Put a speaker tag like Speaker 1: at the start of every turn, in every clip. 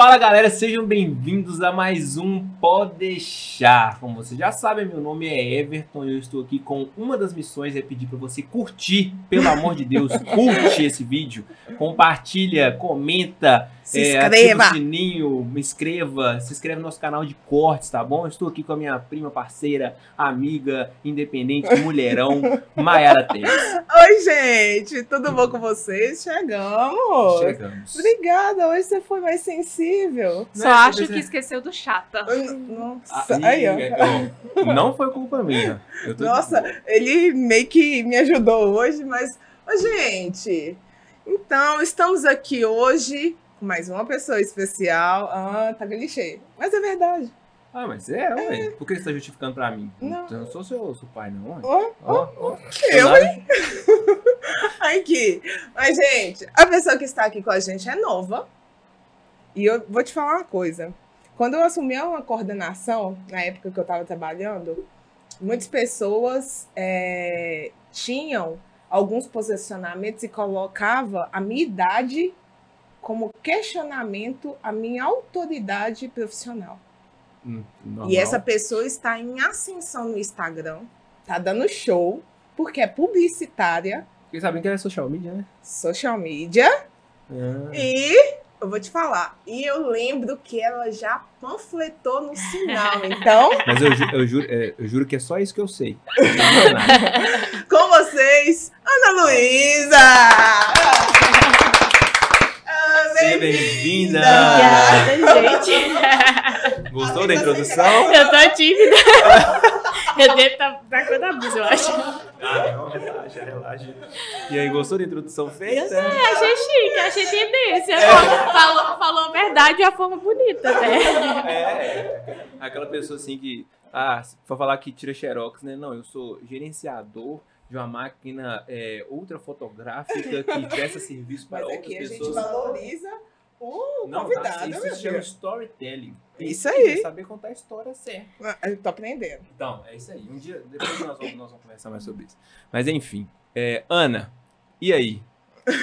Speaker 1: Fala galera, sejam bem-vindos a mais um Pode Deixar. Como vocês já sabem, meu nome é Everton e eu estou aqui com uma das missões é pedir para você curtir, pelo amor de Deus, curte esse vídeo, compartilha, comenta,
Speaker 2: Se
Speaker 1: é,
Speaker 2: inscreva.
Speaker 1: o sininho, me inscreva, se inscreve no nosso canal de cortes, tá bom? Eu estou aqui com a minha prima, parceira, amiga, independente, mulherão, Mayara Teles.
Speaker 2: Oi, gente, tudo bom com vocês? Chegamos.
Speaker 1: Chegamos.
Speaker 2: Obrigada, hoje você foi mais sensível.
Speaker 3: Só
Speaker 1: Né,
Speaker 3: acho
Speaker 1: você-
Speaker 3: que esqueceu do chata.
Speaker 2: Nossa,
Speaker 1: Ah,
Speaker 2: aí, ó.
Speaker 1: Não foi culpa minha. Eu tô de
Speaker 2: Nossa, ele meio que me ajudou hoje, mas, ô, gente, então estamos aqui hoje com mais uma pessoa especial. Ah, tá clichê, mas é verdade.
Speaker 1: Ah, mas é, ué. Por que você tá justificando pra mim?
Speaker 2: Não.
Speaker 1: Eu não sou seu, seu pai, não, ué.
Speaker 2: Ó,
Speaker 1: Ó, ó.
Speaker 2: eu, hein? Aqui. Mas, gente, a pessoa que está aqui com a gente é nova. E eu vou te falar uma coisa. Quando eu assumi uma coordenação, na época que eu estava trabalhando, muitas pessoas é, tinham alguns posicionamentos e colocava a minha idade como questionamento à minha autoridade profissional.
Speaker 1: Hum.
Speaker 2: E essa pessoa está em ascensão no Instagram, tá dando show, porque é publicitária,
Speaker 1: Vocês sabem que ela é social media, né?
Speaker 2: social media,
Speaker 1: Ah.
Speaker 2: e eu vou te falar, e eu lembro que ela já panfletou no sinal, então,
Speaker 1: Mas eu, ju- eu juro, é, eu juro que é só isso que eu sei.
Speaker 2: Com vocês, Ana Luísa!
Speaker 1: Seja bem-vinda!
Speaker 3: Obrigada, gente.
Speaker 1: Gostou da introdução?
Speaker 3: Eu tô tímida. Eu devo estar tá com a blusa, eu acho.
Speaker 1: Ah, não, relaxa, relaxa. E aí, gostou da introdução feita?
Speaker 3: É, achei chique, achei tendência. Falou, falou a verdade de uma forma bonita, né?
Speaker 1: É, aquela pessoa assim que, ah, for falar que tira xerox, né? Não, eu sou gerenciador de uma máquina é, ultrafotográfica que presta serviço para
Speaker 2: Mas
Speaker 1: outras
Speaker 2: aqui a gente
Speaker 1: pessoas.
Speaker 2: valoriza o
Speaker 1: Não,
Speaker 2: convidado,
Speaker 1: tá, isso se chama storytelling. Tem
Speaker 2: Isso aí.
Speaker 1: Saber contar a história certa.
Speaker 2: Ah, Eu tô aprendendo.
Speaker 1: Então, é isso aí. Um dia, depois nós vamos, nós vamos conversar mais sobre isso. Mas enfim, é, Ana, e aí?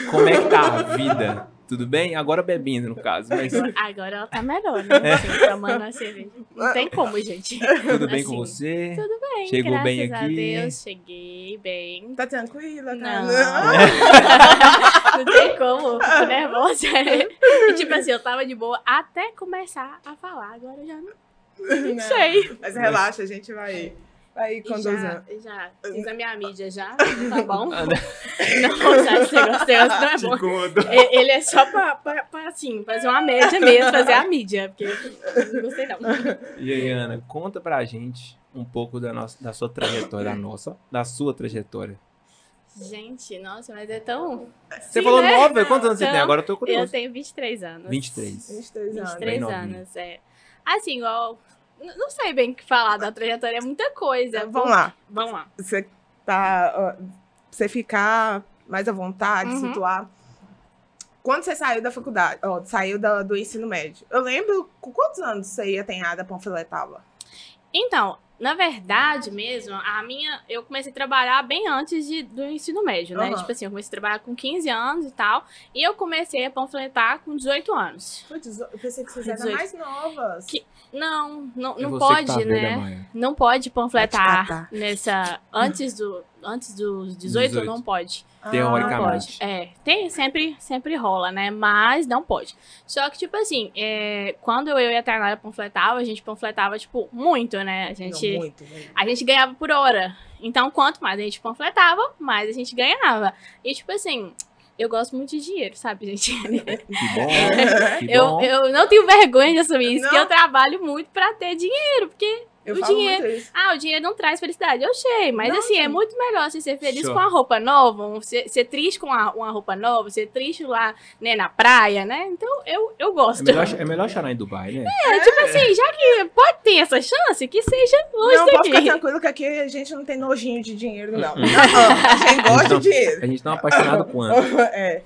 Speaker 1: Como é que tá a vida? Tudo bem? Agora bebendo, no caso. Mas
Speaker 3: Agora ela tá melhor, né? Assim, tomando a cerveja. Não tem como, gente.
Speaker 1: tudo bem com
Speaker 3: Assim,
Speaker 1: você?
Speaker 3: Tudo bem,
Speaker 1: Chegou
Speaker 3: graças
Speaker 1: bem
Speaker 3: a
Speaker 1: aqui?
Speaker 3: Deus. Cheguei bem.
Speaker 2: Tá tranquila? Tá?
Speaker 3: Não.
Speaker 2: Ah,
Speaker 3: Não tem como, fico nervosa. E tipo assim, eu tava de boa até começar a falar. Agora eu já não, não
Speaker 2: Não.
Speaker 3: sei.
Speaker 2: Mas relaxa, a gente vai, vai
Speaker 3: Já,
Speaker 2: conduzindo.
Speaker 3: já fiz a minha mídia já, tá bom? Não, já, esse negócio, esse não é bom. Ele é só pra, pra, pra, assim, fazer uma média mesmo, fazer a mídia, porque eu não gostei não.
Speaker 1: E aí, Ana, conta pra gente um pouco da, nossa, da sua trajetória, da nossa, da sua trajetória.
Speaker 3: Gente, nossa, mas é tão...
Speaker 1: Você
Speaker 3: Sim,
Speaker 1: falou
Speaker 3: né?
Speaker 1: nova? Quantos anos você tem?
Speaker 3: Então,
Speaker 1: Agora eu tô
Speaker 3: Eu
Speaker 1: curioso.
Speaker 3: tenho 23 anos.
Speaker 1: 23.
Speaker 2: 23 anos.
Speaker 3: 23
Speaker 1: novinha.
Speaker 3: anos, é. Assim, igual... Não sei bem o que falar da trajetória, é muita coisa.
Speaker 2: Vamos lá.
Speaker 3: Vamos lá.
Speaker 2: Você tá. Você ficar mais à vontade,
Speaker 3: Uhum.
Speaker 2: situar. Quando você saiu da faculdade, ó, saiu da- do ensino médio, eu lembro com quantos anos você ia ter nada panfletava?
Speaker 3: Então, na verdade mesmo, a minha. Eu comecei a trabalhar bem antes de, do ensino médio, né?
Speaker 2: Aham.
Speaker 3: Tipo assim, eu comecei a trabalhar com 15 anos e tal. E eu comecei a panfletar com 18 anos.
Speaker 2: Putz, eu pensei que vocês eram
Speaker 3: 18.
Speaker 2: mais novas.
Speaker 3: Que- Não, não,
Speaker 1: É
Speaker 3: não pode,
Speaker 1: tá
Speaker 3: né?
Speaker 1: velha.
Speaker 3: Não pode panfletar nessa. Antes, do, antes dos 18,
Speaker 1: 18.
Speaker 3: não pode.
Speaker 1: Teoricamente.
Speaker 3: Não
Speaker 2: Ah,
Speaker 3: pode. É, tem, sempre, sempre rola, né? Mas não pode. Só que, tipo assim, é, quando eu e a Tainara panfletava, a gente panfletava, tipo, muito, né? A gente,
Speaker 2: Não, muito, muito.
Speaker 3: a gente ganhava por hora. Então, quanto mais a gente panfletava, mais a gente ganhava. E, tipo assim, eu gosto muito de dinheiro, sabe, gente?
Speaker 1: Que bom. Que
Speaker 3: Eu,
Speaker 1: bom.
Speaker 3: eu não tenho vergonha de assumir isso,
Speaker 2: Não.
Speaker 3: que eu trabalho muito pra ter dinheiro, porque
Speaker 2: Eu
Speaker 3: o
Speaker 2: falo
Speaker 3: dinheiro-
Speaker 2: muito isso.
Speaker 3: ah, o dinheiro não traz felicidade. Eu sei, mas
Speaker 2: Não,
Speaker 3: assim, é muito melhor você ser feliz
Speaker 1: Sure.
Speaker 3: com uma roupa nova, um- ser, ser triste com uma, uma roupa nova, ser triste lá né, na praia, né? Então eu, eu
Speaker 1: É
Speaker 3: gosto.
Speaker 1: melhor, é melhor chorar em Dubai, né?
Speaker 3: É, tipo assim, já que pode ter essa chance, que seja longe
Speaker 2: Não, pode ficar
Speaker 3: daqui.
Speaker 2: tranquilo que aqui a gente não tem nojinho de dinheiro, não.
Speaker 1: Uhum.
Speaker 2: Não, a gente gosta
Speaker 1: Não.
Speaker 2: de dinheiro.
Speaker 1: A gente tá apaixonado quanto?
Speaker 2: É.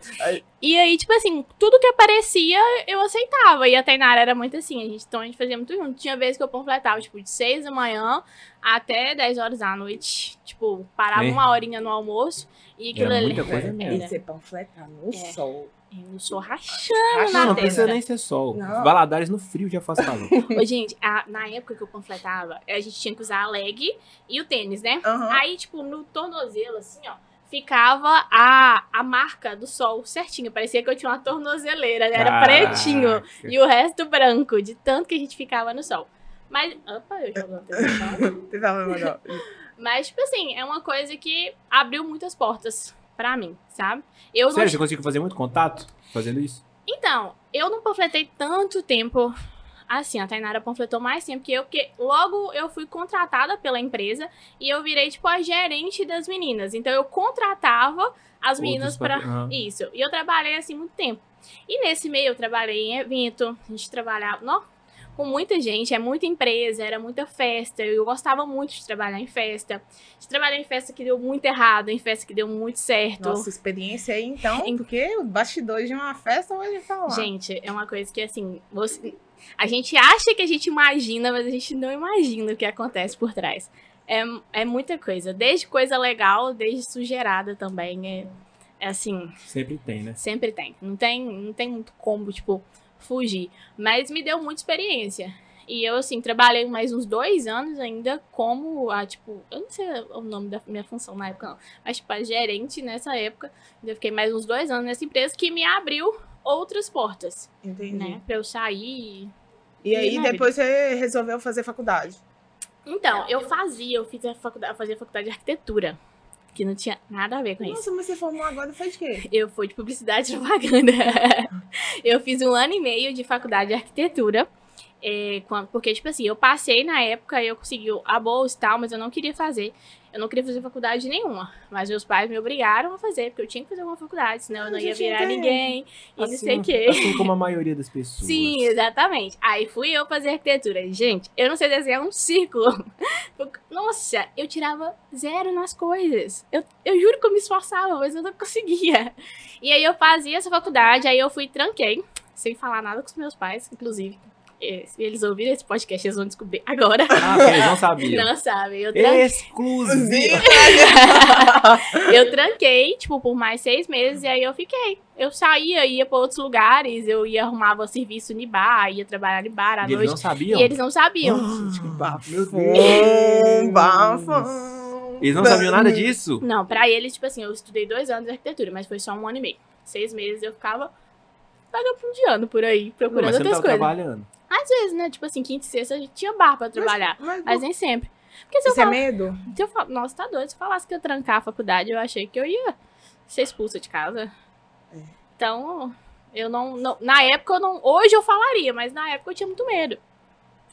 Speaker 3: E aí, tipo assim, tudo que aparecia, eu aceitava. E a Tainara era muito assim, a gente, então a gente fazia muito junto. Tinha vezes que eu panfletava, tipo, de 6 da manhã até 10 horas da noite. Tipo, parava
Speaker 1: É.
Speaker 3: uma horinha no almoço e aquilo
Speaker 1: Era
Speaker 3: ali.
Speaker 1: muita coisa
Speaker 3: Era.
Speaker 1: mesmo.
Speaker 2: E você panfletar no
Speaker 3: É.
Speaker 2: sol.
Speaker 3: Eu sou rachando
Speaker 1: Não,
Speaker 3: na
Speaker 1: não precisa
Speaker 3: testa.
Speaker 1: nem ser sol.
Speaker 2: Não.
Speaker 1: Valadares no frio já faz calor.
Speaker 3: Ô, gente, a- na época que eu panfletava, a gente tinha que usar a leg e o tênis, né?
Speaker 2: Aham.
Speaker 3: Aí, tipo, no tornozelo, assim, ó, ficava a, a marca do sol certinho. Parecia que eu tinha uma tornozeleira, né? era pretinho. E o resto branco, de tanto que a gente ficava no sol. Mas. Opa, eu
Speaker 2: mandando.
Speaker 3: Mas, tipo assim, é uma coisa que abriu muitas portas pra mim, sabe? Eu não
Speaker 1: Sério, você conseguiu fazer muito contato fazendo isso?
Speaker 3: Então, eu não panfletei tanto tempo assim. A Tainara panfletou mais tempo que eu, porque logo eu fui contratada pela empresa e eu virei, tipo, a gerente das meninas. Então, eu contratava as meninas
Speaker 1: papéis, aham.
Speaker 3: Isso. E eu trabalhei assim muito tempo. E nesse meio eu trabalhei em evento, a gente trabalhava. Não, com muita gente, é muita empresa, era muita festa. Eu gostava muito de trabalhar em festa. De trabalhar em festa que deu muito errado, em festa que deu muito certo.
Speaker 2: Nossa experiência aí, então,
Speaker 3: Em-
Speaker 2: porque os bastidores de uma festa hoje falar.
Speaker 3: Gente, é uma coisa que assim, você- a gente acha que a gente imagina, mas a gente não imagina o que acontece por trás. É, é muita coisa, desde coisa legal, desde sujeirada também. É, é assim,
Speaker 1: Sempre tem, né?
Speaker 3: sempre tem. Não tem, não tem muito como, tipo, fugir. Mas me deu muita experiência. E eu, assim, trabalhei mais uns dois anos ainda como a, tipo, eu não sei o nome da minha função na época, não. Mas, tipo, a gerente nessa época. Ainda fiquei mais uns dois anos nessa empresa que me abriu outras portas,
Speaker 2: Entendi.
Speaker 3: né? Pra eu sair.
Speaker 2: E aí,
Speaker 3: E na
Speaker 2: depois você resolveu fazer faculdade.
Speaker 3: Então, eu fazia, eu fiz a faculdade, fazia faculdade de arquitetura. Que não tinha nada a ver com isso.
Speaker 2: Nossa, mas você formou agora faz de quê?
Speaker 3: Eu fui de publicidade e propaganda. eu fiz um ano e meio de faculdade de arquitetura. É, quando- porque, tipo assim, eu passei na época, eu consegui a bolsa e tal, mas eu não queria fazer. Eu não queria fazer faculdade nenhuma. Mas meus pais me obrigaram a fazer, porque eu tinha que fazer uma faculdade, senão eu não ia virar
Speaker 2: entende.
Speaker 3: ninguém e não sei o
Speaker 1: Assim-
Speaker 3: quê.
Speaker 1: Assim como a maioria das pessoas.
Speaker 3: Sim, exatamente. Aí fui eu fazer arquitetura. Gente, eu não sei desenhar um círculo. Nossa, eu tirava zero nas coisas. Eu, eu juro que eu me esforçava, mas eu não conseguia. E aí eu fazia essa faculdade, aí eu fui e tranquei, sem falar nada com os meus pais, inclusive. Se eles ouvirem esse podcast, eles vão descobrir agora.
Speaker 1: Ah, eles não sabiam.
Speaker 3: Não sabem. Eu tranquei.
Speaker 1: Exclusivo.
Speaker 3: Eu tranquei, tipo, por mais seis meses, e aí eu fiquei. Eu saía, ia pra outros lugares, eu ia arrumava serviço em bar, ia trabalhar em bar à
Speaker 1: E eles
Speaker 3: noite.
Speaker 1: não sabiam?
Speaker 3: E eles não sabiam.
Speaker 2: Bafo.
Speaker 1: Meu Deus.
Speaker 2: Bafo.
Speaker 1: Eles não sabiam nada disso?
Speaker 3: Não, pra eles, tipo assim, eu estudei dois anos de arquitetura, mas foi só um ano e meio. Seis meses eu ficava vagabundeando por aí,
Speaker 1: Não,
Speaker 3: procurando
Speaker 1: mas você não
Speaker 3: outras
Speaker 1: tava
Speaker 3: coisas.
Speaker 1: trabalhando.
Speaker 3: Às vezes, né? Tipo assim, quinta e sexta a gente tinha bar pra trabalhar.
Speaker 2: Mas,
Speaker 3: Mas nem sempre. Porque se eu,
Speaker 2: isso é
Speaker 3: fal...
Speaker 2: medo?
Speaker 3: se eu fal... Nossa, tá doido. Se eu falasse que eu ia trancar a faculdade, eu achei que eu ia ser expulsa de casa.
Speaker 2: É.
Speaker 3: Então, eu não, não- Na época eu não. Hoje eu falaria, mas na época eu tinha muito medo.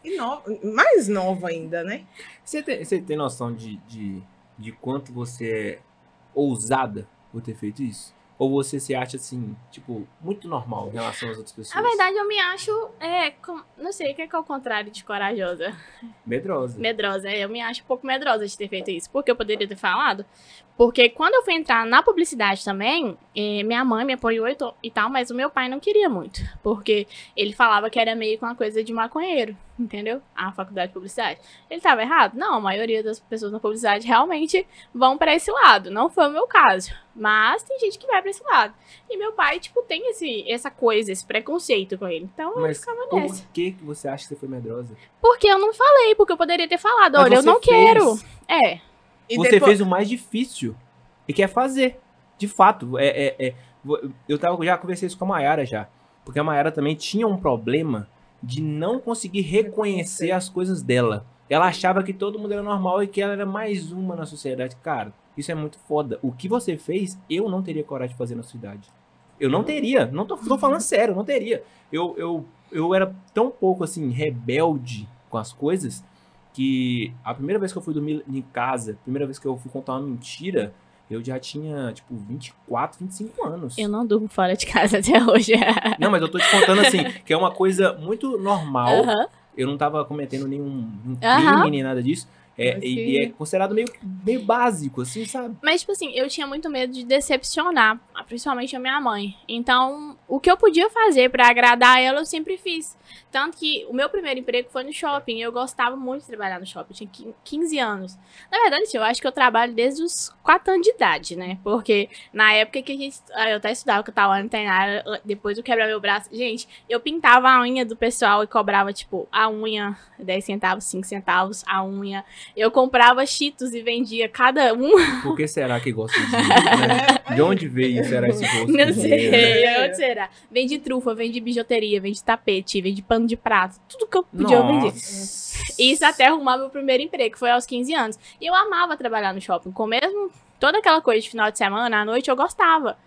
Speaker 2: E no- Mais nova ainda, né?
Speaker 1: Você tem, você tem noção de, de, de quanto você é ousada por ter feito isso? Ou você se acha assim, tipo, muito normal em relação às outras pessoas?
Speaker 3: Na verdade, eu me acho. É, com- não sei o que é, que é o contrário de corajosa.
Speaker 1: Medrosa.
Speaker 3: Medrosa. Eu me acho um pouco medrosa de ter feito isso. Porque eu poderia ter falado. Porque quando eu fui entrar na publicidade também, eh, minha mãe me apoiou e, tal, mas o meu pai não queria muito. Porque ele falava que era meio que uma coisa de maconheiro, entendeu? A faculdade de publicidade. Ele tava errado? Não, a maioria das pessoas na publicidade realmente vão pra esse lado. Não foi o meu caso. Mas tem gente que vai pra esse lado. E meu pai, tipo, tem esse, essa coisa, esse preconceito com ele. Então eu
Speaker 1: Mas
Speaker 3: ficava
Speaker 1: por
Speaker 3: nessa.
Speaker 1: que, que você acha que você foi medrosa?
Speaker 3: Porque eu não falei, porque eu poderia ter falado,
Speaker 1: Mas
Speaker 3: olha, eu não
Speaker 1: fez.
Speaker 3: quero. É.
Speaker 2: E
Speaker 1: você
Speaker 2: depois-
Speaker 1: fez o mais difícil. E quer fazer. De fato. É, é, é- eu tava, já conversei isso com a Mayara já. Porque a Mayara também tinha um problema de não conseguir reconhecer as coisas dela. Ela achava que todo mundo era normal e que ela era mais uma na sociedade. Cara, isso é muito foda. O que você fez, eu não teria coragem de fazer na sua idade. Eu não teria. Não tô, tô falando sério, não teria. Eu, eu, eu era tão pouco, assim, rebelde com as coisas que a primeira vez que eu fui dormir em casa, a primeira vez que eu fui contar uma mentira, eu já tinha, tipo, 24, 25 anos.
Speaker 3: Eu não durmo fora de casa até hoje.
Speaker 1: Não, mas eu tô te contando assim, que é uma coisa muito normal.
Speaker 3: Aham.
Speaker 1: Eu não tava cometendo nenhum, nenhum
Speaker 3: Aham.
Speaker 1: crime nem nada disso. É,
Speaker 2: Mas
Speaker 1: e, e é considerado meio, meio básico, assim, sabe?
Speaker 3: Mas, tipo assim, eu tinha muito medo de decepcionar, principalmente a minha mãe. Então, o que eu podia fazer pra agradar ela, eu sempre fiz. Tanto que o meu primeiro emprego foi no shopping. Eu gostava muito de trabalhar no shopping. Eu tinha quin- 15 anos. Na verdade, assim, eu acho que eu trabalho desde os 4 anos de idade, né? Porque na época que a gente. ah, Eu até estudava, que eu tava no treinar, depois eu quebrar meu braço. Gente, eu pintava a unha do pessoal e cobrava, tipo, a unha 10 centavos, 5 centavos, a unha. Eu comprava cheetos e vendia cada um.
Speaker 1: Por que será que gosta de dinheiro, né? De onde veio, será, esse gosto?
Speaker 3: Não
Speaker 1: por dinheiro, né?
Speaker 3: sei, onde será? Vende trufa, vende bijuteria, vende tapete, vende pano de prato. Tudo que eu podia.
Speaker 1: Nossa.
Speaker 3: Isso até arrumar meu primeiro emprego, que foi aos 15 anos. E eu amava trabalhar no shopping, com mesmo toda aquela coisa de final de semana, à noite, eu gostava.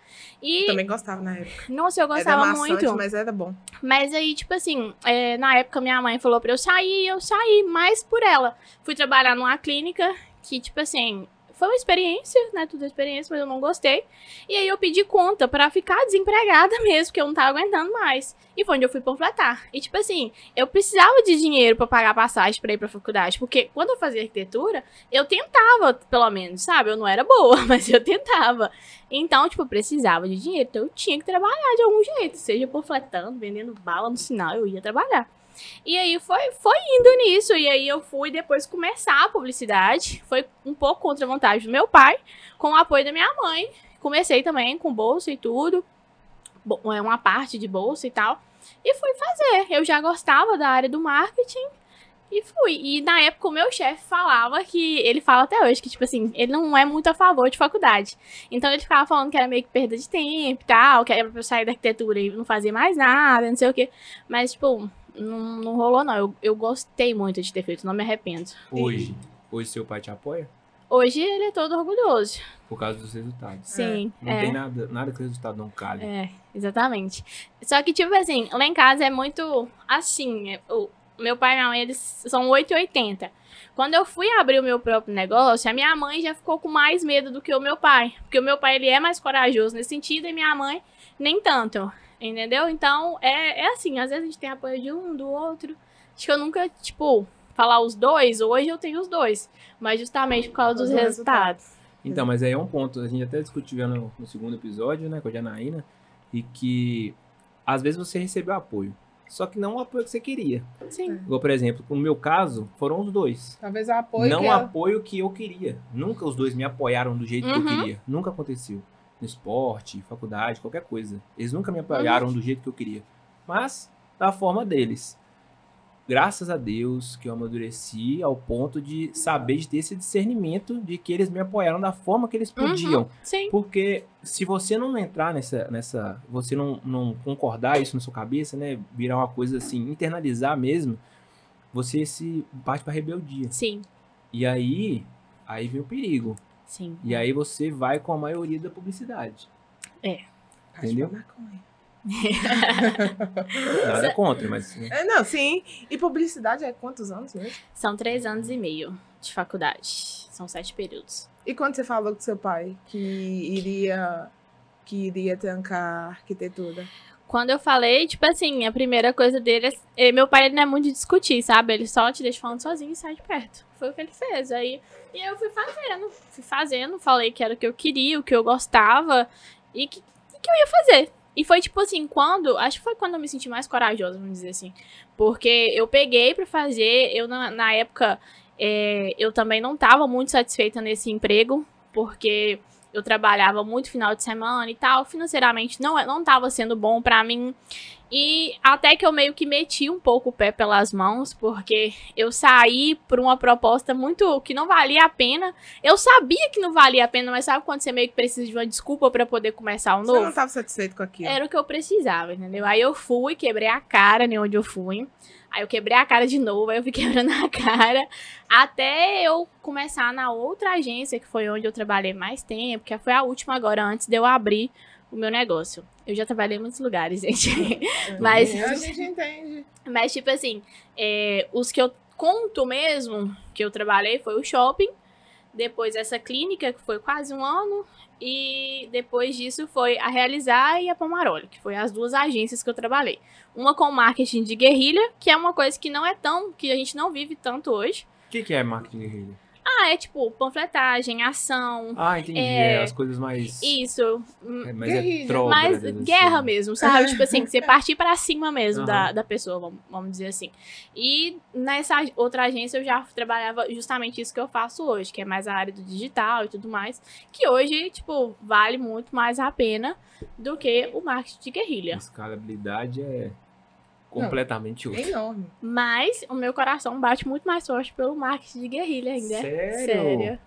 Speaker 3: E,
Speaker 2: Também gostava na época.
Speaker 3: nossa, eu
Speaker 2: Era
Speaker 3: gostava
Speaker 2: maçante,
Speaker 3: muito.
Speaker 2: mas era bom.
Speaker 3: Mas aí, tipo assim, é, na época minha mãe falou pra eu sair, eu saí mais por ela. Fui trabalhar numa clínica que, tipo assim, foi uma experiência, né? Tudo experiência, mas eu não gostei. E aí eu pedi conta pra ficar desempregada mesmo, porque eu não tava aguentando mais. E foi onde eu fui panfletar. E, tipo assim, eu precisava de dinheiro pra pagar passagem pra ir pra faculdade. Porque quando eu fazia arquitetura, eu tentava, pelo menos, sabe? Eu não era boa, mas eu tentava. Então, tipo, eu precisava de dinheiro. Então eu tinha que trabalhar de algum jeito. Seja panfletando, vendendo bala no sinal, eu ia trabalhar. E aí foi, foi indo nisso. E aí eu fui depois começar a publicidade. Foi um pouco contra a vontade do meu pai, com o apoio da minha mãe. Comecei também com bolsa e tudo. É uma parte de bolsa e tal. E fui fazer. Eu já gostava da área do marketing. E fui. E na época o meu chefe falava que. Ele fala até hoje que, tipo assim, ele não é muito a favor de faculdade. Então ele ficava falando que era meio que perda de tempo e tal, que era pra eu sair da arquitetura e não fazer mais nada, não sei o quê. Mas, tipo, não, não rolou, não. Eu, eu gostei muito de ter feito, não me arrependo.
Speaker 1: Hoje, hoje seu pai te apoia?
Speaker 3: Hoje ele é todo orgulhoso.
Speaker 1: Por causa dos resultados.
Speaker 3: Sim.
Speaker 1: Não
Speaker 3: é.
Speaker 1: tem nada, nada que o resultado não cale.
Speaker 3: É, exatamente. Só que, tipo assim, lá em casa é muito assim. é, O meu pai e minha mãe, eles são 880. Quando eu fui abrir o meu próprio negócio, a minha mãe já ficou com mais medo do que o meu pai. Porque o meu pai, ele é mais corajoso nesse sentido e minha mãe, nem tanto. Entendeu? Então, é, é assim. Às vezes a gente tem apoio de um, do outro. Acho que eu nunca, tipo, falar os dois. Hoje eu tenho os dois. Mas justamente por causa dos
Speaker 2: Do
Speaker 3: resultados.
Speaker 1: Então, mas aí é um ponto. A gente até discutiu no, no segundo episódio, né, com a Janaína, e que às vezes você recebeu apoio. Só que não o apoio que você queria.
Speaker 3: Sim.
Speaker 1: Igual, por exemplo, no meu caso, foram os dois.
Speaker 2: Talvez o apoio
Speaker 1: não o apoio que eu queria. Nunca os dois me apoiaram do jeito que eu
Speaker 3: Uhum.
Speaker 1: queria. Nunca aconteceu. No esporte, faculdade, qualquer coisa. Eles nunca me apoiaram
Speaker 3: Uhum.
Speaker 1: do jeito que eu queria. Mas da forma deles. Graças a Deus que eu amadureci ao ponto de saber de ter esse discernimento de que eles me apoiaram da forma que eles
Speaker 3: Uhum.
Speaker 1: podiam.
Speaker 3: Sim.
Speaker 1: Porque se você não entrar nessa, nessa você não, não concordar isso na sua cabeça, né, virar uma coisa assim, internalizar mesmo, você se parte para rebeldia.
Speaker 3: Sim.
Speaker 1: E aí, aí vem o perigo.
Speaker 3: Sim.
Speaker 1: E aí você vai com a maioria da publicidade. Entendeu?
Speaker 2: é maconha.
Speaker 1: Nada contra, mas né,
Speaker 2: É, não, sim. E publicidade é quantos anos mesmo?
Speaker 3: São três anos e meio de faculdade. São sete períodos.
Speaker 2: E quando você falou com seu pai que iria que iria trancar arquitetura?
Speaker 3: Quando eu falei, tipo assim, a primeira coisa dele é. eh, Meu pai ele não é muito de discutir, sabe? Ele só te deixa falando sozinho e sai de perto. Foi o que ele fez. Aí e eu fui fazendo. Fui fazendo, falei que era o que eu queria, o que eu gostava e que, que eu ia fazer. E foi tipo assim, quando. Acho que foi quando eu me senti mais corajosa, vamos dizer assim. Porque eu peguei pra fazer, eu na, na época. eh, eu também não tava muito satisfeita nesse emprego, porque eu trabalhava muito final de semana e tal, financeiramente não não estava sendo bom pra mim. E até que eu meio que meti um pouco o pé pelas mãos, porque eu saí por uma proposta muito que não valia a pena. Eu sabia que não valia a pena, mas sabe quando você meio que precisa de uma desculpa pra poder começar um
Speaker 2: Você não
Speaker 3: novo?
Speaker 2: estava satisfeito com aquilo?
Speaker 3: Era o que eu precisava, entendeu? Aí eu fui, quebrei a cara em onde eu fui. Aí eu quebrei a cara de novo, aí eu fui quebrando a cara. Até eu começar na outra agência, que foi onde eu trabalhei mais tempo, que foi a última agora, antes de eu abrir o meu negócio. Eu já trabalhei em muitos lugares, gente. Mas-
Speaker 2: A gente entende.
Speaker 3: Mas, tipo assim, é, os que eu conto mesmo, que eu trabalhei, foi o shopping. Depois essa clínica, que foi quase um ano. E depois disso foi a Realizar e a Pomaroli, que foi as duas agências que eu trabalhei. Uma com marketing de guerrilha, que é uma coisa que não é tão, que a gente não vive tanto hoje.
Speaker 1: O que, que é marketing guerrilha?
Speaker 3: Ah, é tipo panfletagem, ação.
Speaker 1: Ah, entendi.
Speaker 3: É,
Speaker 1: É, as coisas mais.
Speaker 3: Isso.
Speaker 1: É, mas
Speaker 2: Guerrilha.
Speaker 1: é troca.
Speaker 3: Mas guerra mesmo, sabe? tipo assim, você partir pra cima mesmo da,
Speaker 1: Aham.
Speaker 3: da pessoa, vamos, vamos dizer assim. E nessa outra agência eu já trabalhava justamente isso que eu faço hoje, que é mais a área do digital e tudo mais. Que hoje, tipo, vale muito mais a pena do que o marketing de
Speaker 1: A
Speaker 3: guerrilha.
Speaker 1: escalabilidade é completamente
Speaker 2: É
Speaker 1: outra.
Speaker 2: enorme.
Speaker 3: Mas o meu coração bate muito mais forte pelo marketing de guerrilha ainda.
Speaker 1: Sério?
Speaker 3: Sério.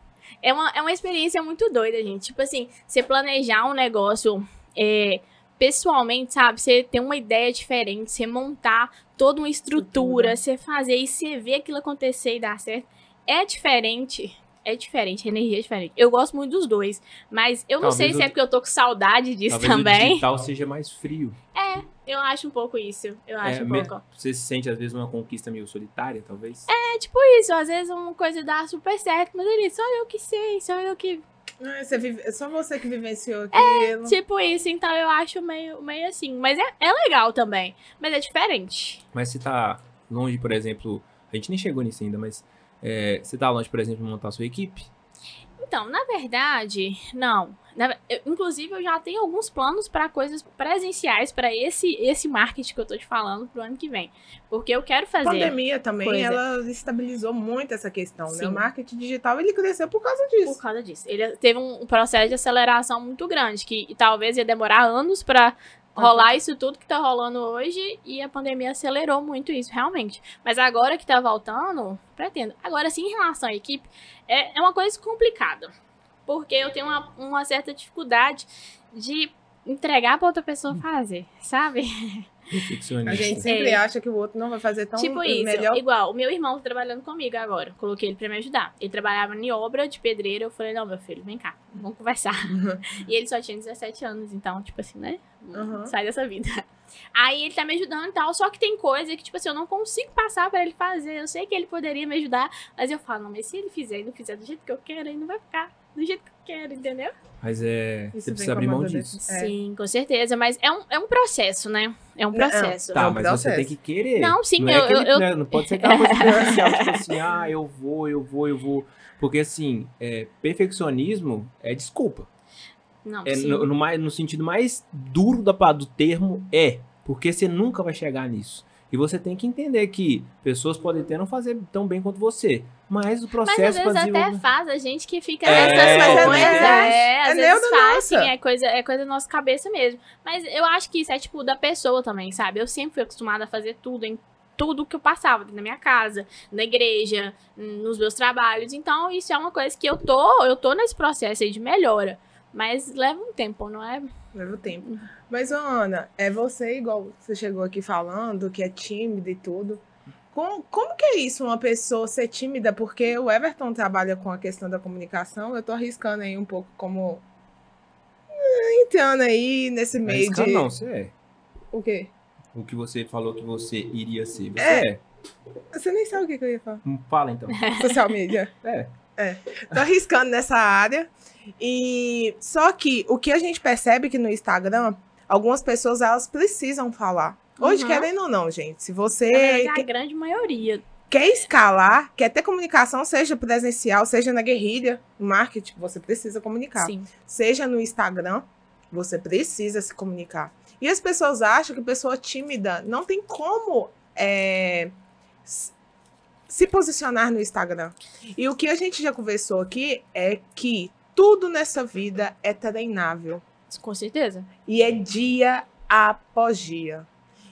Speaker 3: É uma, é uma experiência muito doida, gente. Tipo assim, você planejar um negócio é, pessoalmente, sabe? Você ter uma ideia diferente, você montar toda uma estrutura,
Speaker 2: Estrutura.
Speaker 3: você fazer e você ver aquilo acontecer e dar certo. É diferente. É diferente, a energia é diferente. Eu gosto muito dos dois, mas eu não
Speaker 1: Talvez
Speaker 3: sei se
Speaker 1: o-
Speaker 3: é porque eu tô com saudade disso
Speaker 1: Talvez o
Speaker 3: também.
Speaker 1: digital seja mais frio.
Speaker 3: Eu acho um pouco isso. Eu acho
Speaker 1: É,
Speaker 3: um pouco.
Speaker 1: Você se sente, às vezes, uma conquista meio solitária, talvez?
Speaker 3: É tipo isso, às vezes uma coisa dá super certo, mas ele, só eu que sei, só eu que
Speaker 2: Ah, Você vive... é Só você que vivenciou
Speaker 3: É,
Speaker 2: aquilo.
Speaker 3: Tipo isso, então eu acho meio, meio assim. Mas é, é legal também. Mas é diferente.
Speaker 1: Mas se tá longe, por exemplo, a gente nem chegou nisso ainda, mas é, você tá longe, por exemplo, de montar a sua equipe?
Speaker 3: Então, na verdade, não. Na- eu- inclusive, eu já tenho alguns planos para coisas presenciais para esse esse marketing que eu tô te falando pro ano que vem. Porque eu quero
Speaker 2: A
Speaker 3: fazer.
Speaker 2: pandemia também,
Speaker 3: Pois é.
Speaker 2: ela estabilizou muito essa questão, né?
Speaker 3: Sim.
Speaker 2: O marketing digital, ele cresceu por causa disso.
Speaker 3: Por causa disso. Ele teve um processo de aceleração muito grande, que talvez ia demorar anos para rolar isso tudo que tá rolando hoje, e a pandemia acelerou muito isso, realmente. Mas agora que tá voltando, pretendo. Agora, sim, em relação à equipe, é, é uma coisa complicada. Porque eu tenho uma, uma certa dificuldade de entregar pra outra pessoa fazer, sabe?
Speaker 1: Perfeccionista.
Speaker 2: A gente sempre
Speaker 3: É.
Speaker 2: acha que o outro não vai fazer tão
Speaker 3: tipo isso,
Speaker 2: melhor.
Speaker 3: igual, o meu irmão tá trabalhando comigo agora. Coloquei ele pra me ajudar. Ele trabalhava em obra de pedreiro. Eu falei, não, meu filho, vem cá, vamos conversar. e ele só tinha 17 anos, então, tipo assim, né?
Speaker 2: Uhum.
Speaker 3: Sai dessa vida. Aí ele tá me ajudando e tal, só que tem coisa que, tipo assim, eu não consigo passar pra ele fazer. Eu sei que ele poderia me ajudar, mas eu falo, não, mas se ele fizer e não fizer do jeito que eu quero, ele não vai ficar do jeito que eu quero, entendeu?
Speaker 1: Mas é.
Speaker 2: Isso
Speaker 1: você precisa abrir mão disso.
Speaker 2: É.
Speaker 3: Sim, com certeza. Mas é um, é um processo, né? É um
Speaker 2: Não,
Speaker 3: processo.
Speaker 1: Tá,
Speaker 2: É um
Speaker 1: mas
Speaker 2: processo.
Speaker 1: você tem que querer.
Speaker 3: Não, sim,
Speaker 1: não é
Speaker 3: eu-
Speaker 1: aquele-
Speaker 3: eu-
Speaker 1: né, Não pode ser aquela coisa superficial, tipo assim, ah, eu vou, eu vou, eu vou. Porque assim, é, perfeccionismo é desculpa.
Speaker 3: Não,
Speaker 1: É,
Speaker 3: sim.
Speaker 1: no, no mais, no sentido mais duro da, do termo, é. Porque você nunca vai chegar nisso. E você tem que entender que pessoas podem até não fazer tão bem quanto você. Mas o
Speaker 3: Mas
Speaker 1: processo
Speaker 3: às vezes até
Speaker 1: desenvolver...
Speaker 3: faz a gente que fica
Speaker 1: É,
Speaker 3: nessas
Speaker 1: mas é-
Speaker 3: coisas.
Speaker 1: é-
Speaker 3: É, às
Speaker 2: é
Speaker 3: vezes faz,
Speaker 2: nossa.
Speaker 3: sim, é coisa, é coisa da nossa cabeça mesmo. Mas eu acho que isso é tipo da pessoa também, sabe? Eu sempre fui acostumada a fazer tudo em tudo que eu passava, na minha casa, na igreja, nos meus trabalhos. Então, isso é uma coisa que eu tô, eu tô nesse processo aí de melhora. Mas leva um tempo, não é?
Speaker 2: Leva tempo. Mas, ô, Ana, é você, igual você chegou aqui falando, que é tímida e tudo. Com- como que é isso, uma pessoa ser tímida? Porque o Everton trabalha com a questão da comunicação, eu tô arriscando aí um pouco como. eh, Entrando aí nesse meio
Speaker 1: arriscando,
Speaker 2: de.
Speaker 1: não, você é.
Speaker 2: O quê?
Speaker 1: O que você falou que você iria ser. Você
Speaker 2: É.
Speaker 1: é.
Speaker 2: Você nem sabe o que, que eu ia falar.
Speaker 1: Hum, Fala então.
Speaker 2: Social media.
Speaker 1: É.
Speaker 2: Tô arriscando nessa área. E só que o que a gente percebe que no Instagram, algumas pessoas elas precisam falar. Hoje,
Speaker 3: Uhum.
Speaker 2: querendo ou não, gente, se você
Speaker 3: verdade, a
Speaker 2: que-
Speaker 3: grande maioria.
Speaker 2: quer escalar, quer ter comunicação, seja presencial, seja na guerrilha, no marketing, você precisa comunicar.
Speaker 3: Sim.
Speaker 2: Seja no Instagram, você precisa se comunicar. E as pessoas acham que pessoa tímida não tem como é, se posicionar no Instagram. E o que a gente já conversou aqui é que tudo nessa vida é treinável.
Speaker 3: Com certeza.
Speaker 2: E é dia após dia.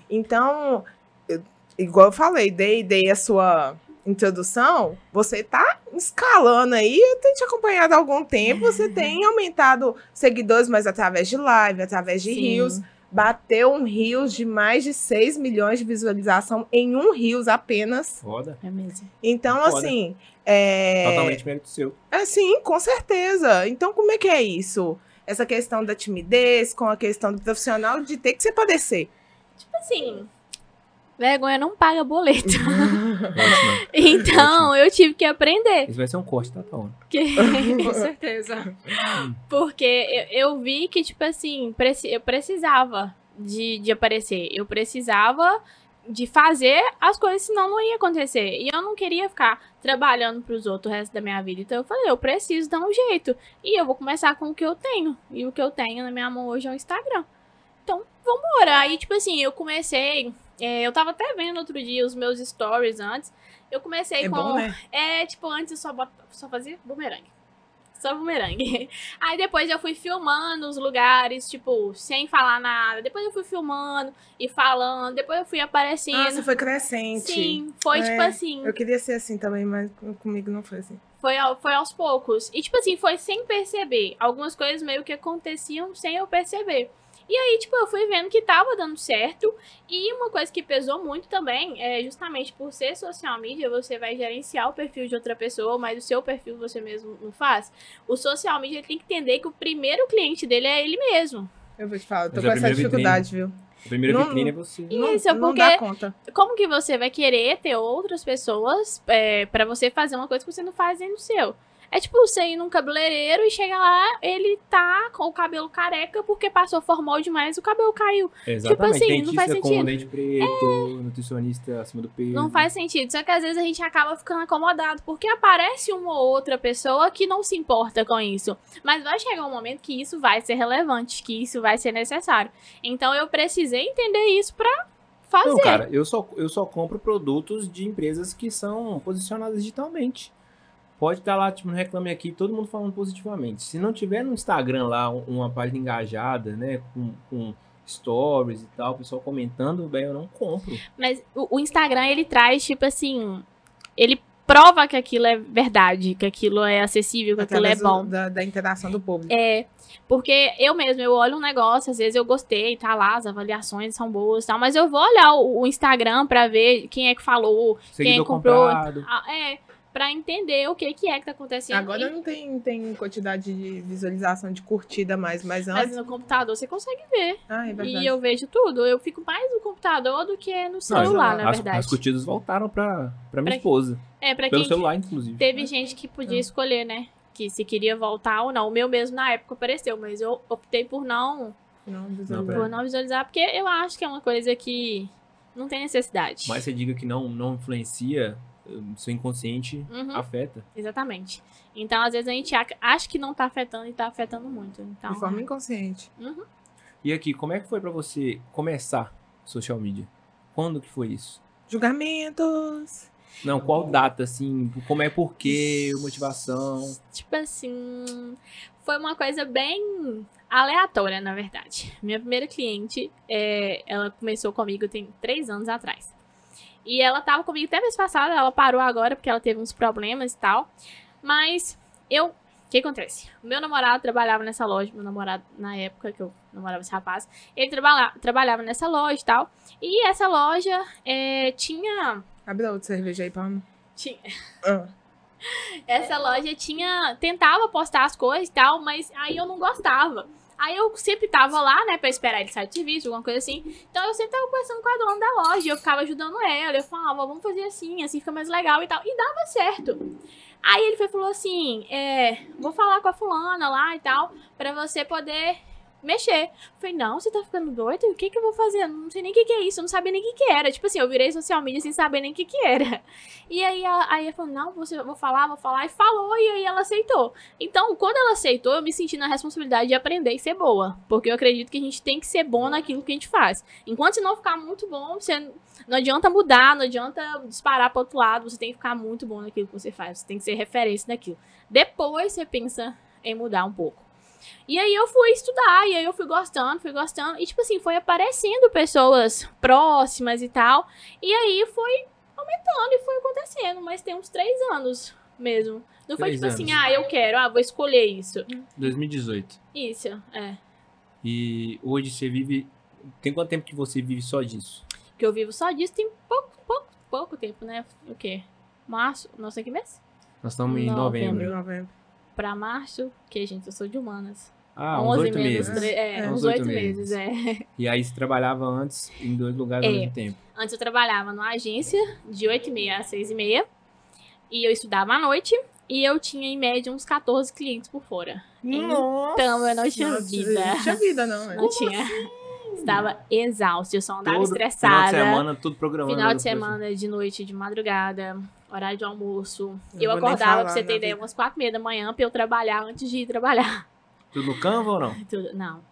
Speaker 2: Então, eu- igual eu falei, dei, dei a sua introdução, você tá escalando aí, eu tenho te acompanhado há algum tempo, você tem aumentado seguidores, mas através de live, através de
Speaker 3: Sim.
Speaker 2: rios, bateu um rios de mais de 6 milhões de visualização em um rios apenas.
Speaker 1: Foda.
Speaker 3: É mesmo.
Speaker 2: Então,
Speaker 1: Foda.
Speaker 2: assim, é...
Speaker 1: Totalmente mérito seu.
Speaker 2: É, sim, com certeza. Então, como é que é isso? Essa questão da timidez com a questão do profissional de ter que se padecer.
Speaker 3: Tipo assim, vergonha não paga boleto.
Speaker 1: Ótimo.
Speaker 3: Então, eu tive que aprender.
Speaker 1: Esse vai ser um corte, tá, Taona?
Speaker 3: Que- Com certeza. Porque eu, eu vi que, tipo assim, preci- eu precisava de, de aparecer. Eu precisava de fazer as coisas, senão não ia acontecer. E eu não queria ficar trabalhando pros outros o resto da minha vida. Então eu falei, eu preciso dar um jeito. E eu vou começar com o que eu tenho. E o que eu tenho na minha mão hoje é o Instagram. Então, vambora. Aí, tipo assim, eu comecei. É, eu tava até vendo outro dia os meus stories antes. Eu comecei
Speaker 2: É
Speaker 3: com.
Speaker 2: bom, né?
Speaker 3: É, tipo, antes eu só, bot- só fazia bumerangue. Só bumerangue. Aí depois eu fui filmando os lugares, tipo, sem falar nada. Depois eu fui filmando e falando. Depois eu fui aparecendo.
Speaker 2: Nossa, foi crescente.
Speaker 3: Sim, foi
Speaker 2: É,
Speaker 3: tipo assim.
Speaker 2: Eu queria ser assim também, mas comigo não foi assim.
Speaker 3: Foi, foi aos poucos. E, tipo assim, foi sem perceber. Algumas coisas meio que aconteciam sem eu perceber. E aí, tipo, eu fui vendo que tava dando certo. E uma coisa que pesou muito também é justamente por ser social media, você vai gerenciar o perfil de outra pessoa, mas o seu perfil você mesmo não faz. O social media tem que entender que o primeiro cliente dele é ele mesmo.
Speaker 2: Eu vou te falar, eu tô
Speaker 1: Mas
Speaker 2: com
Speaker 1: é
Speaker 2: essa dificuldade, viu?
Speaker 1: A primeira
Speaker 2: Não-
Speaker 1: vitrine é você.
Speaker 3: Isso,
Speaker 2: não, não
Speaker 3: porque-
Speaker 2: dá conta.
Speaker 3: Como que você vai querer ter outras pessoas é, para você fazer uma coisa que você não faz do seu? É tipo você ir num cabeleireiro e chega lá, ele tá com o cabelo careca porque passou formal demais, o cabelo caiu.
Speaker 1: Exatamente.
Speaker 3: assim, não
Speaker 1: Dentista
Speaker 3: faz
Speaker 1: com
Speaker 3: sentido.
Speaker 1: dente preto, nutricionista acima do peso.
Speaker 3: Não faz sentido. Só que às vezes a gente acaba ficando acomodado, porque aparece uma ou outra pessoa que não se importa com isso. Mas vai chegar um momento que isso vai ser relevante, que isso vai ser necessário. Então eu precisei entender isso pra fazer.
Speaker 1: Não, cara, eu só, eu só compro produtos de empresas que são posicionadas digitalmente. Pode estar lá, tipo, no Reclame Aqui, todo mundo falando positivamente. Se não tiver no Instagram lá um- uma página engajada, né, com, com stories e tal, o pessoal comentando, bem, eu não compro.
Speaker 3: Mas o, o Instagram, ele traz, tipo assim. Ele prova que aquilo é verdade, que aquilo é acessível, que aquilo é
Speaker 2: Através
Speaker 3: bom.
Speaker 2: Da, da interação do público.
Speaker 3: É, porque eu mesmo, eu olho um negócio, às vezes eu gostei, tá lá, as avaliações são boas e tal, mas eu vou olhar o, o Instagram pra ver quem é que falou,
Speaker 1: Seguidor
Speaker 3: comprou?
Speaker 1: comprado.
Speaker 3: ah, é, pra entender o que que é que tá acontecendo.
Speaker 2: Agora
Speaker 3: E-
Speaker 2: não tem, tem quantidade de visualização de curtida mais, mas
Speaker 3: mas
Speaker 2: antes.
Speaker 3: no computador você consegue ver.
Speaker 2: Ah, é verdade.
Speaker 3: e eu vejo tudo. Eu fico mais no computador do que no
Speaker 1: Não,
Speaker 3: celular,
Speaker 2: as-
Speaker 3: na
Speaker 1: as,
Speaker 3: verdade.
Speaker 1: as curtidas voltaram pra, pra minha
Speaker 3: Pra-
Speaker 1: esposa.
Speaker 3: É, pra
Speaker 1: Pelo
Speaker 3: quem
Speaker 1: celular, inclusive.
Speaker 3: Teve gente que podia escolher, né? Que se queria voltar ou não. O meu mesmo na época apareceu, mas eu optei por não,
Speaker 2: Não,
Speaker 1: Não,
Speaker 2: visualizar.
Speaker 3: por não visualizar, porque eu acho que é uma coisa que não tem necessidade.
Speaker 1: Mas você diga que não, não influencia, seu inconsciente
Speaker 3: Uhum,
Speaker 1: afeta.
Speaker 3: exatamente. Então, às vezes, a gente ac- acha que não tá afetando e tá afetando muito. Então,
Speaker 2: de forma inconsciente.
Speaker 3: uhum.
Speaker 1: E aqui, como é que foi pra você começar social media? Quando que foi isso?
Speaker 2: Julgamentos.
Speaker 1: Não, qual data, assim? Como é, por quê, motivação?
Speaker 3: tipo assim, foi uma coisa bem aleatória, na verdade. Minha primeira cliente, é, ela começou comigo tem três anos atrás. E ela tava comigo até mês passado, ela parou agora porque ela teve uns problemas e tal. Mas eu. O que acontece? Meu namorado trabalhava nessa loja, meu namorado, na época que eu namorava esse rapaz, ele trabalha, trabalhava nessa loja e tal. E essa loja é, tinha.
Speaker 2: Abre outra cerveja aí, Palma.
Speaker 3: tinha
Speaker 2: Ah,
Speaker 3: essa loja tinha. Tentava postar as coisas e tal, mas aí eu não gostava. Aí eu sempre tava lá, né, pra esperar ele sair de serviço, alguma coisa assim. Então eu sempre tava conversando com a dona da loja, eu ficava ajudando ela. Eu falava, vamos fazer assim, assim fica mais legal e tal. E dava certo. Aí ele foi, falou assim: é, vou falar com a fulana lá e tal, pra você poder mexer. Falei, não, você tá ficando doido? O que que eu vou fazer? Eu Não sei nem o que que é isso, eu não sabia nem o que que era. Tipo assim, eu virei social media sem saber nem o que que era. E aí, a- aí ela falou, não, você, vou falar, vou falar. E falou, e aí ela aceitou. Então, quando ela aceitou, eu me senti na responsabilidade de aprender e ser boa. Porque eu acredito que a gente tem que ser bom naquilo que a gente faz. Enquanto você não ficar muito bom, você não adianta mudar, não adianta disparar para outro lado. Você tem que ficar muito bom naquilo que você faz. Você tem que ser referência naquilo. Depois você pensa em mudar um pouco. E aí eu fui estudar, e aí eu fui gostando, fui gostando. E tipo assim, foi aparecendo pessoas próximas e tal. E aí foi aumentando e foi acontecendo. Mas tem uns três anos mesmo. Não foi tipo assim,
Speaker 1: anos.
Speaker 3: ah, eu quero, ah, vou escolher isso.
Speaker 1: 2018.
Speaker 3: Isso, é.
Speaker 1: E hoje você vive. Tem quanto tempo que você vive só disso?
Speaker 3: Que eu vivo só disso tem pouco, pouco, pouco tempo, né? O quê? Março, não sei que mês?
Speaker 1: Nós estamos em
Speaker 3: Novembro.
Speaker 1: novembro.
Speaker 2: novembro.
Speaker 3: Pra março, que gente, eu sou de humanas.
Speaker 1: Ah, uns
Speaker 3: 11
Speaker 1: oito meses.
Speaker 3: tre- É,
Speaker 2: É,
Speaker 3: uns
Speaker 1: oito
Speaker 3: 8 meses, é.
Speaker 1: E aí você trabalhava antes em dois lugares ao
Speaker 3: É.
Speaker 1: mesmo tempo.
Speaker 3: Antes eu trabalhava numa agência de 8h30 às 6h30. E eu estudava à noite. E eu tinha, em média, uns 14 clientes por fora.
Speaker 1: Nossa!
Speaker 3: Então eu não tinha
Speaker 2: Nossa,
Speaker 3: vida.
Speaker 2: Não tinha vida, não. né?
Speaker 3: Não tinha. Estava exausta, eu só andava
Speaker 1: Todo
Speaker 3: estressada.
Speaker 1: Final de semana, tudo programando.
Speaker 3: Final de semana, de noite, de madrugada, horário de almoço.
Speaker 2: Não
Speaker 3: eu acordava,
Speaker 2: falar
Speaker 3: pra você
Speaker 2: na
Speaker 3: ter ideia,
Speaker 2: vida.
Speaker 3: umas quatro e meia da manhã pra eu trabalhar antes de ir trabalhar.
Speaker 1: Tudo no Canva ou não?
Speaker 3: Tudo- Não,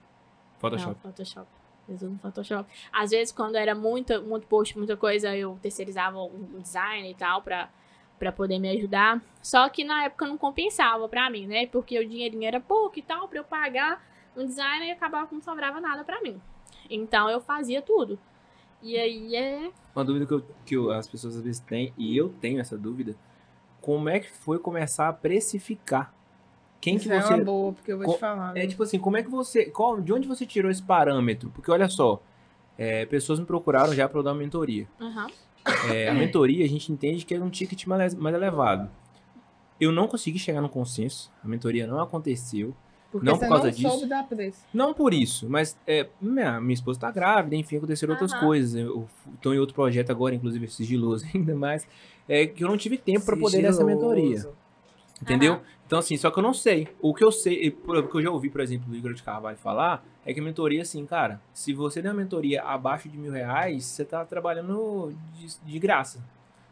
Speaker 1: Photoshop.
Speaker 3: não, Photoshop. Resumo Photoshop. Às vezes, quando era muito, muito post, muita coisa, eu terceirizava um design e tal pra, pra poder me ajudar. Só que na época não compensava pra mim, né? Porque o dinheirinho era pouco e tal, pra eu pagar um designer e acabava que não sobrava nada pra mim. Então eu fazia tudo. E aí é.
Speaker 1: Uma dúvida que, eu- que eu- as pessoas às vezes têm, e eu tenho essa dúvida. Como é que foi começar a precificar? Quem que
Speaker 2: Isso é
Speaker 1: você.
Speaker 2: uma boa, porque eu vou
Speaker 1: Co-
Speaker 2: te falar.
Speaker 1: É
Speaker 2: né?
Speaker 1: tipo assim, como é que você. Qual, de onde você tirou esse parâmetro? Porque olha só, é, pessoas me procuraram já para eu dar uma mentoria.
Speaker 3: aham.
Speaker 1: É, a mentoria a gente entende que é um ticket mais, mais elevado. Eu não consegui chegar no consenso, a mentoria não aconteceu.
Speaker 2: Porque
Speaker 1: não
Speaker 2: você
Speaker 1: por causa
Speaker 2: não
Speaker 1: disso.
Speaker 2: soube dar preço.
Speaker 1: Não por isso, mas é, minha, minha esposa tá grávida, enfim, aconteceram outras
Speaker 3: Aham.
Speaker 1: coisas. Eu tô em outro projeto agora, inclusive sigiloso ainda mais, é que eu não tive tempo para poder dar essa mentoria. Entendeu?
Speaker 3: Aham.
Speaker 1: Então, assim, só que eu não sei. O que eu sei, e por- o que eu já ouvi, por exemplo, o Igor de Carvalho falar, é que a mentoria, assim, cara, se você der uma mentoria abaixo de mil reais, você tá trabalhando de, de graça.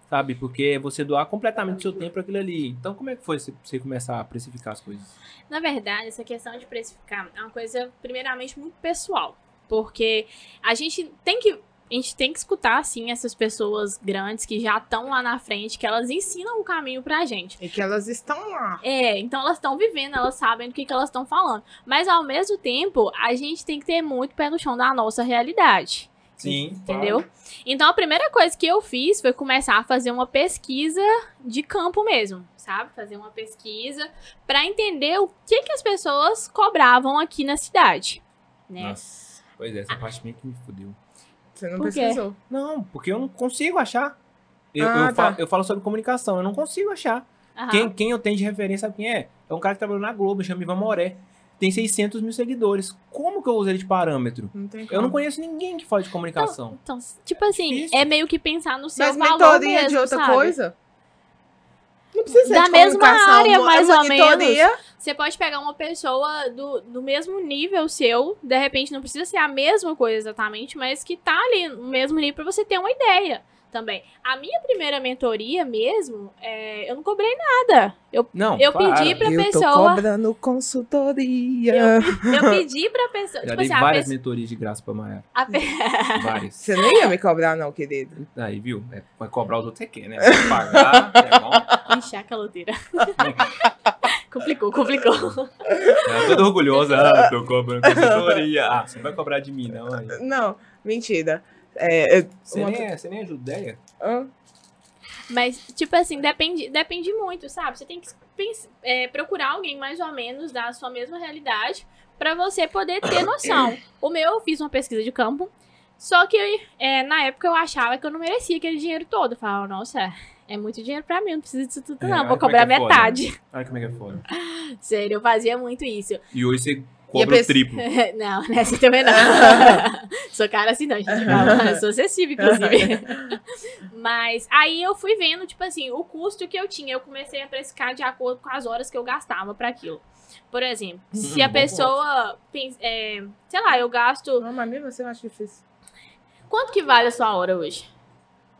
Speaker 1: Sabe? Porque é você doar completamente o seu tempo para aquilo ali. Então, como é que foi você, você começar a precificar as coisas?
Speaker 3: Na verdade, essa questão de precificar é uma coisa, primeiramente, muito pessoal. Porque a gente tem que. A gente tem que escutar, assim, essas pessoas grandes que já estão lá na frente, que elas ensinam o caminho pra gente.
Speaker 2: E que elas estão lá.
Speaker 3: É, então elas estão vivendo, elas sabem do que, que elas estão falando. Mas ao mesmo tempo, a gente tem que ter muito pé no chão da nossa realidade.
Speaker 1: Sim.
Speaker 3: Entendeu? Então a primeira coisa que eu fiz foi começar a fazer uma pesquisa de campo mesmo, sabe? Fazer uma pesquisa pra entender o que que as pessoas cobravam aqui na cidade, né?
Speaker 1: Nossa. Pois é, essa parte meio que me fudeu.
Speaker 2: Você não
Speaker 3: Por quê?
Speaker 2: precisou.
Speaker 1: Não, porque eu não consigo achar. Eu,
Speaker 2: Ah,
Speaker 1: eu,
Speaker 2: tá.
Speaker 1: falo, eu falo sobre comunicação, eu não consigo achar.
Speaker 3: Aham.
Speaker 1: Quem, quem eu tenho de referência, sabe quem é? É um cara que trabalhou na Globo, chama Ivan Moré. Tem 600 mil seguidores. Como que eu uso ele de parâmetro?
Speaker 2: Não tem
Speaker 1: Eu não conheço ninguém que fala de comunicação.
Speaker 3: Então, tipo assim,
Speaker 1: Difícil.
Speaker 3: é meio que pensar no seu
Speaker 2: Mas
Speaker 3: valor
Speaker 2: mentoria
Speaker 3: mesmo,
Speaker 2: de outra
Speaker 3: sabe?
Speaker 2: coisa? Não precisa ser
Speaker 3: Da
Speaker 2: de
Speaker 3: mesma área, mais ou
Speaker 2: monitoria.
Speaker 3: Você pode pegar uma pessoa do, do mesmo nível seu, de repente não precisa ser a mesma coisa exatamente, mas que tá ali no mesmo nível pra você ter uma ideia também. A minha primeira mentoria mesmo, é, eu não cobrei nada. Eu,
Speaker 1: Não,
Speaker 3: eu
Speaker 1: para.
Speaker 3: pedi pra
Speaker 2: Eu tô
Speaker 3: pessoa.
Speaker 2: cobrando consultoria.
Speaker 3: Eu pedi pra pessoa.
Speaker 1: Já
Speaker 3: tipo
Speaker 1: dei
Speaker 3: assim, a
Speaker 1: várias
Speaker 3: pessoa.
Speaker 1: mentorias de graça pra Maia.
Speaker 3: a pe-
Speaker 1: Várias.
Speaker 2: Você não ia me cobrar, não, querido.
Speaker 1: Aí, viu? É, vai cobrar os outros você quer, né? Vai pagar, é bom.
Speaker 3: Ixi, a caloteira. complicou, complicou.
Speaker 1: Toda orgulhosa. Ah, tô cobrando consultoria. Ah, você vai cobrar de mim, não. Aí.
Speaker 2: Não, mentira. É, é,
Speaker 1: Você,
Speaker 2: uma-
Speaker 1: nem, é- você nem ajuda ideia?
Speaker 2: Hã?
Speaker 3: Mas, tipo assim, depende, depende muito, sabe? Você tem que é, procurar alguém mais ou menos da sua mesma realidade pra você poder ter noção. O meu, eu fiz uma pesquisa de campo, só que é, na época eu achava que eu não merecia aquele dinheiro todo. Eu falava, nossa, é muito dinheiro pra mim, não preciso disso tudo,
Speaker 1: É,
Speaker 3: não.
Speaker 1: olha
Speaker 3: Vou
Speaker 1: é
Speaker 3: cobrar
Speaker 1: é foda.
Speaker 3: metade.
Speaker 1: Olha como é que é foda.
Speaker 3: Sério, eu fazia muito isso.
Speaker 1: E hoje você cobra
Speaker 2: a
Speaker 1: o triplo.
Speaker 3: não, nessa também não. sou cara assim, não, gente. Sou acessível, inclusive. Mas aí eu fui vendo, tipo assim, o custo que eu tinha. Eu comecei a precificar de acordo com as horas que eu gastava pra aquilo. Por exemplo, se
Speaker 1: Hum,
Speaker 3: a
Speaker 1: bom
Speaker 3: pessoa. é, sei lá, eu gasto.
Speaker 2: Não, mas mesmo assim eu acho difícil.
Speaker 3: Quanto que vale a sua hora hoje?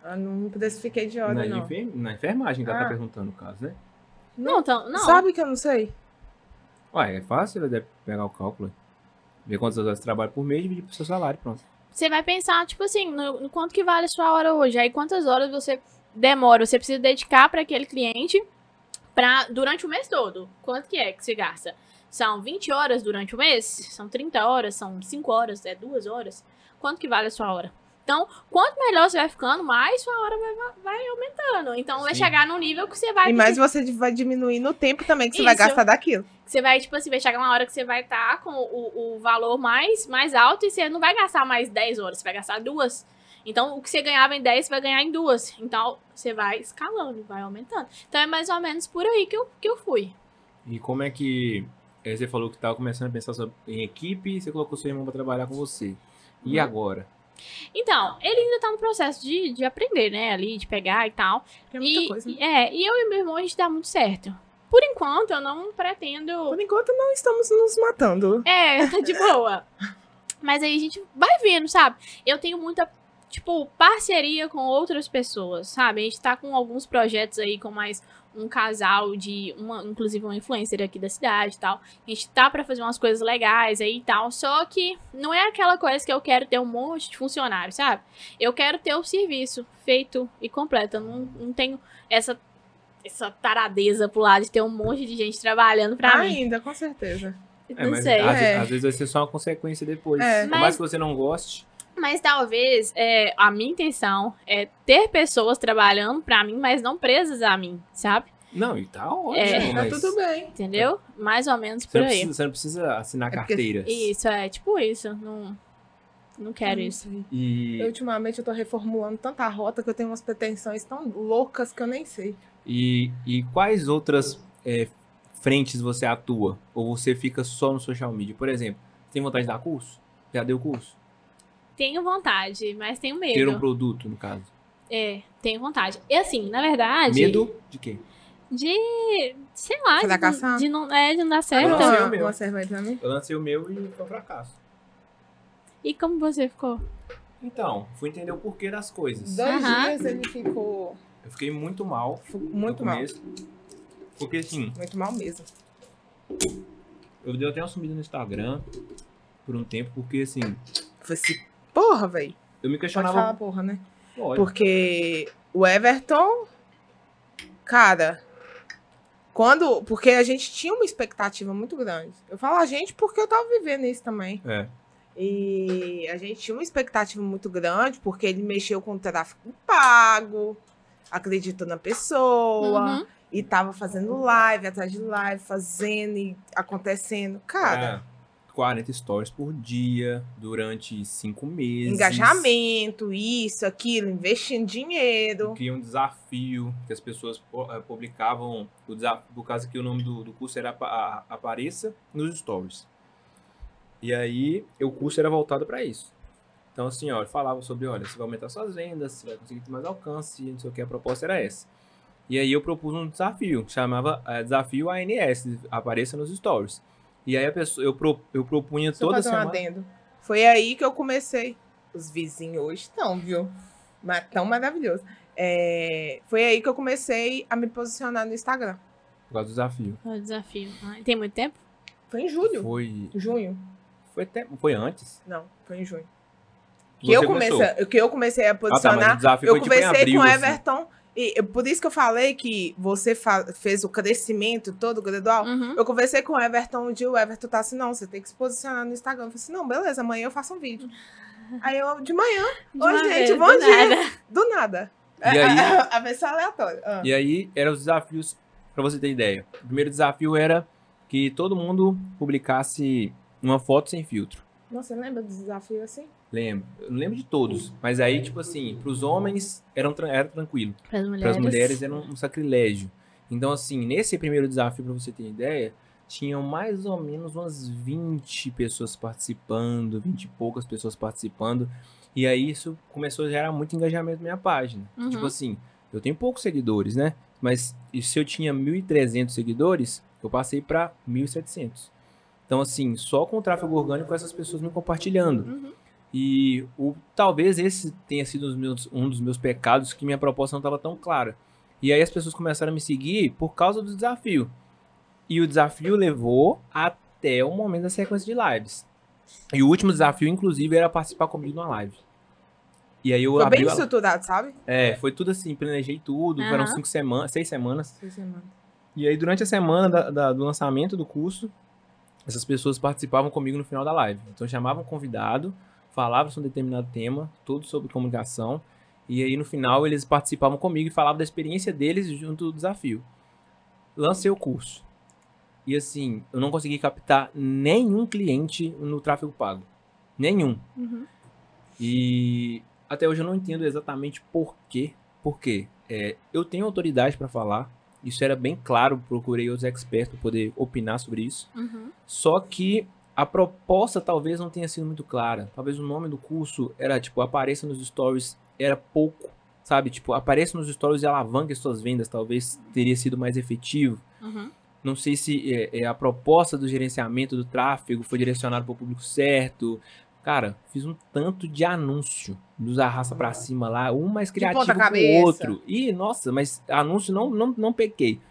Speaker 2: Eu não precifiquei de hora,
Speaker 1: Na,
Speaker 2: não.
Speaker 1: enfer- na enfermagem que ela tá
Speaker 2: Ah.
Speaker 1: perguntando, no caso, né?
Speaker 3: Não, então, não.
Speaker 2: Sabe que eu não sei?
Speaker 1: Ué, é fácil, deve pegar o cálculo. Ver quantas horas você trabalha por mês e dividir pro seu salário, pronto.
Speaker 3: Você vai pensar, tipo assim, no, no quanto que vale a sua hora hoje. Aí quantas horas você demora, você precisa dedicar para aquele cliente pra, durante o mês todo. Quanto que é que você gasta? São 20 horas durante o mês? São 30 horas? São 5 horas? É 2 horas? Quanto que vale a sua hora? Então, quanto melhor você vai ficando, mais sua hora vai, vai aumentando. Então, vai
Speaker 1: Sim.
Speaker 3: chegar num nível que você vai...
Speaker 2: E mais você vai diminuir no tempo também que você vai
Speaker 3: Isso.
Speaker 2: gastar daquilo.
Speaker 3: Você vai, tipo assim, vai chegar uma hora que você vai estar com o, o valor mais, mais alto e você não vai gastar mais 10 horas, você vai gastar duas. Então, o que você ganhava em 10, você vai ganhar em duas. Então, você vai escalando, vai aumentando. Então, é mais ou menos por aí que eu, que eu fui.
Speaker 1: E como é que. Aí você falou que tava começando a pensar sobre- em equipe e você colocou seu irmão pra trabalhar com você. E
Speaker 3: Uhum.
Speaker 1: agora?
Speaker 3: Então, ele ainda tá no processo de, de aprender, né? Ali, de pegar e tal.
Speaker 2: É muita
Speaker 3: E,
Speaker 2: coisa.
Speaker 3: e- é, e eu e meu irmão, a gente dá muito certo. Por enquanto, eu não pretendo.
Speaker 2: Por enquanto, não estamos nos matando.
Speaker 3: É, tá de boa. Mas aí a gente vai vendo, sabe? Eu tenho muita, tipo, parceria com outras pessoas, sabe? A gente tá com alguns projetos aí com mais um casal de uma, inclusive uma influencer aqui da cidade e tal. A gente tá pra fazer umas coisas legais aí e tal, só que não é aquela coisa que eu quero ter um monte de funcionário, sabe? Eu quero ter o serviço feito e completo. Eu não, não tenho essa essa taradeza pro lado de ter um monte de gente trabalhando pra mim.
Speaker 2: Ainda, com certeza.
Speaker 1: É,
Speaker 3: não
Speaker 1: mas
Speaker 3: sei.
Speaker 1: Às,
Speaker 2: É.
Speaker 1: às vezes vai ser só uma consequência depois.
Speaker 2: É.
Speaker 1: Por
Speaker 3: Mas-
Speaker 1: mais que você não goste.
Speaker 3: Mas talvez é, a minha intenção é ter pessoas trabalhando pra mim, mas não presas a mim, sabe?
Speaker 1: Não, e tá ótimo.
Speaker 3: É.
Speaker 2: Tá
Speaker 1: mas
Speaker 2: tudo bem.
Speaker 3: Entendeu? Mais ou menos
Speaker 1: Você
Speaker 3: por aí.
Speaker 1: precisa, você não precisa assinar
Speaker 2: É porque-
Speaker 1: carteiras.
Speaker 3: Isso, é tipo isso. Não, não quero
Speaker 2: Não
Speaker 3: isso.
Speaker 1: E,
Speaker 2: Eu, ultimamente eu tô reformulando tanta rota que eu tenho umas pretensões tão loucas que eu nem sei.
Speaker 1: e, e quais outras é, frentes você atua? Ou você fica só no social media? Por exemplo, tem vontade de dar curso? Já deu curso?
Speaker 3: Tenho vontade, mas tenho medo.
Speaker 1: Ter um produto, no caso.
Speaker 3: É, tenho vontade. E assim, na verdade.
Speaker 1: Medo de quê?
Speaker 3: De. Sei lá.
Speaker 2: Fracassar?
Speaker 3: De, de não, é, de não dar
Speaker 1: Eu
Speaker 3: certo.
Speaker 1: não sei o meu. Eu lancei o meu e foi um fracasso.
Speaker 3: E como você ficou?
Speaker 1: Então, fui entender o porquê das coisas.
Speaker 2: Dois
Speaker 3: Aham.
Speaker 2: dias ele ficou
Speaker 1: Eu fiquei muito mal
Speaker 2: muito mal.
Speaker 1: Porque assim,
Speaker 2: Muito mal mesmo.
Speaker 1: eu dei até uma sumida no Instagram por um tempo, porque assim,
Speaker 2: Foi assim, porra, velho.
Speaker 1: eu me
Speaker 2: Pode falar
Speaker 1: questionava.
Speaker 2: porra, né?
Speaker 1: Pode.
Speaker 2: Porque o Everton, cara, quando. Porque a gente tinha uma expectativa muito grande. Eu falo a gente porque eu tava vivendo isso também.
Speaker 1: É.
Speaker 2: E a gente tinha uma expectativa muito grande, porque ele mexeu com o tráfego pago, acreditou na pessoa,
Speaker 3: Uhum.
Speaker 2: e tava fazendo live atrás de live, fazendo e acontecendo. Cara,
Speaker 1: É, 40 stories por dia, durante cinco meses.
Speaker 2: engajamento, isso, aquilo, investindo dinheiro.
Speaker 1: Cria um desafio que as pessoas eh, publicavam. O desafio, por causa que o nome do, do curso era Apareça nos Stories. E aí, o curso era voltado para isso. Então, assim, ó, falava sobre: olha, você vai aumentar suas vendas, você vai conseguir ter mais alcance, não sei o que, a proposta era essa. E aí, eu propus um desafio, chamava eh, Desafio ANS Apareça nos Stories. E aí, a pessoa, eu, pro, eu propunha
Speaker 2: Deixa eu
Speaker 1: toda
Speaker 2: fazer um
Speaker 1: semana.
Speaker 2: adendo. Foi aí que eu comecei. Os vizinhos hoje estão, viu? Mas tão maravilhoso. É, foi aí que eu comecei a me posicionar no Instagram.
Speaker 1: Por causa do desafio.
Speaker 3: Qual é o desafio? Ah, Tem muito tempo?
Speaker 2: Foi em julho.
Speaker 1: Foi,
Speaker 2: Junho?
Speaker 1: foi, até, foi antes.
Speaker 2: Não, foi em junho. Que eu, comecei, que eu comecei a
Speaker 1: Ah, tá, mas
Speaker 2: posicionar.
Speaker 1: o desafio
Speaker 2: eu
Speaker 1: foi tipo
Speaker 2: conversei
Speaker 1: abril,
Speaker 2: com o
Speaker 1: assim.
Speaker 2: E eu- por isso que eu falei que você fez o crescimento todo gradual.
Speaker 3: Uhum.
Speaker 2: Eu conversei com o Everton um dia, o Everton tá assim, não, você tem que se posicionar no Instagram. Eu falei assim, não, beleza, amanhã eu faço um vídeo. Aí eu, de manhã,
Speaker 3: De
Speaker 2: Oi, gente,
Speaker 3: vez,
Speaker 2: bom
Speaker 3: do
Speaker 2: dia.
Speaker 3: nada.
Speaker 2: do nada.
Speaker 1: E aí-
Speaker 2: A versão aleatória. Ah.
Speaker 1: E aí, eram os desafios, pra você ter ideia. O primeiro desafio era que todo mundo publicasse uma foto sem filtro.
Speaker 2: Nossa, você lembra do desafio assim?
Speaker 1: Lembro. Eu não lembro de todos. Mas aí, tipo assim, pros homens tra- era tranquilo.
Speaker 3: Para as mulheres.
Speaker 1: Para as mulheres era um, um sacrilégio. Então, assim, nesse primeiro desafio, pra você ter ideia, tinham mais ou menos umas 20 pessoas participando, 20 e poucas pessoas participando. E aí isso começou a gerar muito engajamento na minha página.
Speaker 3: Uhum.
Speaker 1: Tipo assim, eu tenho poucos seguidores, né? Mas se eu tinha 1.300 seguidores, eu passei para 1.700. Então, assim, só com o tráfego orgânico, essas pessoas me compartilhando.
Speaker 3: Uhum.
Speaker 1: E o, talvez esse tenha sido meus- um dos meus pecados que minha proposta não estava tão clara. E aí as pessoas começaram a me seguir por causa do desafio. E o desafio levou até o momento da sequência de lives. E o último desafio, inclusive, era participar comigo numa live. E aí eu
Speaker 2: Foi bem
Speaker 1: a-
Speaker 2: estruturado, sabe?
Speaker 1: É, foi tudo assim, planejei tudo,
Speaker 3: Aham.
Speaker 1: foram cinco semanas, seis semanas.
Speaker 2: Seis semanas.
Speaker 1: E aí, durante a semana da- da- do lançamento do curso, essas pessoas participavam comigo no final da live. Então, chamavam um convidado, falavam sobre um determinado tema, tudo sobre comunicação. E aí, no final, eles participavam comigo e falavam da experiência deles junto do desafio. Lancei o curso. E assim, eu não consegui captar nenhum cliente no tráfego pago. Nenhum.
Speaker 3: Uhum.
Speaker 1: E até hoje eu não entendo exatamente por quê. Por quê? É, eu tenho autoridade para falar, Isso era bem claro, procurei outros experts para poder opinar sobre isso.
Speaker 3: Uhum.
Speaker 1: Só que a proposta talvez não tenha sido muito clara. Talvez o nome do curso era tipo apareça nos stories, era pouco, sabe? Tipo, apareça nos stories e alavanque as suas vendas, talvez teria sido mais efetivo.
Speaker 3: Uhum.
Speaker 1: Não sei se é, é, a proposta do gerenciamento do tráfego foi direcionada para o público certo. Cara, fiz um tanto de anúncio dos arrasta pra cima lá, um mais criativo que o outro. E, nossa, mas anúncio não, não, não pequei.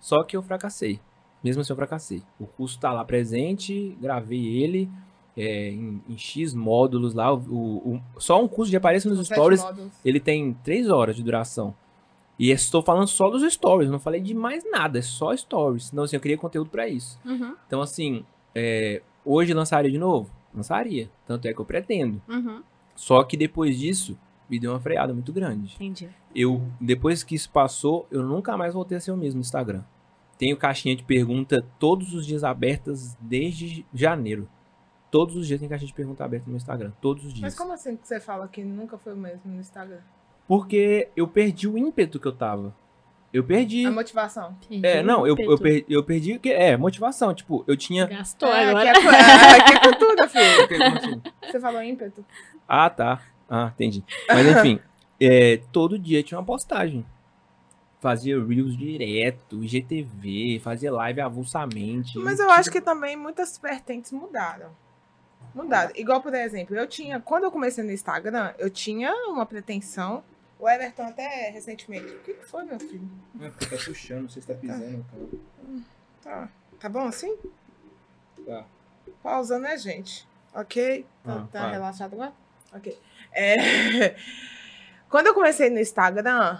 Speaker 1: Só que eu fracassei. Mesmo assim, eu fracassei. O curso tá lá presente, gravei ele é, em, em X módulos lá. O, o- o- só um curso de aparência nos stories,
Speaker 2: módulos.
Speaker 1: ele tem três horas de duração. E estou falando só dos stories, não falei de mais nada, é só stories. Então, assim, eu queria conteúdo pra isso.
Speaker 3: Uhum.
Speaker 1: Então, assim, é, hoje lançaria de novo? Lançaria. Tanto é que eu pretendo.
Speaker 3: Uhum.
Speaker 1: Só que depois disso, me deu uma freada muito grande.
Speaker 3: Entendi.
Speaker 1: Eu, depois que isso passou, eu nunca mais voltei a ser o mesmo no Instagram. Tenho caixinha de pergunta todos os dias abertas desde janeiro. Todos os dias tem caixinha de pergunta aberta no meu Instagram. Todos os dias.
Speaker 2: Mas como assim que você fala que nunca foi o mesmo no Instagram?
Speaker 1: Porque eu perdi o ímpeto que eu tava. Eu perdi.
Speaker 2: A motivação.
Speaker 1: É, não, eu, eu, perdi, eu perdi. o que- É, motivação. Tipo, eu tinha.
Speaker 3: Gastou
Speaker 2: É,
Speaker 3: agora.
Speaker 2: aqui é, é, aqui é cultura, filho.
Speaker 1: Assim?
Speaker 2: Você falou ímpeto.
Speaker 1: Ah, tá. Ah, entendi. Mas enfim, é, todo dia tinha uma postagem. Fazia Reels direto, IGTV, fazia live avulsamente.
Speaker 2: Mas eu acho que também muitas vertentes mudaram. Mudaram. Igual, por exemplo, eu tinha. Quando eu comecei no Instagram, eu tinha uma pretensão. O Everton até recentemente. O que que foi, meu filho?
Speaker 1: Tá puxando, você está pisando,
Speaker 2: Tá, tá bom assim?
Speaker 1: Tá.
Speaker 2: Pausando é gente. Ok? Tá,
Speaker 1: Ah,
Speaker 2: tá
Speaker 1: vai.
Speaker 2: relaxado agora? Ok. É, Quando eu comecei no Instagram,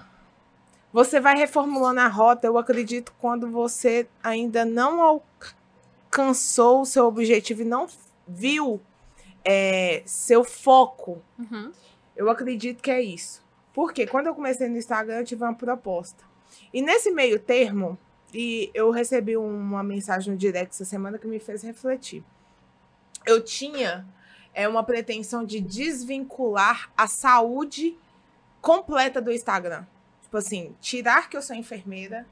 Speaker 2: você vai reformulando a rota, eu acredito, quando você ainda não alcançou o seu objetivo e não viu é, seu foco.
Speaker 3: Uhum.
Speaker 2: Eu acredito que é isso. Porque quando eu comecei no Instagram, eu tive uma proposta. E nesse meio termo, e eu recebi uma mensagem no direct essa semana que me fez refletir. Eu tinha é, uma pretensão de desvincular a saúde completa do Instagram. Tipo assim, tirar que eu sou enfermeira,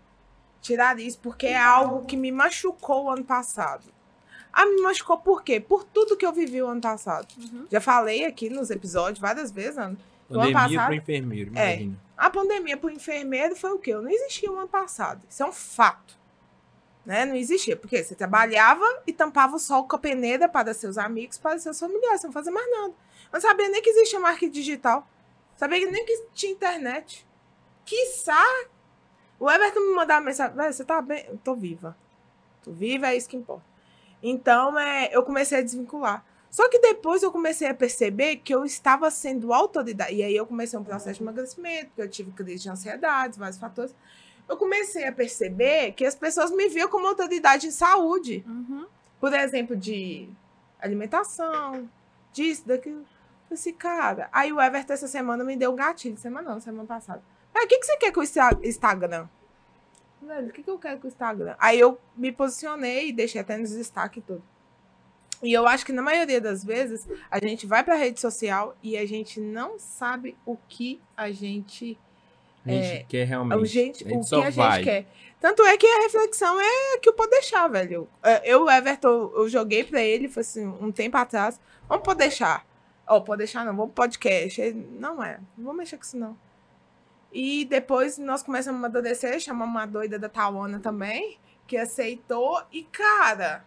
Speaker 2: tirar isso, porque é algo que me machucou o ano passado. Ah, me machucou por quê? Por tudo que eu vivi o ano passado.
Speaker 3: Uhum.
Speaker 2: Já falei aqui nos episódios várias vezes, ano
Speaker 1: Pandemia
Speaker 2: passado-
Speaker 1: pro enfermeiro,
Speaker 2: É. A pandemia para o enfermeiro foi o quê? Eu não existia o ano passado. Isso é um fato. Né? Não existia. Porque você trabalhava e tampava o sol com a peneira para seus amigos, para seus familiares. Você não fazia mais nada. Eu não sabia nem que existia marketing digital. Sabia nem que tinha internet. Quiçá, o Everton me mandava mensagem. "Véi, Você tá bem? Eu tô viva. Tô viva, é isso que importa. Então, é, eu comecei a desvincular. Só que depois eu comecei a perceber que eu estava sendo autoridade. E aí eu comecei um processo de emagrecimento, porque eu tive crise de ansiedade, vários fatores. Eu comecei a perceber que as pessoas me viam como autoridade em saúde.
Speaker 3: Uhum.
Speaker 2: Por exemplo, de alimentação, disso, daquilo. Eu falei assim, cara. Aí o Everton essa semana me deu um gatilho. Semana não, semana passada. Mas o que, que você quer com o Insta- Instagram? Velho, o que, que eu quero com o Instagram? Aí eu me posicionei e deixei até nos destaques e tudo. E eu acho que na maioria das vezes a gente vai pra rede social e a gente não sabe o que a gente
Speaker 1: A gente quer realmente.
Speaker 2: o, gente,
Speaker 1: a gente
Speaker 2: o
Speaker 1: só
Speaker 2: que a
Speaker 1: vai.
Speaker 2: gente quer. Tanto é que a reflexão é que eu pode deixar, velho. É, Eu, o Everton, eu joguei pra ele, foi assim, um tempo atrás. Vamos pode deixar. Ó, pode deixar não, vamos pro podcast. Ele, não é, não vou mexer com isso não. E depois nós começamos a amadurecer, chamamos uma doida da Tawana também, que aceitou. E, cara,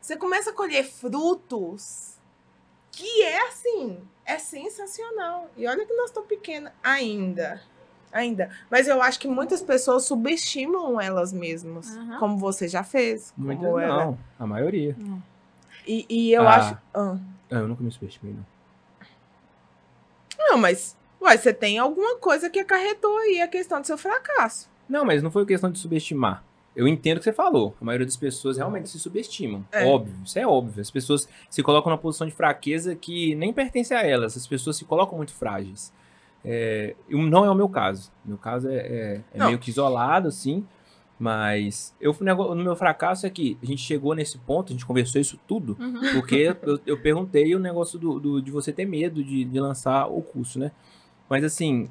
Speaker 2: você começa a colher frutos que é assim, é sensacional. E olha que nós estamos pequenas ainda. Ainda. Mas eu acho que muitas pessoas subestimam elas mesmas.
Speaker 3: Aham.
Speaker 2: Como você já fez.
Speaker 1: Muitas não, a maioria.
Speaker 2: E, e eu
Speaker 1: Ah.
Speaker 2: acho. Ah.
Speaker 1: Ah, eu nunca me subestimei, não.
Speaker 2: Não, mas. Ué, você tem alguma coisa que acarretou aí a questão do seu fracasso.
Speaker 1: Não, mas não foi questão de subestimar. Eu entendo o que você falou. A maioria das pessoas realmente se subestimam.
Speaker 2: É.
Speaker 1: Óbvio, isso é óbvio. As pessoas se colocam numa posição de fraqueza que nem pertence a elas. As pessoas se colocam muito frágeis. É, não é o meu caso. Meu caso é, é- é meio que isolado, assim. Mas eu, no meu fracasso é que a gente chegou nesse ponto, a gente conversou isso tudo,
Speaker 3: Uhum.
Speaker 1: porque eu, eu perguntei o negócio do, do- de você ter medo de, de lançar o curso, né? Mas assim,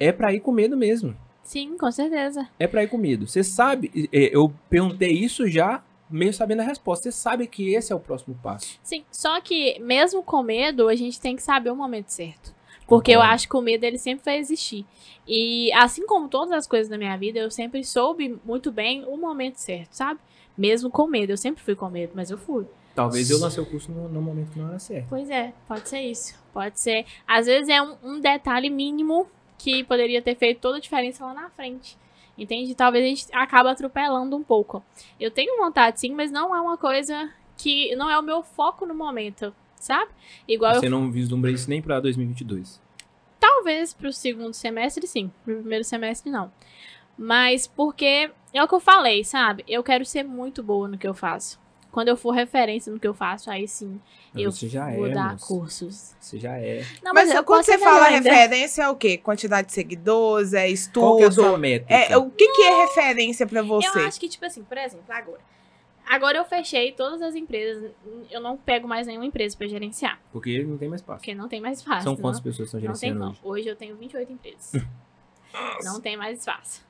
Speaker 1: é pra ir com medo mesmo.
Speaker 3: Sim, com certeza.
Speaker 1: É pra ir com medo. Você sabe, eu perguntei isso já, meio sabendo a resposta. Você sabe que esse é o próximo passo.
Speaker 3: Sim, só que mesmo com medo, a gente tem que saber o momento certo. Porque eu acho que o medo ele sempre vai existir. E assim como todas as coisas da minha vida, eu sempre soube muito bem o momento certo, sabe? Mesmo com medo. Eu sempre fui com medo, mas eu fui.
Speaker 1: Talvez eu lancei o curso no, no momento que não era certo.
Speaker 3: Pois é, pode ser isso. Pode ser. Às vezes é um, um detalhe mínimo que poderia ter feito toda a diferença lá na frente. Entende? Talvez a gente acabe atropelando um pouco. Eu tenho vontade sim, mas não é uma coisa que. Não é o meu foco no momento, sabe? Igual eu
Speaker 1: Você não vislumbra isso nem pra 2022.
Speaker 3: Talvez pro segundo semestre, sim. Pro primeiro semestre, não. Mas porque é o que eu falei, sabe? Eu quero ser muito boa no que eu faço. Quando eu for referência no que eu faço, aí sim
Speaker 1: Mas
Speaker 3: eu vou
Speaker 1: é,
Speaker 3: dar
Speaker 1: moça.
Speaker 3: cursos.
Speaker 1: Você já é.
Speaker 3: Não,
Speaker 2: Mas,
Speaker 3: eu
Speaker 2: quando você fala
Speaker 3: ainda.
Speaker 2: referência, é o quê? Quantidade de seguidores, é estudo?
Speaker 1: Qual que é a sua métrica?
Speaker 2: É, o que, que é referência pra você?
Speaker 3: Eu acho que, tipo assim, por exemplo, agora. Agora eu fechei todas as empresas. Eu não pego mais nenhuma empresa pra gerenciar.
Speaker 1: Porque não tem mais espaço.
Speaker 3: Porque não tem mais espaço.
Speaker 1: São
Speaker 3: não-
Speaker 1: quantas pessoas estão
Speaker 3: Não tem
Speaker 1: gerenciando hoje?
Speaker 3: Hoje eu tenho 28 empresas. não tem mais espaço.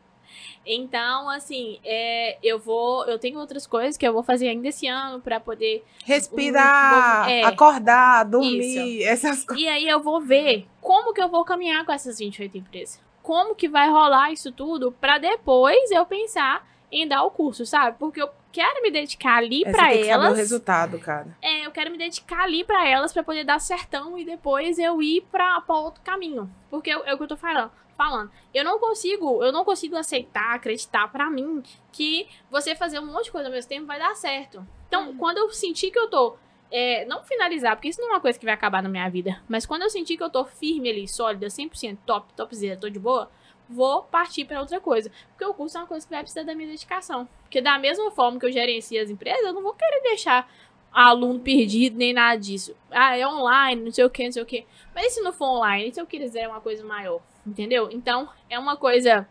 Speaker 3: Então, assim, é, eu vou. Eu tenho outras coisas que eu vou fazer ainda esse ano pra poder.
Speaker 2: Respirar,
Speaker 3: É.
Speaker 2: acordar, dormir, essas coisas.
Speaker 3: E aí eu vou ver como que eu vou caminhar com essas 28 empresas. Como que vai rolar isso tudo pra depois eu pensar em dar o curso, sabe? Porque eu quero me dedicar ali
Speaker 2: É, tem que saber o
Speaker 3: elas.
Speaker 2: resultado, cara.
Speaker 3: É, eu quero me dedicar ali pra elas pra poder dar certão e depois eu ir pra, pra outro caminho. Porque é é o que eu tô falando. Falando. Eu não consigo, eu não consigo aceitar, acreditar pra mim que você fazer um monte de coisa ao mesmo tempo vai dar certo. Então, quando eu sentir que eu tô é, não finalizar, porque isso não é uma coisa que vai acabar na minha vida, mas quando eu sentir que eu tô firme ali, sólida, 100% top, topzera, tô de boa, vou partir pra outra coisa. Porque o curso é uma coisa que vai precisar da minha dedicação. Porque da mesma forma que eu gerencio as empresas, eu não vou querer deixar aluno perdido, nem nada disso. Ah, é online, não sei o que, não sei o que. Mas e se não for online? E se eu quiser uma coisa maior? Entendeu? Então, é uma coisa.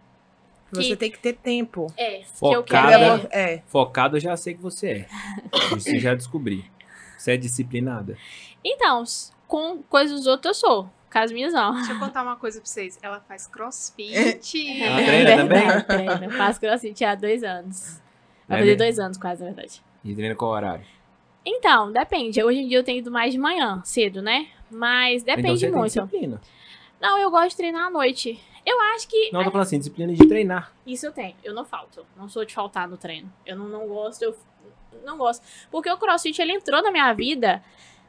Speaker 2: Você
Speaker 3: Que-
Speaker 2: tem que ter tempo.
Speaker 3: É, que eu
Speaker 1: Focada.
Speaker 3: quero. É,
Speaker 2: É.
Speaker 1: Focado eu já sei que você é. Isso eu já descobri. Você é disciplinada.
Speaker 3: Então, com coisas dos outros eu sou. Com as minhas não.
Speaker 4: Deixa eu contar uma coisa pra vocês. Ela faz crossfit.
Speaker 1: Ela treina também?
Speaker 3: treina. Eu faço crossfit há dois anos. Vai
Speaker 1: É
Speaker 3: fazer dois anos quase, na verdade.
Speaker 1: E treina qual horário?
Speaker 3: Então, depende. Hoje em dia eu tenho ido mais de manhã, cedo, né? Mas
Speaker 1: então
Speaker 3: depende
Speaker 1: você tem
Speaker 3: muito.
Speaker 1: disciplina.
Speaker 3: Não, eu gosto de treinar à noite. Eu acho que
Speaker 1: Não, eu tô falando assim, disciplina de treinar.
Speaker 3: Isso eu tenho. Eu não falto. Não sou de faltar no treino. Eu não, não gosto. Eu não gosto. Porque o crossfit ele entrou na minha vida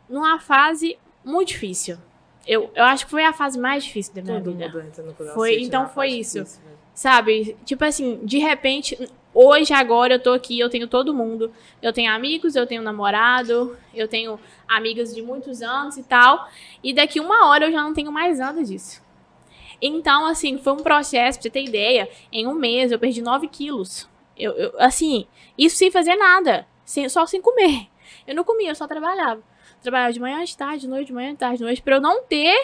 Speaker 3: numa fase muito difícil. Eu, eu acho que foi a fase mais difícil da minha
Speaker 2: Todo
Speaker 3: vida.
Speaker 2: mundo entra no crossfit,
Speaker 3: Foi- então
Speaker 2: na
Speaker 3: foi
Speaker 2: parte
Speaker 3: isso.
Speaker 2: difícil, velho.
Speaker 3: Sabe? Tipo assim, de repente, hoje, agora, eu tô aqui, eu tenho todo mundo. Eu tenho amigos, eu tenho namorado, eu tenho amigas de muitos anos e tal. E daqui uma hora eu já não tenho mais nada disso. Então, assim, foi um processo, pra você ter ideia, em um mês eu perdi 9 quilos. Eu, eu- assim, isso sem fazer nada, sem- só sem comer. Eu não comia, eu só trabalhava. Trabalhava de manhã, de tarde, de noite, de manhã, de tarde, de noite, pra eu não ter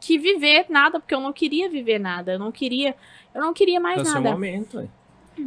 Speaker 3: que viver nada, porque eu não queria viver nada. Eu não queria, eu não queria mais
Speaker 1: o seu
Speaker 3: nada.
Speaker 1: momento, ué.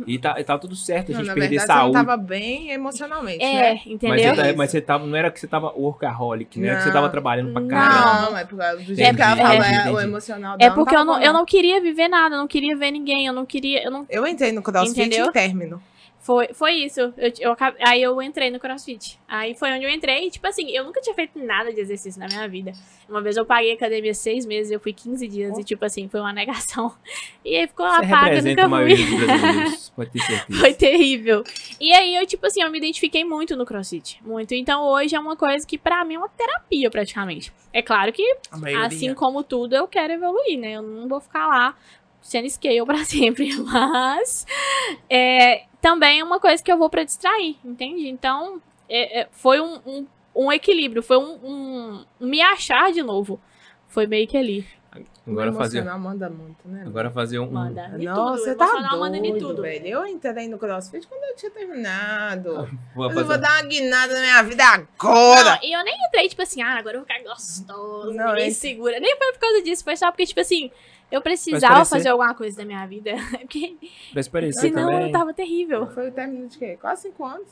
Speaker 1: E tá, e tá tudo certo, a
Speaker 2: Não,
Speaker 1: gente
Speaker 2: na
Speaker 1: perder
Speaker 2: verdade, você
Speaker 1: saúde.
Speaker 2: não tava bem emocionalmente,
Speaker 3: É,
Speaker 2: né?
Speaker 1: Mas,
Speaker 3: entendeu?
Speaker 1: você, mas você tava, não era que você tava workaholic, não era que você tava
Speaker 2: Não.
Speaker 1: trabalhando pra
Speaker 3: Não.
Speaker 1: caramba.
Speaker 2: Não, é por causa do
Speaker 1: Entendi,
Speaker 2: jeito que ela fala,
Speaker 1: entendi,
Speaker 2: é, o emocional
Speaker 3: É
Speaker 2: dela
Speaker 3: porque
Speaker 2: tava
Speaker 3: eu não, eu não queria viver nada, eu não queria ver ninguém, eu não queria, eu não
Speaker 2: Eu entrei no crossfit
Speaker 3: Entendeu?
Speaker 2: em término.
Speaker 3: Foi, foi isso. Eu, eu aí eu entrei no CrossFit. Aí foi onde eu entrei. e, Tipo assim, eu nunca tinha feito nada de exercício na minha vida. Uma vez eu paguei a academia seis meses, eu fui 15 dias. E, tipo assim, foi uma negação. E aí ficou lá
Speaker 1: Você
Speaker 3: paga, nunca fui.
Speaker 1: dos brasileiros, pode ter certeza.
Speaker 3: Foi terrível. E aí eu, tipo assim, eu me identifiquei muito no CrossFit. Muito. Então hoje é uma coisa que pra mim é uma terapia, praticamente. É claro que. Assim como tudo, eu quero evoluir, né? Eu não vou ficar lá sendo scale pra sempre. Mas é, também é uma coisa que eu vou pra distrair, entende? Então, é- é, foi um, um, um equilíbrio, foi um, um- um me achar de novo. Foi meio que ali.
Speaker 1: Agora
Speaker 2: o
Speaker 1: fazer,
Speaker 2: manda muito, né?
Speaker 1: agora fazer um...
Speaker 3: Manda. De tudo.
Speaker 2: você tá
Speaker 3: emocional manda de
Speaker 2: doido,
Speaker 3: tudo.
Speaker 2: velho. Eu entrei no crossfit quando eu tinha terminado.
Speaker 1: Vou
Speaker 2: eu vou dar uma guinada na minha vida agora.
Speaker 3: Não, e eu nem entrei, tipo assim, ah, agora eu vou ficar gostoso,
Speaker 2: Não,
Speaker 3: ninguém
Speaker 2: é-
Speaker 3: segura. Nem foi por causa disso, foi só porque, tipo assim, eu precisava fazer alguma coisa da minha vida. Porque
Speaker 1: Pra se parecer
Speaker 3: senão
Speaker 1: também.
Speaker 3: eu tava terrível.
Speaker 2: Foi o término de quê? Quase cinco anos.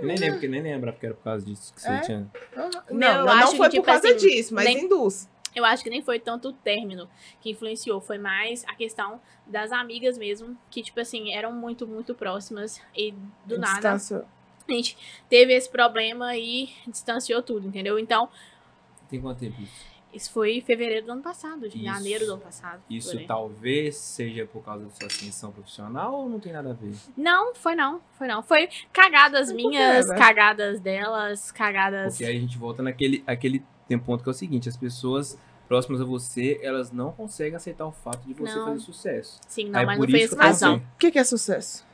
Speaker 1: Nem lembro, porque nem lembra porque era por causa disso que você
Speaker 2: É?
Speaker 1: tinha.
Speaker 2: Uhum. Não, não,
Speaker 3: acho
Speaker 2: não foi
Speaker 3: que,
Speaker 2: por
Speaker 3: tipo
Speaker 2: causa
Speaker 3: assim,
Speaker 2: disso, mas
Speaker 3: nem-
Speaker 2: induz.
Speaker 3: Eu acho que nem foi tanto o término que influenciou, foi mais a questão das amigas mesmo, que, tipo assim, eram muito, muito próximas e do nada
Speaker 2: Distância.
Speaker 3: a gente teve esse problema e distanciou tudo, entendeu? Então,
Speaker 1: Tem quanto tempo isso?
Speaker 3: Isso foi em fevereiro do ano passado, de
Speaker 1: Isso.
Speaker 3: janeiro do ano passado.
Speaker 1: Isso talvez seja por causa da sua ascensão profissional ou não tem nada a ver?
Speaker 3: Não, foi não, foi não. Foi cagadas
Speaker 2: quê,
Speaker 3: minhas,
Speaker 2: né?
Speaker 3: cagadas delas, cagadas.
Speaker 1: Porque aí a gente volta naquele aquele tem ponto que é o seguinte, as pessoas próximas a você, elas não conseguem aceitar o fato de você
Speaker 3: Não.
Speaker 1: fazer sucesso.
Speaker 3: Sim, não,
Speaker 1: Aí
Speaker 3: mas
Speaker 1: por
Speaker 3: não foi não.
Speaker 1: assim.
Speaker 2: O que, que é sucesso?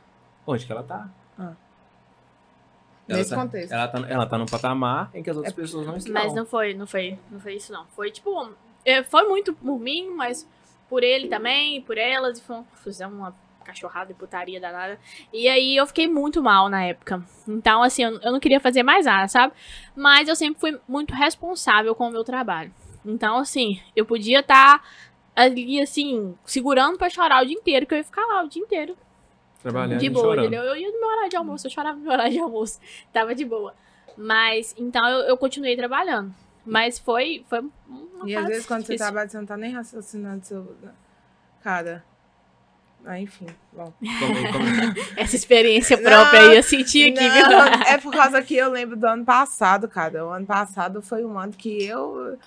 Speaker 1: Onde que ela tá?
Speaker 2: Ah.
Speaker 1: Ela
Speaker 2: Nesse
Speaker 1: tá-
Speaker 2: contexto.
Speaker 1: Ela tá, ela tá num patamar em que as outras
Speaker 2: É-
Speaker 1: pessoas não estão.
Speaker 3: Mas não foi, não foi, não foi isso não. Foi tipo, é, foi muito por mim, mas por ele também, por elas, e foi um- fizemos uma cachorrada e putaria danada. E aí eu fiquei muito mal na época. Então, assim, eu, eu não queria fazer mais nada, sabe? Mas eu sempre fui muito responsável com o meu trabalho. Então, assim, eu podia estar ali, assim, segurando pra chorar o dia inteiro, que eu ia ficar lá o dia inteiro.
Speaker 1: Trabalhando
Speaker 3: de boa,
Speaker 1: chorando.
Speaker 3: entendeu? Eu ia no meu horário de almoço, eu chorava no meu horário de almoço. Tava de boa. Mas, então eu, eu continuei trabalhando. Mas foi, foi uma
Speaker 2: E às vezes quando você
Speaker 3: difícil.
Speaker 2: trabalha, você não tá nem raciocinando seu. Cara. Ah, enfim. Bom.
Speaker 1: Como- como-
Speaker 3: Essa experiência
Speaker 2: Não,
Speaker 3: própria aí, eu senti aqui, viu?
Speaker 2: Não, é por causa que eu lembro do ano passado, cara. O ano passado foi um ano que eu.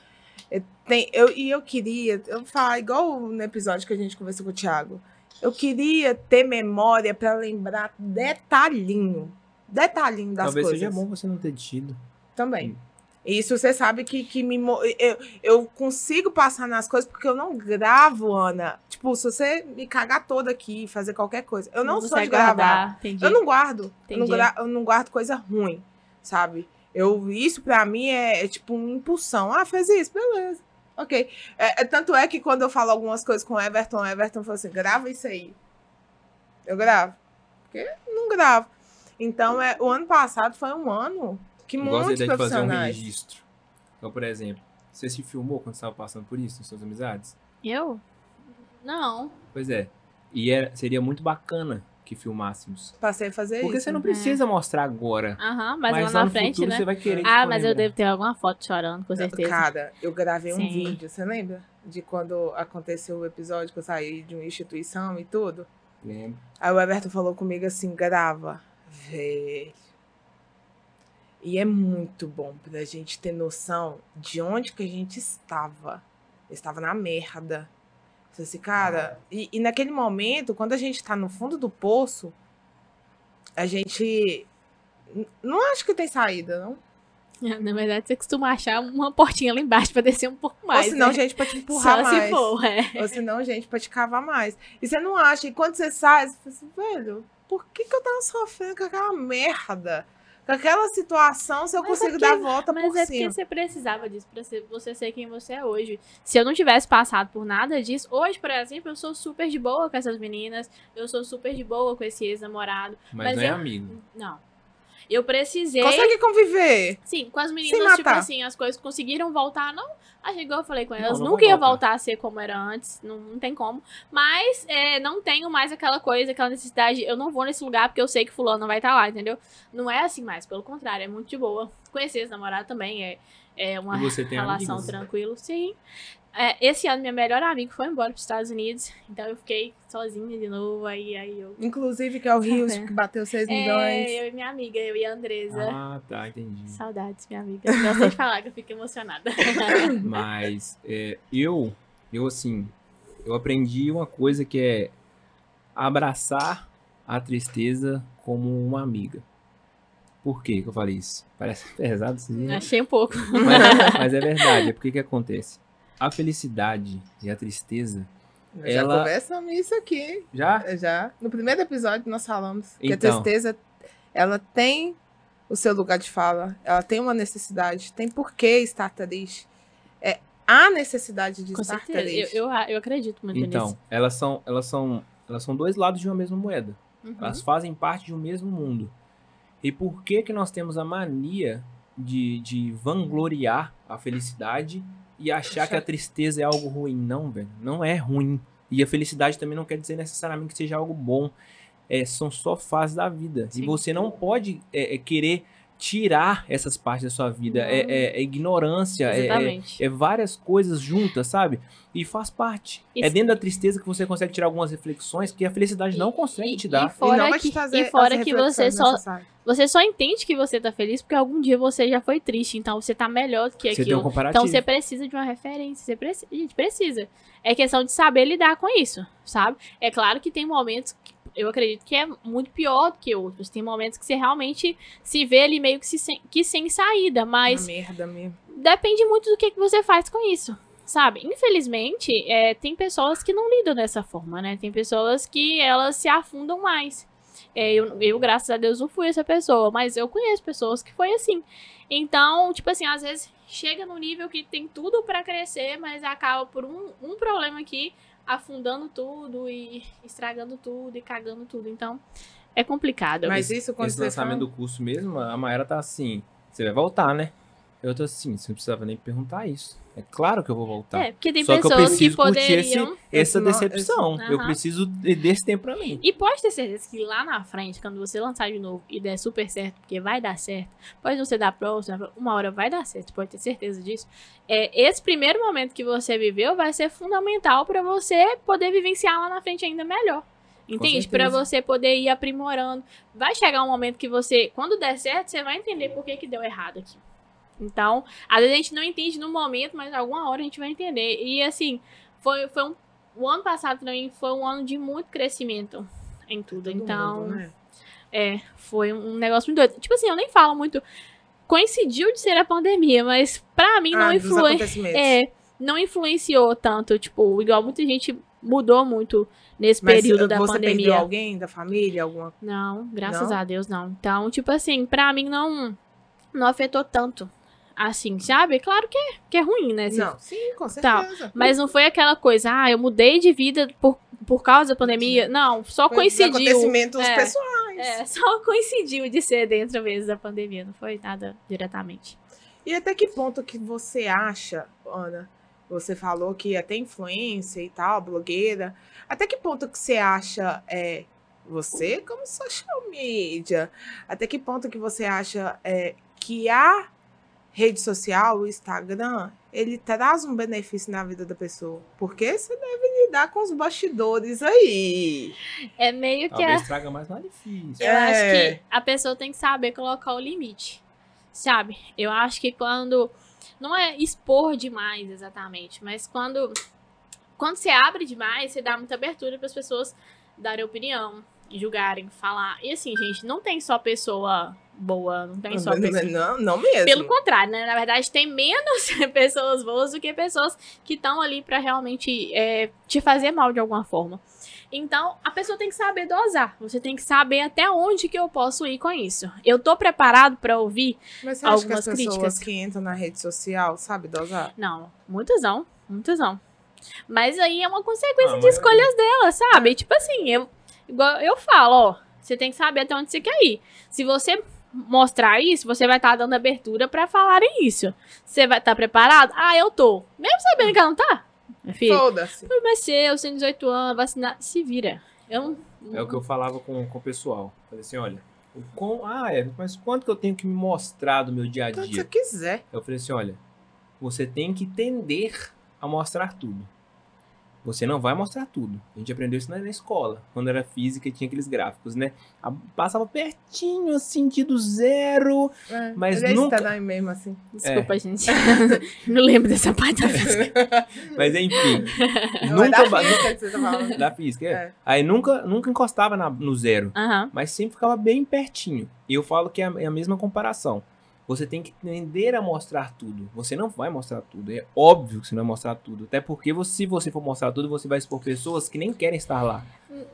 Speaker 2: eu, tem, eu e eu queria. Eu falar igual no episódio que a gente conversou com o Thiago. Eu queria ter memória pra lembrar detalhinho. Detalhinho das
Speaker 1: Talvez
Speaker 2: coisas.
Speaker 1: seja bom você não ter tido.
Speaker 2: Também.
Speaker 1: Hum.
Speaker 2: Isso você sabe que, que me, mo- eu, eu consigo passar nas coisas porque eu não gravo, Ana. Tipo, se você me cagar toda aqui fazer qualquer coisa. Eu não, sou
Speaker 3: consegue
Speaker 2: de gravar.
Speaker 3: entendi.
Speaker 2: Eu não guardo. Eu não, gra- eu não guardo coisa ruim, sabe? Eu, isso pra mim é, é tipo uma impulsão. Ah, fez isso, beleza. Ok. É, é- tanto é que quando eu falo algumas coisas com o Everton, o Everton falou assim: grava isso aí. Eu gravo. Porque não gravo. Então, é, o ano passado foi um ano que
Speaker 1: Eu gosto
Speaker 2: muitos
Speaker 1: ideia de fazer um
Speaker 2: profissionais.
Speaker 1: registro. Então, por exemplo, você se filmou quando estava passando por isso, nas suas amizades?
Speaker 3: Eu? Não.
Speaker 1: Pois é. E era- seria muito bacana que filmássemos.
Speaker 2: Passei a fazer
Speaker 1: Porque
Speaker 2: isso.
Speaker 1: você não precisa mostrar agora.
Speaker 3: Aham, mas,
Speaker 1: Mas,
Speaker 3: lá na
Speaker 1: no
Speaker 3: frente,
Speaker 1: futuro
Speaker 3: né?
Speaker 1: você vai querer.
Speaker 3: Ah, mas eu
Speaker 1: lembrar.
Speaker 3: devo ter alguma foto chorando, com certeza.
Speaker 2: Cara, eu gravei um
Speaker 3: Sim.
Speaker 2: vídeo, você lembra? De quando aconteceu o episódio que eu saí de uma instituição e tudo?
Speaker 1: Lembro.
Speaker 2: Aí o Everton falou comigo assim, grava. Velho. E é muito bom pra gente ter noção de onde que a gente estava. Eu estava na merda. Falei assim, cara, e, e naquele momento, quando a gente tá no fundo do poço, a gente. Não acho que tem saída, não.
Speaker 3: Na verdade, você costuma achar uma portinha lá embaixo pra descer um pouco mais.
Speaker 2: Ou senão,
Speaker 3: né?
Speaker 2: gente, pra te empurrar
Speaker 3: Só
Speaker 2: mais.
Speaker 3: se for, é.
Speaker 2: Ou senão, gente, pra te cavar mais. E você não acha. E quando você sai, você fala assim, velho, por que, que eu tava sofrendo com aquela merda? Com aquela situação, se eu
Speaker 3: Mas é
Speaker 2: consigo
Speaker 3: porque-
Speaker 2: dar a volta
Speaker 3: Mas
Speaker 2: por
Speaker 3: é
Speaker 2: cima.
Speaker 3: porque você precisava disso pra ser- você ser quem você é hoje. Se eu não tivesse passado por nada disso, hoje, por exemplo, eu sou super de boa com essas meninas, eu sou super de boa com esse ex-namorado.
Speaker 1: Mas,
Speaker 3: Mas
Speaker 1: não é
Speaker 3: eu-
Speaker 1: amigo.
Speaker 3: Não. Eu precisei.
Speaker 2: Consegue conviver.
Speaker 3: Sim, com as
Speaker 2: Sem
Speaker 3: meninas, tipo assim, as coisas conseguiram voltar, não. Acho que igual eu falei com
Speaker 1: Não,
Speaker 3: elas,
Speaker 1: não
Speaker 3: nunca
Speaker 1: vai
Speaker 3: ia
Speaker 1: voltar.
Speaker 3: voltar a ser como era antes, não, não tem como. Mas é, não tenho mais aquela coisa, aquela necessidade, eu não vou nesse lugar porque eu sei que fulano não vai estar lá, entendeu? Não é assim mais, pelo contrário, é muito de boa. Conhecer esse namorado também é, é uma
Speaker 1: você tem
Speaker 3: relação
Speaker 1: amigos?
Speaker 3: tranquila, sim. É, esse ano, minha melhor amiga foi embora para os Estados Unidos, então eu fiquei sozinha de novo, aí, aí eu...
Speaker 2: Inclusive, que é o Rios, que bateu 6
Speaker 3: É,
Speaker 2: milhões.
Speaker 3: eu e minha amiga, eu e a Andresa.
Speaker 1: Ah, tá, entendi.
Speaker 3: Saudades, minha amiga. Eu Gosto de falar que eu fico emocionada.
Speaker 1: Mas é, eu, eu assim, eu aprendi uma coisa que é abraçar a tristeza como uma amiga. Por que que eu falei isso? Parece pesado sim.
Speaker 3: Achei um pouco.
Speaker 1: Mas, é- mas é verdade, é porque que acontece? A felicidade e a tristeza,
Speaker 2: Nós Já
Speaker 1: ela-
Speaker 2: conversamos isso aqui.
Speaker 1: já
Speaker 2: Já. No primeiro episódio nós falamos que a
Speaker 1: Então.
Speaker 2: tristeza, ela tem o seu lugar de fala. Ela tem uma necessidade. Tem por que estar triste. É a necessidade de
Speaker 3: Com
Speaker 2: estar
Speaker 3: certeza.
Speaker 2: triste.
Speaker 3: Eu, eu, eu acredito muito
Speaker 1: Então,
Speaker 3: nisso.
Speaker 1: elas são, elas são, elas são dois lados de uma mesma moeda.
Speaker 3: Uhum.
Speaker 1: Elas fazem parte de um mesmo mundo. E por que que nós temos a mania de, de vangloriar a felicidade e achar que a tristeza é algo ruim? Não, velho. Não é ruim. E a felicidade também não quer dizer necessariamente que seja algo bom. É, são só fases da vida.
Speaker 3: Sim.
Speaker 1: E você não pode é, é, querer tirar essas partes da sua vida. É, é- é ignorância, é- é, é várias coisas juntas, sabe? E faz parte. É dentro da tristeza que você consegue tirar algumas reflexões que a felicidade não consegue
Speaker 3: E-
Speaker 1: te
Speaker 3: e
Speaker 1: dar.
Speaker 3: fora
Speaker 2: e não vai
Speaker 3: que- e fora que você só-. Você só entende que você tá feliz porque algum dia você já foi triste, então você tá melhor do que
Speaker 1: Você
Speaker 3: aquilo.
Speaker 1: um.
Speaker 3: Então você precisa de uma referência, você precisa, a gente precisa. É questão de saber lidar com isso, sabe? É claro que tem momentos que eu acredito que é muito pior do que outros. Tem momentos que você realmente se vê ali meio que, se sem, que sem saída, mas
Speaker 2: Uma merda mesmo.
Speaker 3: depende muito do que, que você faz com isso. Sabe? Infelizmente, é, tem pessoas que não lidam dessa forma, né? Tem pessoas que elas se afundam mais. É, eu, eu, graças a Deus, não fui essa pessoa, mas eu conheço pessoas que foi assim. Então, tipo assim, às vezes chega num nível que tem tudo pra crescer, mas acaba por um, um problema aqui afundando tudo e estragando tudo e cagando tudo. Então, é complicado.
Speaker 2: Mas isso quando
Speaker 1: Esse lançamento do curso mesmo, a Maera tá assim, você vai voltar, né? Eu tô assim, você não precisava nem perguntar isso. É claro que eu vou voltar.
Speaker 3: É, porque tem
Speaker 1: Só que eu
Speaker 3: pessoas que,
Speaker 1: preciso curtir esse-
Speaker 3: poderiam.
Speaker 1: Essa
Speaker 2: Esse não-
Speaker 1: decepção.
Speaker 3: esse-
Speaker 1: Eu preciso de- desse tempo pra mim.
Speaker 3: E pode ter certeza que lá na frente, quando você lançar de novo e der super certo, porque vai dar certo, pode não ser da próxima, uma hora vai dar certo, pode ter certeza disso. É, esse primeiro momento que você viveu vai ser fundamental pra você poder vivenciar lá na frente ainda melhor. Entende? Pra
Speaker 1: certeza.
Speaker 3: você poder ir aprimorando. Vai chegar um momento que você, quando der certo, você vai entender por que, que deu errado aqui. Então, às vezes a gente não entende no momento, mas alguma hora a gente vai entender. E assim, foi, foi um. O ano passado também foi um ano de muito crescimento em tudo.
Speaker 2: Todo
Speaker 3: então,
Speaker 2: mundo, né?
Speaker 3: é, foi um negócio muito doido. Tipo assim, eu nem falo muito. Coincidiu de ser a pandemia, mas pra mim não
Speaker 2: Ah,
Speaker 3: influi.
Speaker 2: acontecimentos.
Speaker 3: É, não influenciou tanto, tipo, igual muita gente mudou muito nesse
Speaker 2: Mas
Speaker 3: período
Speaker 2: eh,
Speaker 3: da
Speaker 2: você perdeu
Speaker 3: pandemia.
Speaker 2: alguém da família, alguma
Speaker 3: Não, graças
Speaker 2: Não?
Speaker 3: a Deus não. Então, tipo assim, pra mim não não afetou tanto. Assim, sabe? Claro que é, que é ruim, né?
Speaker 2: Não, sim, com
Speaker 3: Tá,
Speaker 2: certeza.
Speaker 3: Mas não foi aquela coisa, ah, eu mudei de vida por, por causa da pandemia. Não, só
Speaker 2: Foi
Speaker 3: coincidiu.
Speaker 2: acontecimentos
Speaker 3: É.
Speaker 2: pessoais.
Speaker 3: É, só coincidiu de ser dentro mesmo da pandemia, não foi nada diretamente.
Speaker 2: E até que ponto que você acha, Ana? Você falou que até influência e tal, blogueira. Até que ponto que você acha, é, você como social media, até que ponto que você acha é, que a rede social, o Instagram, ele traz um benefício na vida da pessoa? Porque você deve lidar com os bastidores aí.
Speaker 3: É meio que a,
Speaker 1: Talvez traga mais malefício.
Speaker 3: Eu acho
Speaker 2: É.
Speaker 3: que a pessoa tem que saber colocar o limite. Sabe? Eu acho que quando. Não é expor demais exatamente, mas quando. Quando você abre demais, você dá muita abertura para as pessoas darem opinião, julgarem, falar. E assim, gente, não tem só pessoa boa, não tem só
Speaker 2: Não,
Speaker 3: pessoa.
Speaker 2: não, não mesmo.
Speaker 3: Pelo contrário, né? Na verdade, tem menos pessoas boas do que pessoas que estão ali pra realmente é, te fazer mal de alguma forma. Então, a pessoa tem que saber dosar. Você tem que saber até onde que eu posso ir com isso. Eu tô preparado pra ouvir?
Speaker 2: Mas você acha que
Speaker 3: algumas
Speaker 2: as pessoas
Speaker 3: críticas.
Speaker 2: que entram na rede social sabem dosar?
Speaker 3: Não, muitas não, muitas não. Mas aí é uma consequência
Speaker 1: Ah,
Speaker 3: de escolhas dela, sabe? Tipo assim, eu, igual eu falo, ó, você tem que saber até onde você quer ir. Se você mostrar isso, você vai estar dando abertura pra falarem isso. Você vai estar preparado? Ah, eu tô. Mesmo sabendo que ela não tá. Meu filho,
Speaker 2: Foda-se.
Speaker 3: é seu, você tem 18 anos, vacinar, se vira. Eu não-
Speaker 1: É o que eu falava com, com o pessoal. Falei assim, olha, o com... ah, é, mas quanto que eu tenho que me mostrar do meu dia a dia?
Speaker 2: você quiser.
Speaker 1: Eu falei assim, olha, você tem que tender a mostrar tudo. Você não vai mostrar tudo. A gente aprendeu isso na, na escola, quando era física e tinha aqueles gráficos, né? A- passava pertinho, assim, de do zero.
Speaker 2: É,
Speaker 1: Mas
Speaker 2: ele
Speaker 1: nunca-
Speaker 2: está mesmo assim.
Speaker 3: Desculpa, gente. não lembro dessa parte da física.
Speaker 1: Mas enfim,
Speaker 2: Não é
Speaker 1: nunca...
Speaker 2: da
Speaker 1: ba-
Speaker 2: física que você tá falando.
Speaker 1: da física, é.
Speaker 2: É.
Speaker 1: Aí nunca, nunca encostava na- no zero.
Speaker 3: Aham.
Speaker 1: mas sempre ficava bem pertinho. E eu falo que é a, é a mesma comparação. Você tem que tender a mostrar tudo. Você não vai mostrar tudo. É óbvio que você não vai mostrar tudo. Até porque você- se você for mostrar tudo, você vai expor pessoas que nem querem estar lá.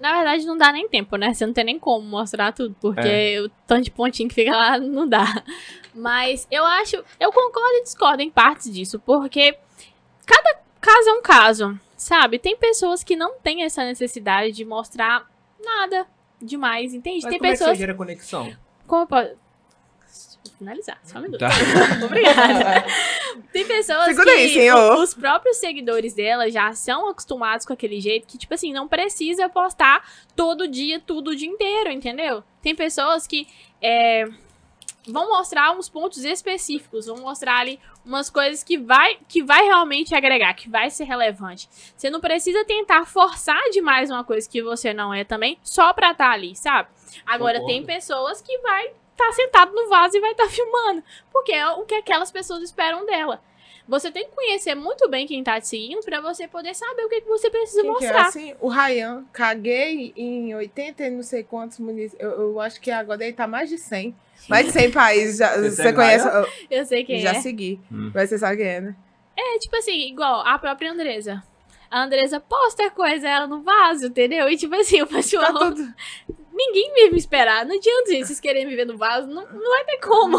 Speaker 3: Na verdade, não dá nem tempo, né? Você não tem nem como mostrar tudo, porque
Speaker 1: É.
Speaker 3: o tanto de pontinho que fica lá não dá. Mas eu acho, eu concordo e discordo em partes disso, porque cada caso é um caso, sabe? Tem pessoas que não têm essa necessidade de mostrar nada demais, entende?
Speaker 1: Mas
Speaker 3: tem
Speaker 1: como é que você
Speaker 3: pessoas.
Speaker 1: gera conexão?
Speaker 3: Como eu posso. Finalizar, só um minuto.
Speaker 1: Tá.
Speaker 3: Obrigada. Tem pessoas
Speaker 2: Segura
Speaker 3: que
Speaker 2: aí, senhor.
Speaker 3: o- os próprios seguidores dela já são acostumados com aquele jeito que, tipo assim, não precisa postar todo dia, tudo o dia inteiro, entendeu? Tem pessoas que. É... vão mostrar uns pontos específicos, vão mostrar ali umas coisas que vai, que vai realmente agregar, que vai ser relevante. Você não precisa tentar forçar demais uma coisa que você não é também, só pra estar ali, sabe? Agora,
Speaker 1: Concordo.
Speaker 3: tem pessoas que vai estar sentado no vaso e vai estar filmando, porque é o que aquelas pessoas esperam dela. Você tem que conhecer muito bem quem tá te seguindo pra você poder saber o que, que você precisa
Speaker 2: Quem que é
Speaker 3: mostrar.
Speaker 2: assim? O Ryan, caguei em 80 e não sei quantos municípios. Eu, eu acho que agora ele tá mais de 100. Mais de 100 países. Já,
Speaker 1: Você
Speaker 2: você conhece? Eu
Speaker 3: Eu sei quem
Speaker 2: já
Speaker 3: é.
Speaker 2: segui.
Speaker 1: Hum.
Speaker 2: Mas você sabe quem é, né?
Speaker 3: É tipo assim, igual a própria Andresa. A Andresa posta coisa ela no vaso, entendeu? E tipo assim, o pessoal.
Speaker 2: Tá tudo.
Speaker 3: Ninguém me esperar. Não adianta, gente, vocês querem me ver no vaso. Não, não vai ter como.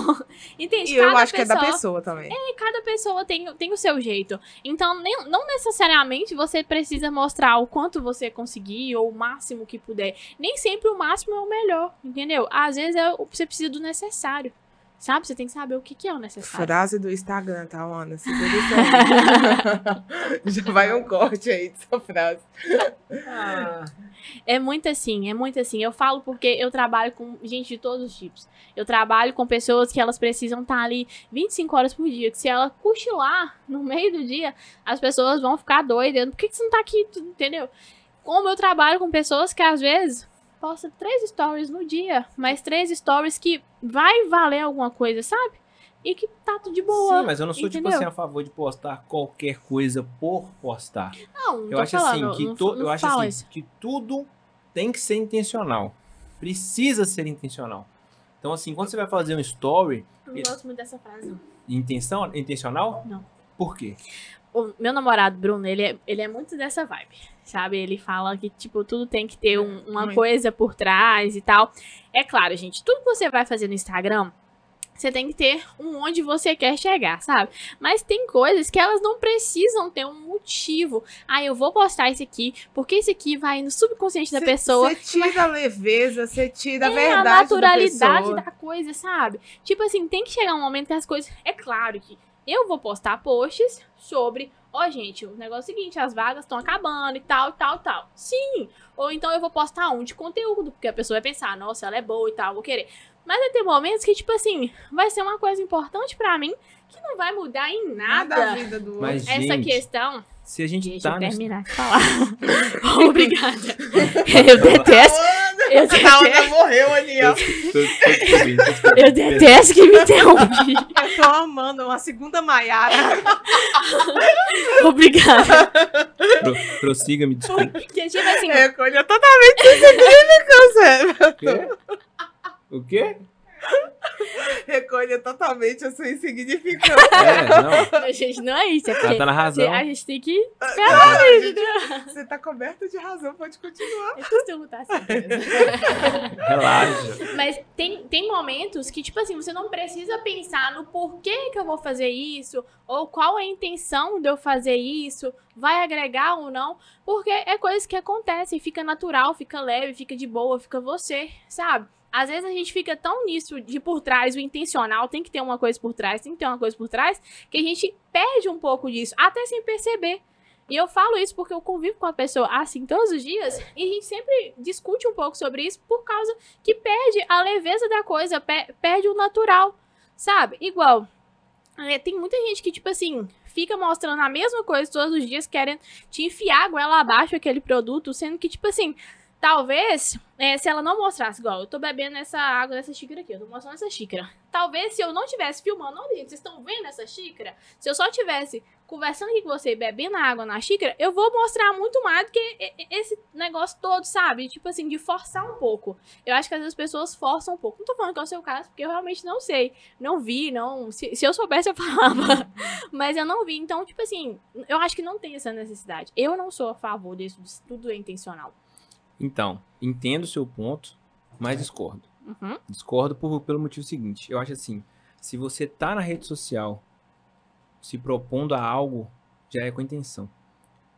Speaker 3: Entende?
Speaker 2: E eu
Speaker 3: Cada
Speaker 2: acho que é da
Speaker 3: pessoa-
Speaker 2: pessoa também.
Speaker 3: E cada pessoa tem, tem o seu jeito. Então, nem- não necessariamente você precisa mostrar o quanto você conseguir ou o máximo que puder. Nem sempre o máximo é o melhor, entendeu? Às vezes é, você precisa do necessário. Sabe? Você tem que saber o que, que é o necessário.
Speaker 2: Frase do Instagram, tá, Ana? Já vai um corte aí dessa frase.
Speaker 1: Ah,
Speaker 3: É muito assim, é muito assim. Eu falo porque eu trabalho com gente de todos os tipos. Eu trabalho com pessoas que elas precisam estar ali 25 horas por dia. Que se ela cochilar no meio do dia, as pessoas vão ficar doidas. Por que, que você não tá aqui? Entendeu? Como eu trabalho com pessoas que às vezes posta três stories no dia, mas três stories que vai valer alguma coisa, sabe? E que tá tudo de boa.
Speaker 1: sim, mas eu não sou, tipo
Speaker 3: entendeu?
Speaker 1: assim, a favor de postar qualquer coisa por postar.
Speaker 3: Não, não
Speaker 1: Eu acho
Speaker 3: falando,
Speaker 1: assim, que,
Speaker 3: não,
Speaker 1: to-
Speaker 3: não
Speaker 1: eu acho assim
Speaker 3: isso.
Speaker 1: que tudo tem que ser intencional. Precisa ser intencional. Então, assim, quando você vai fazer um story,
Speaker 3: Eu não gosto muito dessa frase,
Speaker 1: intenção, intencional?
Speaker 3: Não.
Speaker 1: Por quê?
Speaker 3: O meu namorado, Bruno, ele é, ele é muito dessa vibe, sabe? Ele fala que, tipo, tudo tem que ter um- uma
Speaker 2: Muito.
Speaker 3: coisa por trás e tal. É claro, gente, tudo que você vai fazer no Instagram, você tem que ter um onde você quer chegar, sabe? Mas tem coisas que elas não precisam ter um motivo. Ah, eu vou postar esse aqui, porque esse aqui vai no subconsciente da
Speaker 2: Cê-
Speaker 3: pessoa.
Speaker 2: Você tira a leveza, você tira a
Speaker 3: É,
Speaker 2: verdade.
Speaker 3: a naturalidade
Speaker 2: da,
Speaker 3: da coisa, sabe? Tipo assim, tem que chegar um momento que as coisas. É claro que eu vou postar posts sobre. Ó, gente, o negócio é o seguinte, as vagas estão acabando e tal, e tal, e tal. Sim! Ou então eu vou postar um de conteúdo, porque a pessoa vai pensar, nossa, ela é boa e tal, vou querer. Mas vai ter momentos que, tipo assim, vai ser uma coisa importante pra mim que não vai mudar em
Speaker 2: Nada
Speaker 3: nada.
Speaker 2: a vida do outro.
Speaker 1: Mas,
Speaker 3: Essa
Speaker 1: gente,
Speaker 3: questão.
Speaker 1: se a gente
Speaker 3: Deixa
Speaker 1: tá
Speaker 3: eu
Speaker 1: no...
Speaker 3: terminar de falar. Obrigada. Eu detesto. Eu
Speaker 2: A
Speaker 3: detesto.
Speaker 2: Morreu ali, ó.
Speaker 3: Eu detesto que me interrompe.
Speaker 4: Eu tô amando uma segunda Maiara.
Speaker 3: Obrigada.
Speaker 1: Pro, prossiga, me desculpe.
Speaker 3: Porque, tipo assim,
Speaker 2: Recolha totalmente insignificância.
Speaker 1: O quê? O quê?
Speaker 2: Recolha totalmente a sua insignificância.
Speaker 1: É, não.
Speaker 3: a gente não é isso. É
Speaker 1: Ela tá na razão.
Speaker 3: a gente tem que.
Speaker 2: Você tá coberta de razão, pode continuar.
Speaker 3: Eu costumo estar assim.
Speaker 1: Relaxa.
Speaker 3: Mas tem, tem momentos que, tipo assim, você não precisa pensar no porquê que eu vou fazer isso, ou qual é a intenção de eu fazer isso, vai agregar ou não, porque é coisas que acontecem, fica natural, fica leve, fica de boa, fica você, sabe? Às vezes a gente fica tão nisso de por trás, o intencional, tem que ter uma coisa por trás, tem que ter uma coisa por trás, que a gente perde um pouco disso, até sem perceber. E eu falo isso porque eu convivo com a pessoa assim todos os dias, e a gente sempre discute um pouco sobre isso por causa que perde a leveza da coisa, pe- perde o natural, sabe? Igual, é, tem muita gente que, tipo assim, fica mostrando a mesma coisa todos os dias, querendo te enfiar a goela abaixo aquele produto, sendo que, tipo assim, talvez, é, se ela não mostrasse, igual, eu tô bebendo essa água nessa xícara aqui, eu tô mostrando essa xícara. Talvez se eu não tivesse filmando, olha, vocês estão vendo essa xícara? Se eu só tivesse conversando aqui com você bebendo água na xícara, eu vou mostrar muito mais do que esse negócio todo, sabe? Tipo assim, de forçar um pouco. Eu acho que às vezes as pessoas forçam um pouco. Não tô falando que é o seu caso, porque eu realmente não sei. Não vi, não. Se, se eu soubesse, eu falava. Mas eu não vi. Então, tipo assim, eu acho que não tem essa necessidade. Eu não sou a favor disso tudo é intencional.
Speaker 1: Então, entendo o seu ponto, mas discordo.
Speaker 3: Uhum.
Speaker 1: Discordo por- pelo motivo seguinte. Eu acho assim, se você tá na rede social se propondo a algo, já é com intenção.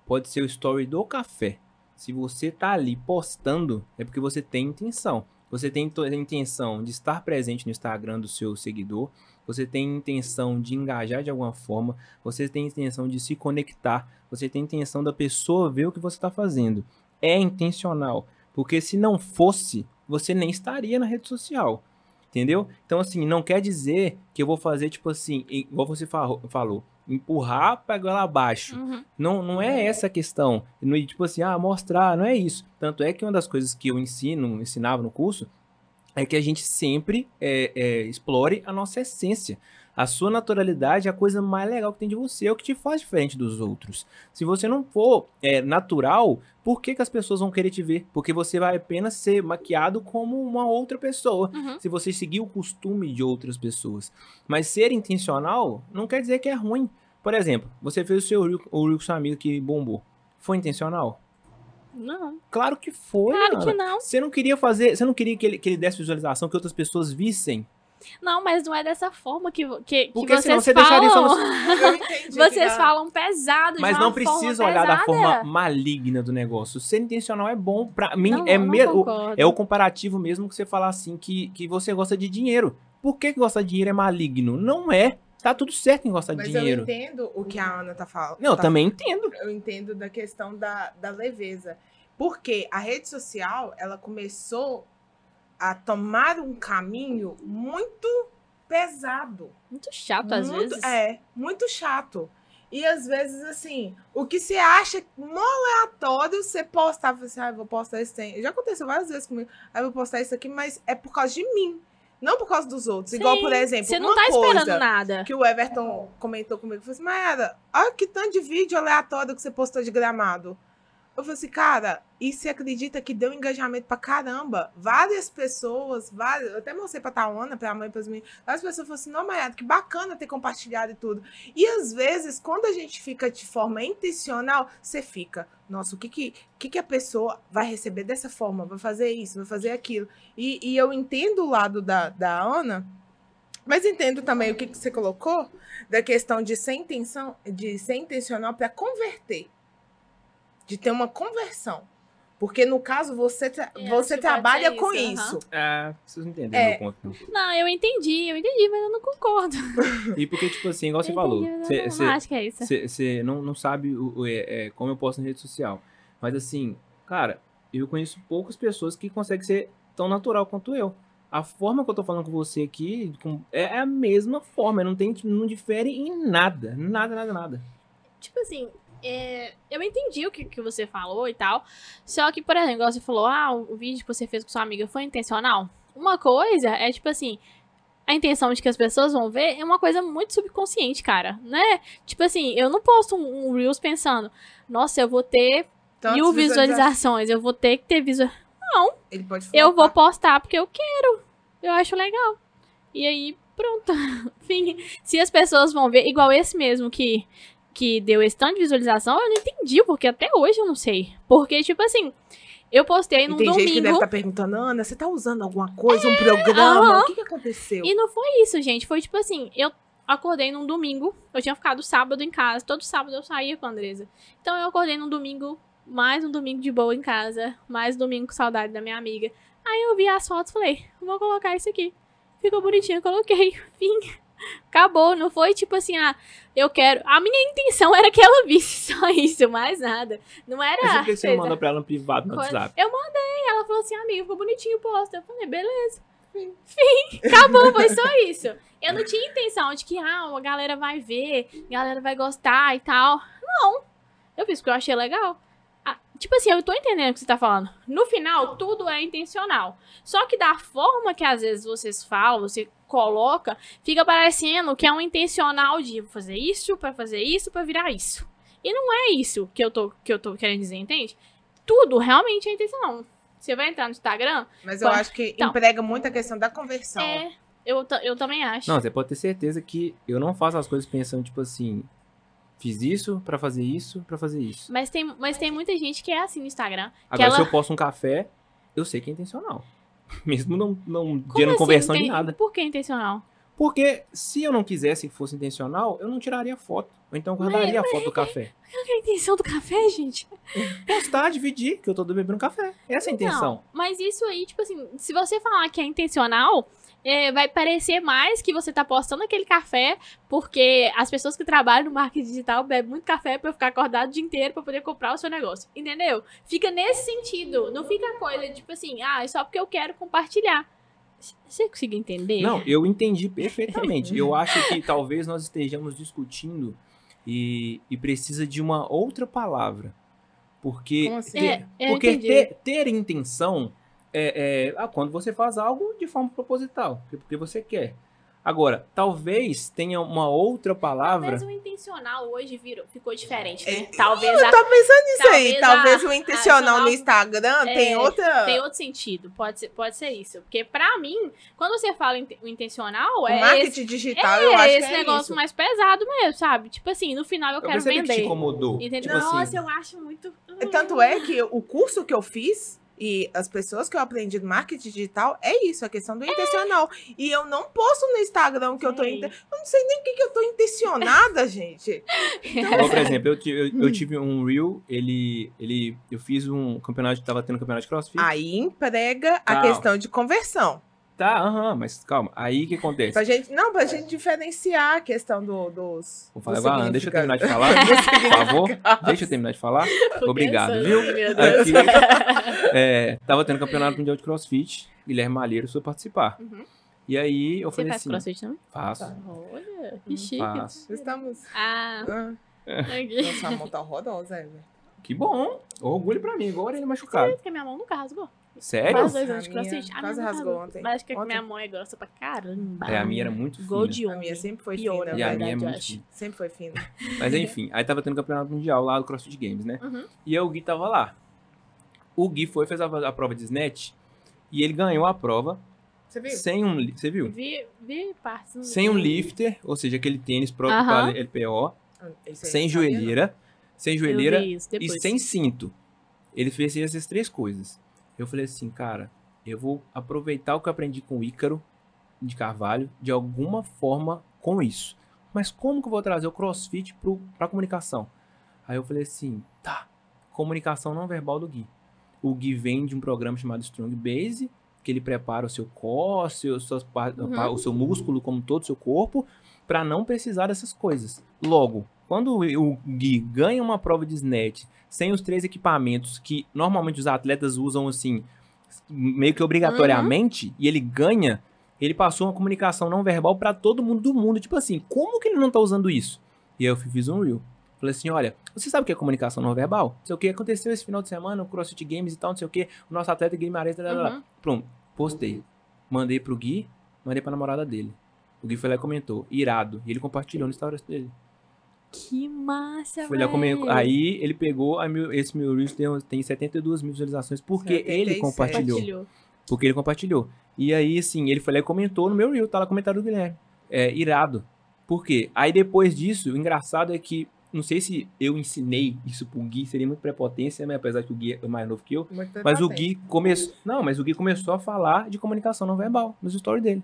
Speaker 1: Pode ser o story do café. Se você tá ali postando, é porque você tem intenção. Você tem a intenção de estar presente no Instagram do seu seguidor, você tem intenção de engajar de alguma forma, você tem intenção de se conectar, você tem intenção da pessoa ver o que você está fazendo. É intencional, porque se não fosse, você nem estaria na rede social. Entendeu? Então, assim, não quer dizer que eu vou fazer, tipo assim, igual você fa- falou, empurrar pra goela abaixo.
Speaker 3: Uhum.
Speaker 1: Não, não é essa a questão. Não é tipo assim, ah, mostrar, não é isso. Tanto é que uma das coisas que eu ensino, ensinava no curso, é que a gente sempre é, é, explore a nossa essência. A sua naturalidade é a coisa mais legal que tem de você, é o que te faz diferente dos outros. Se você não for é, natural, por que, que as pessoas vão querer te ver? Porque você vai apenas ser maquiado como uma outra pessoa.
Speaker 3: Uhum.
Speaker 1: Se você seguir o costume de outras pessoas. Mas ser intencional não quer dizer que é ruim. Por exemplo, você fez o seu o reel com seu amigo que bombou. Foi intencional?
Speaker 3: Não.
Speaker 1: Claro que foi.
Speaker 3: Claro
Speaker 1: Ana.
Speaker 3: que não.
Speaker 1: Você não queria fazer. Você não queria que ele, que ele desse visualização, que outras pessoas vissem.
Speaker 3: Não, mas não é dessa forma que, que, que
Speaker 1: Porque
Speaker 3: vocês
Speaker 1: senão você
Speaker 3: falam.
Speaker 1: deixaria só
Speaker 2: Eu entendi. que
Speaker 3: Vocês falam pesado,
Speaker 1: Mas
Speaker 3: de
Speaker 1: não
Speaker 3: uma forma
Speaker 1: precisa olhar da forma
Speaker 3: pesada.
Speaker 1: maligna do negócio. Ser intencional é bom. Pra mim,
Speaker 3: Não,
Speaker 1: é, me- é o comparativo mesmo que você falar assim que, que você gosta de dinheiro. Por que, que gostar de dinheiro é maligno? Não é. Tá tudo certo em gostar de
Speaker 2: Mas eu
Speaker 1: dinheiro.
Speaker 2: entendo o que a Ana tá falando.
Speaker 1: Não, eu
Speaker 2: tá
Speaker 1: também entendo.
Speaker 2: eu entendo da questão da, da leveza. Porque a rede social, ela começou a tomar um caminho muito pesado.
Speaker 3: Muito chato, às
Speaker 2: muito,
Speaker 3: vezes.
Speaker 2: É, muito chato. E às vezes, assim, o que você acha mó aleatório, você postava assim, ah, eu vou postar isso. Tem. Já aconteceu várias vezes comigo. Ah, eu vou postar isso aqui, mas é por causa de mim. Não por causa dos outros. Igual,
Speaker 3: Sim,
Speaker 2: por exemplo,
Speaker 3: Você não
Speaker 2: uma
Speaker 3: tá
Speaker 2: coisa
Speaker 3: esperando nada.
Speaker 2: que o Everton comentou comigo. Falou assim, Mayara, olha que tanto de vídeo aleatório que você postou de gramado. Eu falei assim, cara, e você acredita que deu engajamento pra caramba? Várias pessoas, várias, eu até mostrei pra Tawana, pra mãe, pras meninas, várias pessoas falaram assim, não, Mayara, que bacana ter compartilhado e tudo. E às vezes, quando a gente fica de forma intencional, você fica, nossa, o que que, que, que a pessoa vai receber dessa forma? Vai fazer isso, vai fazer aquilo. E, e eu entendo o lado da, da Ana, mas entendo também o que, que você colocou da questão de ser, intenção, de ser intencional para converter. De ter uma conversão. Porque no caso você, tra-
Speaker 3: É,
Speaker 2: você trabalha
Speaker 3: ser
Speaker 2: com
Speaker 3: isso,
Speaker 2: isso.
Speaker 1: É, vocês não entenderam
Speaker 2: É.
Speaker 1: meu ponto. não.
Speaker 3: Não, eu entendi, eu entendi, mas eu não concordo.
Speaker 1: E porque, tipo assim, igual você
Speaker 3: Eu
Speaker 1: falou,
Speaker 3: entendi, mas
Speaker 1: você-
Speaker 3: eu não
Speaker 1: você-
Speaker 3: acho que é isso.
Speaker 1: Você não, não sabe o, o- é, é, como eu posto na rede social. Mas assim, cara, eu conheço poucas pessoas que conseguem ser tão natural quanto eu. A forma que eu tô falando com você aqui com- é a mesma forma, não, tem, não difere em nada. Nada, nada, nada.
Speaker 3: Tipo assim, é, eu entendi o que, que você falou e tal. Só que, por exemplo, você falou, ah, o, vídeo que você fez com sua amiga foi intencional. Uma coisa é, tipo assim, a intenção de que as pessoas vão ver é uma coisa muito subconsciente, cara, né? Tipo assim, eu não posto um, um Reels pensando, nossa, eu vou ter
Speaker 2: Tantas
Speaker 3: mil visualizações, eu vou ter que ter visual.
Speaker 2: Ele pode
Speaker 3: Eu vou postar porque eu quero. Eu acho legal. E aí, pronto. Enfim, se as pessoas vão ver, igual esse mesmo que, que deu esse tanto de visualização, eu não entendi, porque até hoje eu não sei. Porque, tipo assim, eu postei
Speaker 2: E
Speaker 3: num
Speaker 2: tem gente que deve
Speaker 3: domingo.
Speaker 2: estar perguntando, Ana, você tá usando alguma coisa, um programa? O que, que aconteceu?
Speaker 3: E não foi isso, gente. Foi tipo assim, eu acordei num domingo. Eu tinha ficado sábado em casa. Todo sábado eu saía com a Andresa. Então eu acordei num domingo, mais um domingo de boa em casa. Mais um domingo com saudade da minha amiga. Aí eu vi as fotos e falei, vou colocar isso aqui. Ficou bonitinho, eu coloquei. Fim. Acabou, não foi tipo assim, ah, eu quero. A minha intenção era que ela visse só isso, mais nada. Não era.
Speaker 1: Mas por que você manda pra ela no privado no
Speaker 3: Quando-
Speaker 1: WhatsApp?
Speaker 3: Eu mandei, ela falou assim, amiga, ficou bonitinho, posta. Eu falei, beleza. Fim. Acabou, foi só isso. Eu não tinha intenção de que, ah, a galera vai ver, a galera vai gostar e tal. Não. Eu fiz porque eu achei legal. Ah, tipo assim, eu tô entendendo o que você tá falando. No final, tudo é intencional. Só que da forma que às vezes vocês falam, você coloca, fica parecendo que é um intencional de fazer isso pra fazer isso pra virar isso. E não é isso que eu tô, que eu tô querendo dizer, entende? Tudo realmente é intencional. Você vai entrar no Instagram,
Speaker 2: Mas eu
Speaker 3: Pode-
Speaker 2: acho que
Speaker 3: Então.
Speaker 2: emprega muito a questão da conversão.
Speaker 3: é. Eu, eu também acho.
Speaker 1: Não, você pode ter certeza que eu não faço as coisas pensando, tipo assim, fiz isso pra fazer isso, pra fazer isso.
Speaker 3: Mas tem, mas tem muita gente que é assim no Instagram.
Speaker 1: Agora,
Speaker 3: ela-
Speaker 1: se eu posto um café, eu sei que é intencional. Mesmo não, não gerando
Speaker 3: assim?
Speaker 1: conversão de nada.
Speaker 3: Por que intencional?
Speaker 1: Porque se eu não quisesse que fosse intencional, eu não tiraria foto. Ou então guardaria a foto do café.
Speaker 3: É a intenção do café, gente?
Speaker 1: Postar, dividir, que eu tô bebendo café. Essa é a intenção.
Speaker 3: Não, mas isso aí, tipo assim, se você falar que é intencional, é, vai parecer mais que você tá postando aquele café porque as pessoas que trabalham no marketing digital bebem muito café pra ficar acordado o dia inteiro pra poder comprar o seu negócio. Entendeu? Fica nesse sentido. Não fica a coisa tipo assim, ah, é só porque eu quero compartilhar. Você conseguiu entender?
Speaker 1: Não, eu entendi perfeitamente. Eu acho que talvez nós estejamos discutindo e, e precisa de uma outra palavra. Porque,
Speaker 2: assim?
Speaker 3: É, eu
Speaker 1: porque ter, ter intenção é, é ah, quando você faz algo de forma proposital, porque- porque você quer. Agora, talvez tenha uma outra palavra.
Speaker 3: Mas o intencional hoje virou, ficou diferente, né?
Speaker 2: É,
Speaker 3: Talvez
Speaker 2: Eu
Speaker 3: a,
Speaker 2: tô pensando nisso aí.
Speaker 3: talvez
Speaker 2: Talvez
Speaker 3: a-
Speaker 2: o intencional
Speaker 3: a-
Speaker 2: no Instagram
Speaker 3: é,
Speaker 2: tem outra.
Speaker 3: tem outro sentido. Pode ser, pode ser isso. Porque pra mim, quando você fala o intencional,
Speaker 2: O
Speaker 3: é
Speaker 2: marketing
Speaker 3: esse,
Speaker 2: digital,
Speaker 3: é
Speaker 2: eu acho
Speaker 3: esse
Speaker 2: que é
Speaker 3: negócio
Speaker 2: isso.
Speaker 3: mais pesado mesmo, sabe? Tipo assim, no final eu,
Speaker 1: Eu
Speaker 3: quero
Speaker 1: percebi que te
Speaker 3: vender.
Speaker 1: incomodou.
Speaker 3: Entendeu?
Speaker 1: Tipo
Speaker 3: Nossa,
Speaker 1: assim,
Speaker 3: eu acho muito.
Speaker 2: Tanto é que o curso que eu fiz e as pessoas que eu aprendi no marketing digital é isso, a questão do intencional. E eu não posto no Instagram que eu tô. Inte- Eu não sei nem o que, que eu tô intencionada, gente.
Speaker 1: Igual, por exemplo, eu, ti- eu- eu tive um reel, ele, ele, eu fiz um campeonato, tava tendo um campeonato de crossfit.
Speaker 2: Aí emprega a
Speaker 1: Calma.
Speaker 2: questão de conversão.
Speaker 1: Tá, aham, mas calma. Aí o que acontece?
Speaker 2: Pra gente, não, pra gente diferenciar a questão do, dos.
Speaker 1: Vou falar
Speaker 2: do
Speaker 1: agora, Ana, deixa eu terminar de falar, por favor. Deixa eu terminar de falar.
Speaker 3: Porque
Speaker 1: Obrigado, viu? Aqui, é, tava tendo campeonato mundial de crossfit, Guilherme Malheiro foi participar.
Speaker 3: Uhum.
Speaker 1: E aí eu
Speaker 3: Você
Speaker 1: falei
Speaker 3: faz
Speaker 1: assim,
Speaker 3: crossfit também?
Speaker 1: faço.
Speaker 3: Olha, que
Speaker 2: Hum,
Speaker 3: chique.
Speaker 1: faço.
Speaker 2: Estamos.
Speaker 3: Ah,
Speaker 2: Ah, nossa, a mão tá Ever.
Speaker 1: Que bom, orgulho pra mim, agora ele machucado.
Speaker 3: Porque minha mão nunca rasgou.
Speaker 1: Sério?
Speaker 3: Faz dois anos de
Speaker 2: minha
Speaker 3: crossfit. A
Speaker 2: quase
Speaker 3: minha
Speaker 2: rasgou ontem.
Speaker 3: Mas acho que a
Speaker 2: Ontem.
Speaker 3: minha mão é grossa pra caramba.
Speaker 1: É, a minha era muito fina.
Speaker 3: Gol de
Speaker 2: A minha sempre foi
Speaker 3: Pior,
Speaker 2: fina,
Speaker 3: na
Speaker 1: E a minha é
Speaker 3: eu
Speaker 1: muito
Speaker 3: acho.
Speaker 1: fina.
Speaker 2: Sempre foi fina.
Speaker 1: Mas enfim, aí tava tendo campeonato mundial lá do CrossFit Games, né?
Speaker 3: Uhum.
Speaker 1: E aí o Gui tava lá. O Gui foi, fez a, a prova de snatch e ele ganhou a prova
Speaker 2: Você viu?
Speaker 1: sem um... Você viu?
Speaker 3: Vi, vi partes. no
Speaker 1: Sem um lifter, ou seja, aquele tênis próprio
Speaker 3: Aham.
Speaker 1: para LPO,
Speaker 2: aí
Speaker 1: sem
Speaker 2: eu
Speaker 1: joelheira, sem
Speaker 3: Eu
Speaker 1: joelheira e sem cinto. Ele fez essas três coisas. Eu falei assim, cara, eu vou aproveitar o que eu aprendi com o Ícaro de Carvalho de alguma forma com isso. Mas como que eu vou trazer o CrossFit pro, pra comunicação? Aí eu falei assim, tá, comunicação não verbal do Gui. O Gui vem de um programa chamado Strong Base, que ele prepara o seu core, seu, suas
Speaker 3: Uhum.
Speaker 1: o seu músculo, como todo o seu corpo, para não precisar dessas coisas. Logo, quando o Gui ganha uma prova de snatch sem os três equipamentos que normalmente os atletas usam assim, meio que obrigatoriamente, e ele ganha, ele passou uma comunicação não verbal para todo mundo do mundo. Tipo assim, como que ele não tá usando isso? E aí eu fiz um reel. Falei assim, olha, você sabe o que é comunicação não verbal? Não sei o que aconteceu esse final de semana, o CrossFit Games e tal, não sei o que, o nosso atleta Guimarães, blá, blá, blá.
Speaker 3: Uhum.
Speaker 1: Pronto, postei. Mandei pro Gui, mandei pra namorada dele. O Gui foi lá e comentou, irado. E ele compartilhou no stories dele.
Speaker 3: Que massa,
Speaker 1: Foi come- Aí ele pegou, esse meu Reels tem, tem 72 mil visualizações, porque ele
Speaker 2: 77.
Speaker 1: compartilhou.
Speaker 3: Compartilhou.
Speaker 1: Porque ele compartilhou. E aí, assim, ele foi lá e comentou no meu Reel, tá lá o comentário do Guilherme. É, irado. Por quê? Aí depois disso, o engraçado é que, não sei se eu ensinei isso pro Gui, seria muito prepotência, né? apesar que o Gui é mais novo que eu.
Speaker 2: Muito
Speaker 1: Mas o. Gui começou. Não, mas o Gui começou a falar de comunicação não verbal nos stories dele.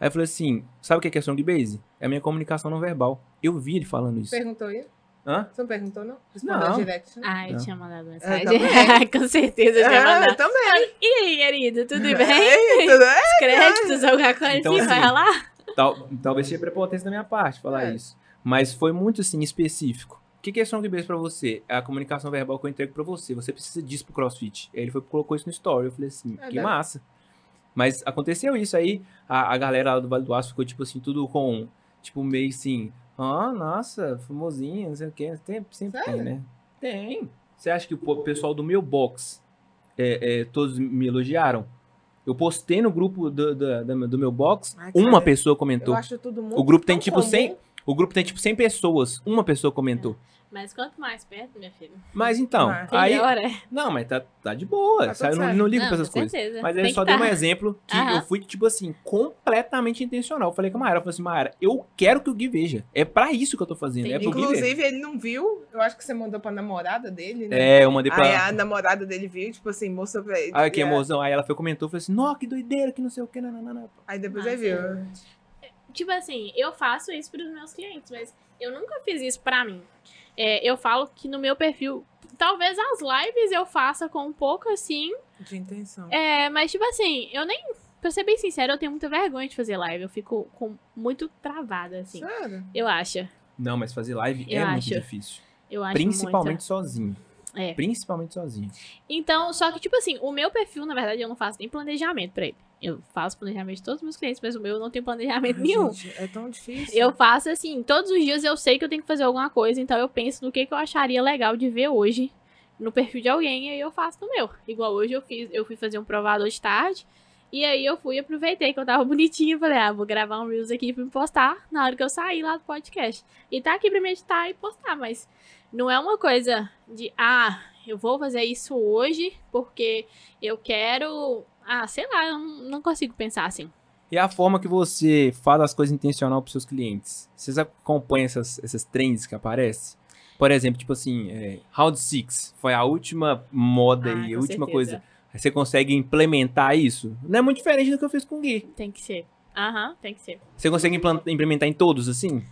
Speaker 1: Aí eu falei assim: sabe o que é Strong Base? É a minha comunicação não verbal. Eu vi ele falando isso.
Speaker 2: Perguntou isso?
Speaker 1: Hã?
Speaker 2: Você não perguntou, não? Respondeu
Speaker 1: Não.
Speaker 2: direct, né?
Speaker 3: Ah, eu
Speaker 1: Não.
Speaker 3: tinha mandado
Speaker 2: Eu
Speaker 3: mensagem.
Speaker 2: também.
Speaker 3: Com certeza eu tinha
Speaker 2: Ah, eu
Speaker 3: mandado.
Speaker 2: também.
Speaker 3: E aí, querido, tudo bem?
Speaker 2: Ei, tudo bem?
Speaker 3: Os créditos, alguma coisa
Speaker 1: Então,
Speaker 3: assim, vai
Speaker 1: assim,
Speaker 3: rolar?
Speaker 1: Tal- talvez seja prepotência da minha parte falar
Speaker 2: É.
Speaker 1: isso. Mas foi muito assim, específico. O que que é Strong Base pra você? É a comunicação verbal que eu entrego pra você. Você precisa disso pro CrossFit. Aí ele foi colocou isso no story. Eu falei assim,
Speaker 2: É,
Speaker 1: que
Speaker 2: deve-
Speaker 1: massa. Mas aconteceu isso aí. A, a galera lá do Vale do Aço ficou, tipo assim, tudo com, tipo, meio assim, ah, nossa, famosinho, não sei o que. Tem, sempre tem,
Speaker 2: Sério?
Speaker 1: né? Tem. Você acha que o pessoal do meu box, é, é, todos me elogiaram? Eu postei no grupo do, do, do- meu box,
Speaker 2: Ai,
Speaker 1: uma pessoa
Speaker 2: Eu
Speaker 1: comentou.
Speaker 2: acho tudo muito
Speaker 1: O grupo tem, tipo,
Speaker 2: comum.
Speaker 1: 100 O grupo tem tipo 100 pessoas, uma pessoa comentou.
Speaker 3: Mas quanto mais perto, minha filha,
Speaker 1: Mas então,
Speaker 2: Ah.
Speaker 1: aí.
Speaker 3: melhor é.
Speaker 1: Não, mas tá, tá de boa.
Speaker 2: Tá
Speaker 1: Eu não, não ligo
Speaker 3: Não,
Speaker 1: pra essas
Speaker 3: com
Speaker 1: coisas.
Speaker 3: certeza.
Speaker 1: Mas
Speaker 3: Tem
Speaker 1: ele só
Speaker 3: que
Speaker 1: deu
Speaker 3: tá.
Speaker 1: um exemplo que
Speaker 3: Aham.
Speaker 1: eu fui, tipo assim, completamente intencional. Eu falei com a Mayara, eu falei assim, Mayara, eu quero que o Gui veja. É pra isso que eu tô fazendo. É pro Gui ver.
Speaker 2: Inclusive, ele não viu. Eu acho que você mandou pra namorada dele, né?
Speaker 1: É, eu mandei pra
Speaker 2: Aí a namorada dele viu, tipo assim, mostrou pra ele.
Speaker 1: Aí que
Speaker 2: a-
Speaker 1: emoção. Aí ela foi comentou, falou assim, nossa, que doideira, que não sei o que, nananana.
Speaker 2: Aí depois ele viu.
Speaker 3: Tipo assim, eu faço isso pros meus clientes, mas eu nunca fiz isso pra mim. É, eu falo que no meu perfil, talvez as lives eu faça com um pouco assim,
Speaker 2: De intenção.
Speaker 3: é, mas tipo assim, eu nem, pra ser bem sincero, eu tenho muita vergonha de fazer live, eu fico com, muito travada, assim,
Speaker 2: Sério?
Speaker 3: eu acho,
Speaker 1: Não, mas fazer live
Speaker 3: Eu
Speaker 1: é muito
Speaker 3: acho.
Speaker 1: difícil.
Speaker 3: eu acho
Speaker 1: Principalmente
Speaker 3: muito.
Speaker 1: sozinho.
Speaker 3: É.
Speaker 1: Principalmente sozinho.
Speaker 3: Então, só que tipo assim, o meu perfil, na verdade, eu não faço nem planejamento pra ele. Eu faço planejamento de todos os meus clientes, mas o meu eu não tem planejamento nenhum.
Speaker 2: Gente, é tão difícil.
Speaker 3: Eu faço assim, todos os dias eu sei que eu tenho que fazer alguma coisa, então eu penso no que, que eu acharia legal de ver hoje no perfil de alguém e aí eu faço no meu. Igual hoje eu fiz, eu fui fazer um provador de tarde, e aí eu fui, aproveitei que eu tava bonitinha, falei, ah, vou gravar um Reels aqui pra me postar na hora que eu sair lá do podcast. E tá aqui pra me editar e postar, mas não é uma coisa de, ah, eu vou fazer isso hoje porque eu quero, ah, sei lá, eu não consigo pensar assim.
Speaker 1: E a forma que você faz as coisas intencional pros seus clientes? Vocês acompanham essas, essas trends que aparecem? Por exemplo, tipo assim, é, Round 6 foi a última moda
Speaker 3: Ah,
Speaker 1: e a última
Speaker 3: certeza.
Speaker 1: coisa. Você consegue implementar isso? Não é muito diferente do que eu fiz com o Gui.
Speaker 3: Tem que ser. Aham, tem que ser.
Speaker 1: Você consegue implementar em todos, assim?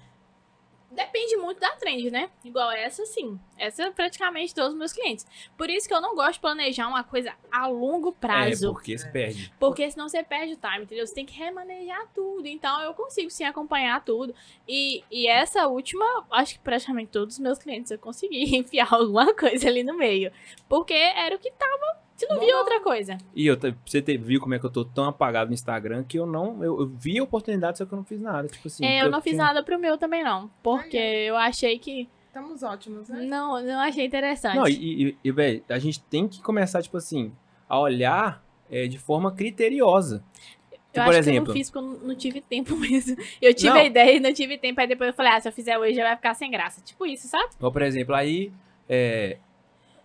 Speaker 3: Depende muito da trend, né? Igual essa, sim. Essa é praticamente todos os meus clientes. Por isso que eu não gosto de planejar uma coisa a longo prazo.
Speaker 1: É, porque se perde.
Speaker 3: Porque senão você perde o time, entendeu? Você tem que remanejar tudo. Então eu consigo sim acompanhar tudo. E, e essa última, acho que praticamente todos os meus clientes eu consegui enfiar alguma coisa ali no meio. Porque era o que tava. Você não via outra coisa.
Speaker 1: E eu, você ter, viu como é que eu tô tão apagado no Instagram que eu não. Eu, eu vi a oportunidade, só que eu não fiz nada. Tipo assim.
Speaker 3: É, eu não fiz
Speaker 1: tinha-
Speaker 3: nada pro meu também, não. Porque eu achei que.
Speaker 2: Estamos ótimos, né?
Speaker 3: Não, não achei interessante.
Speaker 1: Não, e, e, e velho, a gente tem que começar, tipo assim, a olhar é, de forma criteriosa.
Speaker 3: Eu
Speaker 1: Tipo,
Speaker 3: acho
Speaker 1: por
Speaker 3: que
Speaker 1: exemplo,
Speaker 3: eu não fiz porque eu não, não tive tempo mesmo. Eu tive
Speaker 1: Não.
Speaker 3: a ideia e não tive tempo. Aí depois eu falei, ah, se eu fizer hoje já vai ficar sem graça. Tipo isso, sabe?
Speaker 1: Ou, por exemplo, aí. É,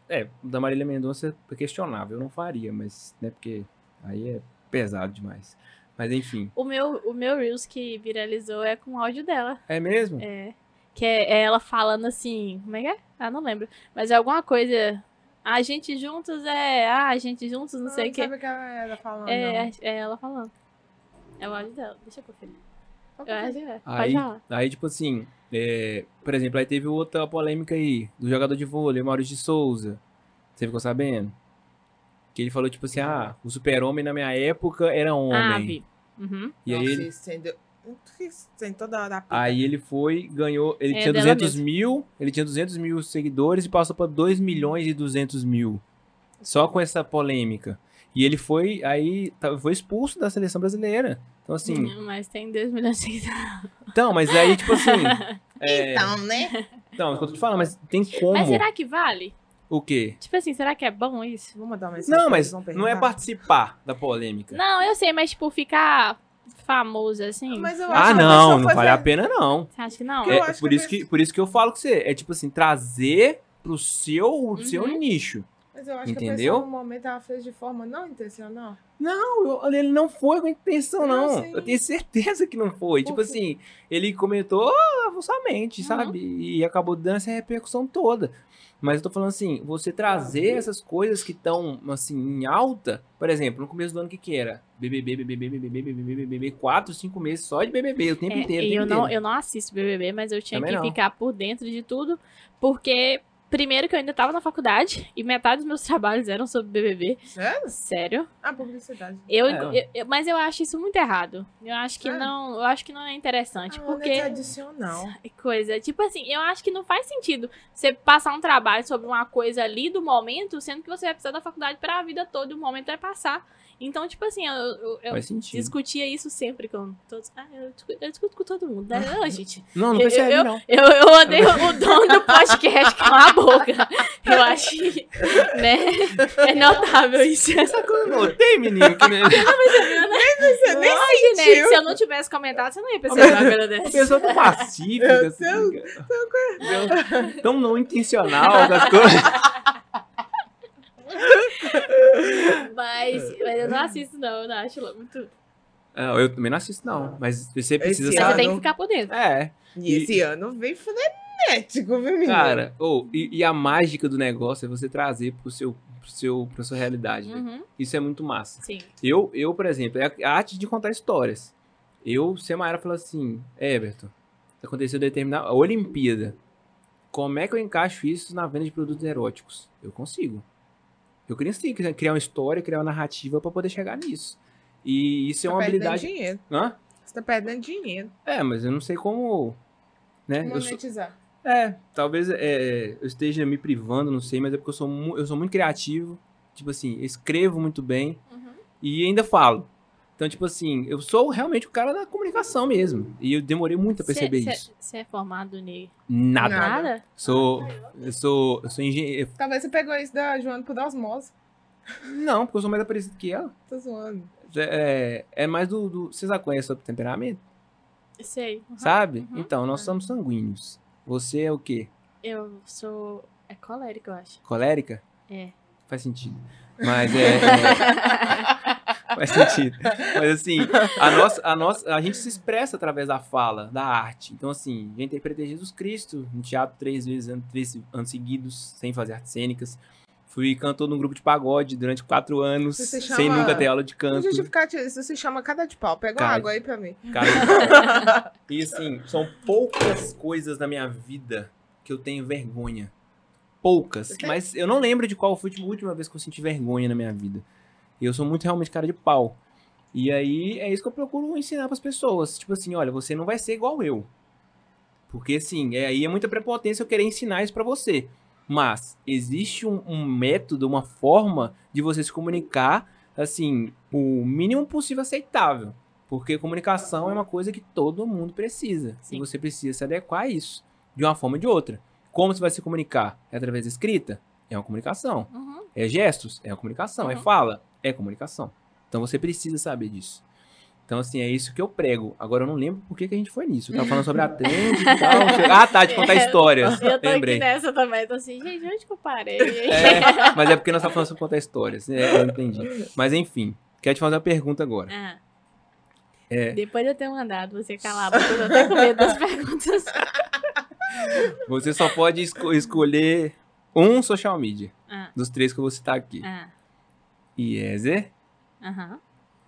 Speaker 1: é, o da Marília Mendonça é questionável, eu não faria, mas, né, porque aí é pesado demais. Mas enfim.
Speaker 3: O meu, o meu Reels que viralizou é com o áudio dela.
Speaker 1: É mesmo?
Speaker 3: É. Que é, é ela falando assim. Como é que é? Ah, não lembro. Mas é alguma coisa. A gente juntos é. Ah, a gente juntos, não sei o que.
Speaker 2: sabe o que ela era falando.
Speaker 3: É,
Speaker 2: não.
Speaker 3: é ela falando. É o áudio dela. Deixa eu conferir.
Speaker 2: Qual
Speaker 3: Eu
Speaker 2: que é?
Speaker 3: acho que é.
Speaker 1: Aí,
Speaker 3: Pode falar.
Speaker 1: aí, tipo assim, é, por exemplo, aí teve outra polêmica aí, do jogador de vôlei, Maurício de Souza. Você ficou sabendo? Que ele falou, tipo assim, ah, o super-homem na minha época era
Speaker 3: Ah,
Speaker 1: homem.
Speaker 3: vi. Uhum.
Speaker 1: e aí ele,
Speaker 2: toda hora pita.
Speaker 1: aí ele foi, ganhou, ele
Speaker 3: É
Speaker 1: tinha
Speaker 3: dela
Speaker 1: 200
Speaker 3: mesmo.
Speaker 1: mil, ele tinha 200 mil seguidores e passou pra 2 milhões e 200 mil. Só com essa polêmica. E ele foi, aí, tá- foi expulso da seleção brasileira. Então, assim,
Speaker 3: Mas tem 2 milhões de seguidores.
Speaker 1: então, mas aí, tipo assim... é,
Speaker 2: Então, né?
Speaker 1: Então, é o que eu tô te falando, mas tem como...
Speaker 3: Mas será que vale?
Speaker 1: O quê?
Speaker 3: Tipo assim, será que é bom isso?
Speaker 2: Vamos mandar uma mensagem
Speaker 1: Não, mas não é participar da polêmica.
Speaker 3: Não, eu sei, mas tipo, ficar famoso assim.
Speaker 2: Mas eu acho
Speaker 1: ah,
Speaker 2: que a
Speaker 1: não, não
Speaker 2: foi
Speaker 1: vale a pena, não.
Speaker 3: Você acha que não?
Speaker 1: É,
Speaker 2: acho
Speaker 1: por,
Speaker 2: que
Speaker 1: isso que, por isso que eu falo com você. É tipo assim, trazer pro seu, o seu
Speaker 3: Uhum.
Speaker 1: nicho.
Speaker 2: Mas eu acho que a
Speaker 1: Entendeu?
Speaker 2: pessoa, no momento, ela fez de forma não intencional.
Speaker 1: Não, eu- ele não foi com intenção,
Speaker 2: Não,
Speaker 1: não. Eu tenho certeza que não foi.
Speaker 2: Por
Speaker 1: tipo
Speaker 2: quê?
Speaker 1: assim, ele comentou avulsamente,
Speaker 3: Uhum.
Speaker 1: sabe? E acabou dando essa repercussão toda. Mas eu tô falando assim, você trazer essas coisas que estão, assim, em alta. Por exemplo, no começo do ano, o que que era? BBB, BBB, BBB, BBB, BBB, quatro, cinco meses só de BBB, o tempo
Speaker 3: É,
Speaker 1: inteiro. o
Speaker 3: e
Speaker 1: tempo
Speaker 3: eu não,
Speaker 1: inteiro.
Speaker 3: eu não assisto BBB, mas eu tinha
Speaker 1: Também
Speaker 3: que
Speaker 1: não.
Speaker 3: ficar por dentro de tudo, porque primeiro que eu ainda tava na faculdade e metade dos meus trabalhos eram sobre BBB.
Speaker 2: Sério?
Speaker 3: Sério?
Speaker 2: Ah, publicidade.
Speaker 3: Eu,
Speaker 1: É,
Speaker 3: eu- eu- mas eu acho isso muito errado. Eu acho que
Speaker 2: Sério?
Speaker 3: não, eu acho que não é interessante,
Speaker 2: ah,
Speaker 3: porque
Speaker 2: é tradicional.
Speaker 3: coisa, tipo assim, eu acho que não faz sentido você passar um trabalho sobre uma coisa ali do momento, sendo que você vai precisar da faculdade para a vida toda e o momento vai passar. Então, tipo assim, eu, eu, eu discutia isso sempre com todos. Ah, eu, eu discuto com todo mundo. Né? Não, gente.
Speaker 1: Não, não
Speaker 3: eu-
Speaker 1: percebe,
Speaker 3: eu-
Speaker 1: não.
Speaker 3: Eu, eu odeio o dono do podcast calar a boca. Eu acho que, né? É notável isso.
Speaker 1: Não tem, menino. Que nem...
Speaker 2: Você nem
Speaker 3: Ai, né?
Speaker 2: sentiu.
Speaker 3: Se eu não tivesse comentado, você não ia perceber uma coisa dessa.
Speaker 1: pessoa tão pacífica,
Speaker 2: Eu
Speaker 1: assim,
Speaker 2: tô-
Speaker 1: cara. tão não intencional das coisas.
Speaker 3: Mas, mas eu não assisto, não. Eu não acho muito.
Speaker 1: Ah, eu também não assisto, não. Mas você precisa
Speaker 2: Esse
Speaker 3: Mas você
Speaker 1: saber.
Speaker 3: tem que ficar por dentro.
Speaker 1: É,
Speaker 2: E esse ano vem frenético, viu, menino?
Speaker 1: cara. ou e, e a mágica do negócio é você trazer pro seu, pro seu, pra sua realidade.
Speaker 3: Uhum,
Speaker 1: Isso é muito massa.
Speaker 3: sim.
Speaker 1: Eu, eu, por exemplo, é a arte de contar histórias. Eu, se a Mayara falou assim, Everton, aconteceu determinada. A Olimpíada. Como é que eu encaixo isso na venda de produtos eróticos? Eu consigo. Eu consigo criar uma história, criar uma narrativa pra poder chegar nisso. E isso é
Speaker 2: Tá
Speaker 1: uma
Speaker 2: perdendo
Speaker 1: habilidade.
Speaker 2: dinheiro.
Speaker 1: Hã?
Speaker 2: Você tá perdendo dinheiro.
Speaker 1: É, mas eu não sei como. Né? Eu sou-
Speaker 2: Monetizar.
Speaker 1: é, talvez é, eu esteja me privando, não sei, mas é porque eu sou, mu- eu sou muito criativo. Tipo assim, eu escrevo muito bem
Speaker 3: Uhum.
Speaker 1: e ainda falo. Então, tipo assim, eu sou realmente o cara da comunicação mesmo. E eu demorei muito a perceber
Speaker 3: Cê-
Speaker 1: isso.
Speaker 3: Você é formado nele?
Speaker 1: Nada.
Speaker 2: Nada.
Speaker 1: Sou. Eu sou. Eu sou engenheiro.
Speaker 2: Talvez você pegou isso da Joana por osmose.
Speaker 1: Não, porque eu sou mais parecido que ela.
Speaker 2: Tô zoando.
Speaker 1: É, é mais do. do vocês já conhecem sobre temperamento?
Speaker 3: Sei. Uhum.
Speaker 1: Sabe?
Speaker 3: uhum.
Speaker 1: Então, nós somos sanguíneos. Você é o quê?
Speaker 3: Eu sou. É colérica, eu acho.
Speaker 1: Colérica?
Speaker 3: É.
Speaker 1: Faz sentido. Mas é. é- Faz sentido. Mas assim, a, nossa, a, nossa, a gente se expressa através da fala, da arte. Então, assim, já interpretei Jesus Cristo no teatro três vezes, três anos seguidos, sem fazer artes cênicas. Fui cantor num grupo de pagode durante quatro anos,
Speaker 2: se
Speaker 1: sem
Speaker 2: chama-
Speaker 1: nunca ter aula de canto.
Speaker 2: justificativo, isso se chama cada de pau. Pega uma
Speaker 1: Cara.
Speaker 2: água aí pra mim.
Speaker 1: Cara, e assim, são poucas coisas na minha vida que eu tenho vergonha. Poucas. Mas eu não lembro de qual foi a última vez que eu senti vergonha na minha vida. E eu sou muito realmente cara de pau. E aí é isso que eu procuro ensinar pras pessoas. Tipo assim, olha, você não vai ser igual eu. Porque assim, é, aí é muita prepotência eu querer ensinar isso pra você. Mas existe um, um método, uma forma de você se comunicar, assim, o mínimo possível aceitável. Porque comunicação é uma coisa que todo mundo precisa.
Speaker 3: Sim.
Speaker 1: E você precisa se adequar a isso, de uma forma ou de outra. Como você vai se comunicar? É através da escrita? É uma comunicação.
Speaker 3: Uhum.
Speaker 1: É gestos? É uma comunicação. É
Speaker 3: Uhum.
Speaker 1: fala? É comunicação. Então você precisa saber disso. Então, assim, é isso que eu prego. Agora eu não lembro por que, que a gente foi nisso. Eu tava falando sobre a trend e tal. Ah, tá, de contar
Speaker 3: É,
Speaker 1: histórias.
Speaker 3: Eu tô
Speaker 1: Lembrei.
Speaker 3: aqui nessa também, tô assim, gente, onde que eu parei?
Speaker 1: É, mas é porque nós estamos falando sobre contar histórias. É, eu entendi. Mas enfim, quero te fazer uma pergunta agora.
Speaker 3: Ah.
Speaker 1: É.
Speaker 3: Depois de eu ter mandado você calar, porque eu tô até com medo das perguntas.
Speaker 1: Você só pode esco- escolher um social media
Speaker 3: Ah,
Speaker 1: dos três que eu vou citar aqui.
Speaker 3: ah,
Speaker 1: Iezer,
Speaker 3: aham,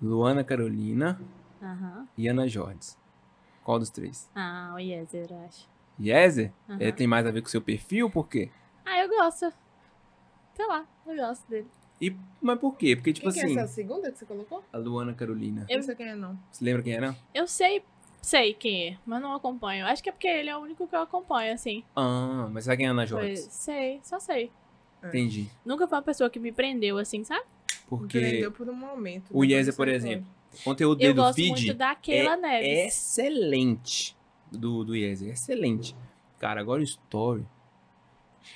Speaker 1: Luana Carolina
Speaker 3: aham.
Speaker 1: e Ana Jordes. Qual dos três?
Speaker 3: Ah, o Yezer, eu acho.
Speaker 1: Iezer? É, tem mais a ver com o seu perfil? Por quê?
Speaker 3: Ah, eu gosto. Sei lá, eu gosto dele.
Speaker 1: E, mas por quê? Porque, tipo
Speaker 2: Quem
Speaker 1: assim,
Speaker 2: que é essa segunda que você colocou?
Speaker 1: a Luana Carolina.
Speaker 3: Eu-
Speaker 2: Não sei quem é, não.
Speaker 1: Você lembra quem era?
Speaker 3: Eu sei, sei quem é, mas não acompanho. Acho que é porque ele é o único que eu acompanho, assim.
Speaker 1: Ah, mas sabe quem é a Ana Jordes?
Speaker 3: sei, só sei.
Speaker 1: Entendi.
Speaker 3: Nunca foi uma pessoa que me prendeu, assim, sabe?
Speaker 1: Porque
Speaker 2: por um momento.
Speaker 1: o
Speaker 2: você
Speaker 1: por
Speaker 2: foi.
Speaker 1: exemplo, o conteúdo dele do feed
Speaker 3: muito da Keila
Speaker 1: é
Speaker 3: Neves.
Speaker 1: excelente do, do Iezer. Excelente. Cara, agora o story.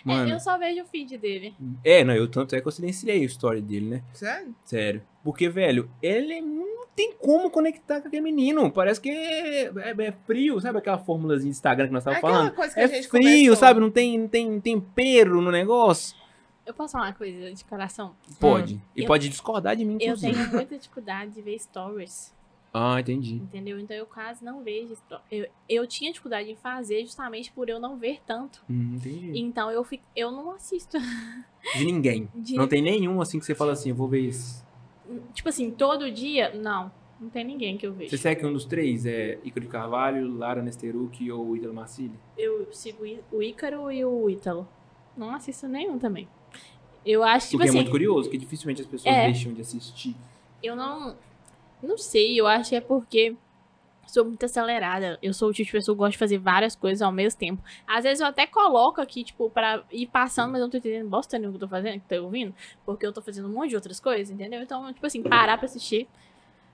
Speaker 3: É,
Speaker 1: Mano,
Speaker 3: eu só vejo o feed dele.
Speaker 1: é, não, eu tanto é que eu silenciei o story dele, né?
Speaker 2: Sério?
Speaker 1: Sério. Porque, velho, ele não tem como conectar com aquele menino. Parece que é, é- é frio, sabe aquela formulazinha de Instagram que nós
Speaker 2: É
Speaker 1: tava
Speaker 2: aquela
Speaker 1: falando?
Speaker 2: coisa que a
Speaker 1: É
Speaker 2: gente
Speaker 1: frio,
Speaker 2: conversou.
Speaker 1: sabe? Não tem, não tem tempero no negócio.
Speaker 3: Eu posso falar uma coisa de coração?
Speaker 1: Pode. E
Speaker 3: Eu-
Speaker 1: pode discordar de mim,
Speaker 3: Eu
Speaker 1: inclusive.
Speaker 3: tenho muita dificuldade de ver stories,
Speaker 1: Ah, entendi.
Speaker 3: entendeu? Então eu quase não vejo stories. Eu, eu tinha dificuldade em fazer justamente por eu não ver tanto.
Speaker 1: Hum, entendi.
Speaker 3: Então eu, fico, eu não assisto.
Speaker 1: De ninguém.
Speaker 3: De-
Speaker 1: Não tem nenhum assim que você fala assim, eu vou ver isso.
Speaker 3: Tipo assim, todo dia, não. Não tem ninguém que eu vejo.
Speaker 1: Você segue um dos três? É Ícaro de Carvalho, Lara Nesteruk ou Ítalo Marcilli?
Speaker 3: Eu sigo o Ícaro e o Ítalo. Não assisto nenhum também. Eu acho, tipo
Speaker 1: Porque é
Speaker 3: assim,
Speaker 1: muito curioso, que dificilmente as pessoas
Speaker 3: É.
Speaker 1: deixam de assistir.
Speaker 3: eu não. Não sei, eu acho que é porque sou muito acelerada. Eu sou o tipo de pessoa que gosta de fazer várias coisas ao mesmo tempo. Às vezes eu até coloco aqui, tipo, pra ir passando, mas eu não tô entendendo bosta nenhuma que eu tô fazendo, que tá ouvindo, porque eu tô fazendo um monte de outras coisas, entendeu? Então, tipo assim, parar pra assistir,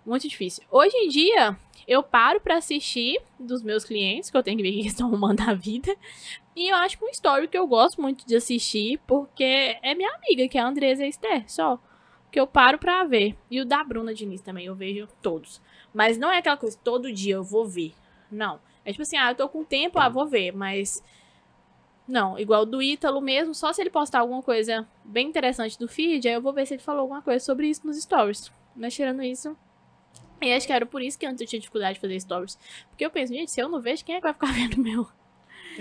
Speaker 3: muito difícil. Hoje em dia, eu paro pra assistir dos meus clientes, que eu tenho que ver o que eles estão arrumando a vida. E eu acho que uma história que eu gosto muito de assistir, porque é minha amiga, que é a Andresa Esther, só que eu paro pra ver. E o da Bruna Diniz também, eu vejo todos. Mas não é aquela coisa, todo dia eu vou ver. Não. É tipo assim, ah, eu tô com tempo, ah, vou ver. Mas. Não, igual do Ítalo mesmo, só se ele postar alguma coisa bem interessante do feed, aí eu vou ver se ele falou alguma coisa sobre isso nos stories. Mas tirando isso. E acho que era por isso que antes eu tinha dificuldade de fazer stories. Porque eu penso, gente, se eu não vejo, quem é que vai ficar vendo meu?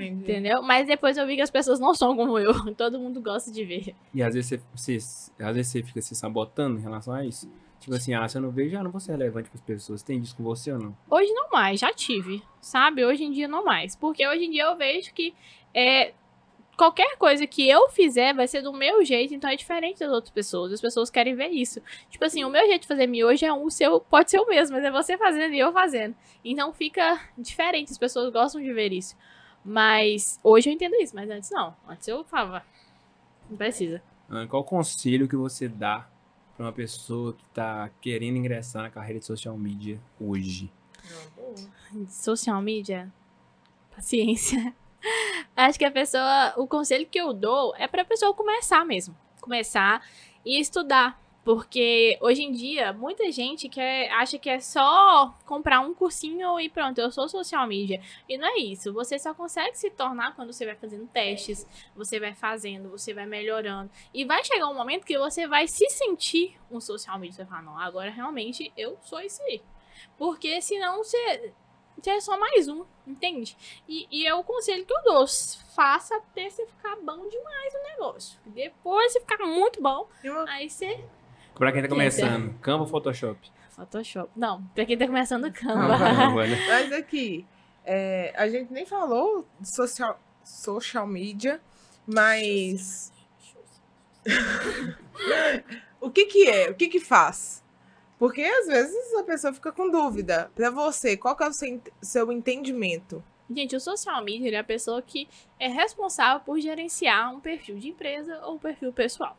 Speaker 2: Entendi.
Speaker 3: Entendeu? Mas depois eu vi que as pessoas não são como eu. Todo mundo gosta de ver.
Speaker 1: E às vezes você, você- às vezes você fica se sabotando em relação a isso. Tipo assim, ah, se eu não vejo, já não vou ser relevante pras pessoas. Tem disso com você ou não?
Speaker 3: Hoje não mais, já tive, sabe? Hoje em dia não mais. Porque hoje em dia eu vejo que é, qualquer coisa que eu fizer vai ser do meu jeito, então é diferente das outras pessoas. As pessoas querem ver isso. Tipo assim, o meu jeito de fazer miojo é um, o seu pode ser o mesmo, mas é você fazendo e eu fazendo. Então fica diferente, as pessoas gostam de ver isso. Mas hoje eu entendo isso, mas antes não. Antes eu falava, não precisa.
Speaker 1: Qual conselho que você dá pra uma pessoa que tá querendo ingressar na carreira de social media hoje?
Speaker 3: Social media, paciência. Acho que a pessoa, o conselho que eu dou é pra pessoa começar mesmo. Começar e estudar. Porque hoje em dia, muita gente quer, acha que é só comprar um cursinho e pronto, eu sou social media. E não é isso. Você só consegue se tornar quando você vai fazendo testes, você vai fazendo, você vai melhorando. E vai chegar um momento que você vai se sentir um social media. Você vai falar, não, agora realmente eu sou isso aí. Porque senão você, você é só mais um, entende? E, e é o conselho que eu dou. Faça até você ficar bom demais no negócio. Depois você ficar muito bom,
Speaker 2: E uma-
Speaker 3: aí você
Speaker 1: Pra quem tá começando, Canva ou Photoshop?
Speaker 3: Photoshop. Não, pra quem tá começando
Speaker 2: Ah,
Speaker 3: Canva.
Speaker 1: Canva, né?
Speaker 2: Mas aqui, é, a gente nem falou de social, social media, mas o que que é? O que que faz? Porque às vezes a pessoa fica com dúvida. Pra você, qual que é o seu, seu entendimento?
Speaker 3: Gente, o social media é a pessoa que é responsável por gerenciar um perfil de empresa ou um perfil pessoal.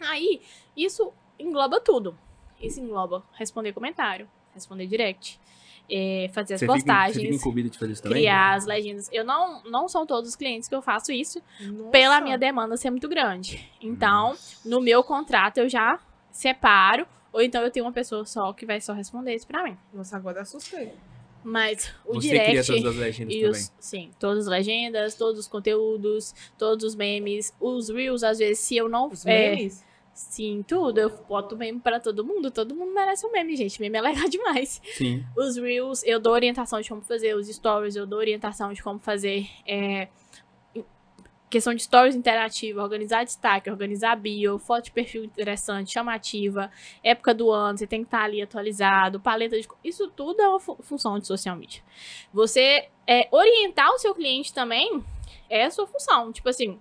Speaker 3: Aí, isso engloba tudo. Isso engloba responder comentário, responder direct, é, fazer as
Speaker 1: Você fica, você fica
Speaker 3: postagens,
Speaker 1: incumbido de fazer isso também?
Speaker 3: criar as legendas. Eu não, não são todos os clientes que eu faço isso,
Speaker 2: Nossa.
Speaker 3: pela minha demanda ser muito grande. Então, no meu contrato eu já separo, ou então eu tenho uma pessoa só que vai só responder isso pra mim.
Speaker 2: Nossa, agora assustei.
Speaker 3: Mas o
Speaker 1: Você
Speaker 3: direct
Speaker 1: cria todas as legendas também.
Speaker 3: os, sim, todas as legendas, todos os conteúdos, todos os memes, os reels, às vezes, se eu não.
Speaker 2: Os
Speaker 3: é,
Speaker 2: memes?
Speaker 3: Sim, tudo. Eu boto meme pra todo mundo. Todo mundo merece um meme, gente. Meme é legal demais.
Speaker 1: Sim.
Speaker 3: Os reels, eu dou orientação de como fazer. Os stories, eu dou orientação de como fazer. é, questão de stories interativa, organizar destaque, organizar bio, foto de perfil interessante, chamativa, época do ano, você tem que estar ali atualizado, paleta de. Isso tudo é uma fu- função de social media. Você é, orientar o seu cliente também é a sua função. Tipo assim.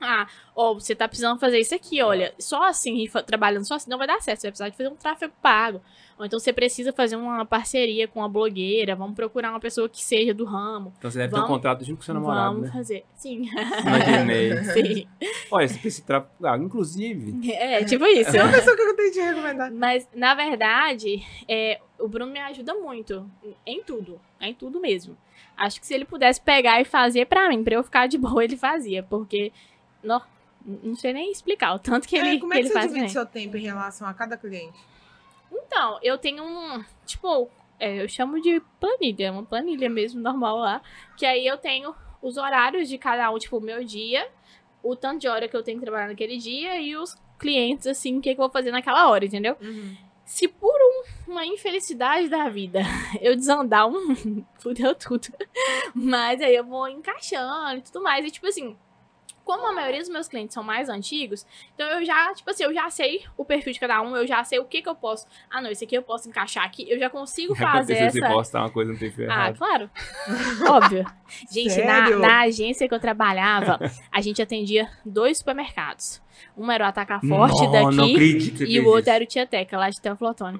Speaker 3: Ah, ó, você tá precisando fazer isso aqui, olha. Só assim, trabalhando só assim, não vai dar certo. Você vai precisar de fazer um tráfego pago. Ou então você precisa fazer uma parceria com uma blogueira. Vamos procurar uma pessoa que seja do ramo.
Speaker 1: Então você deve ter um
Speaker 3: Vamos-
Speaker 1: contrato junto com seu namorado,
Speaker 3: Vamos
Speaker 1: né?
Speaker 3: fazer. Sim.
Speaker 1: Imaginei.
Speaker 3: Sim.
Speaker 1: Olha, esse esse tráfego. Ah, inclusive.
Speaker 3: É, tipo isso.
Speaker 2: É uma pessoa que eu tenho de recomendar.
Speaker 3: Mas, na verdade, é, o Bruno me ajuda muito em tudo. Em tudo mesmo. Acho que se ele pudesse pegar e fazer pra mim, pra eu ficar de boa, ele fazia. Porque, não, não sei nem explicar o tanto que
Speaker 2: É,
Speaker 3: ele,
Speaker 2: como
Speaker 3: que
Speaker 2: é
Speaker 3: ele
Speaker 2: que você
Speaker 3: faz
Speaker 2: divide
Speaker 3: bem.
Speaker 2: seu tempo em relação a cada cliente?
Speaker 3: Então, eu tenho um, tipo, é, eu chamo de planilha, uma planilha mesmo, normal lá. Que aí eu tenho os horários de cada um, tipo, o meu dia, o tanto de hora que eu tenho que trabalhar naquele dia e os clientes, assim, o que, que eu vou fazer naquela hora, entendeu? Se por um- uma infelicidade da vida eu desandar um. fudeu tudo. Mas aí eu vou encaixando e tudo mais. E tipo assim. Como a maioria dos meus clientes são mais antigos, então eu já, tipo assim, eu já sei o perfil de cada um, eu já sei o que que eu posso. Ah, não, esse aqui eu posso encaixar aqui, eu já consigo fazer essa.
Speaker 1: postar uma coisa no perfil
Speaker 3: Ah,
Speaker 1: errado.
Speaker 3: claro. Óbvio. Gente, na, na agência que eu trabalhava, a gente atendia dois supermercados. Um era o Atacar Forte
Speaker 1: não,
Speaker 3: daqui
Speaker 1: Não acredito que
Speaker 3: e o outro
Speaker 1: isso.
Speaker 3: era o Tia Teca, lá de Teoflotone.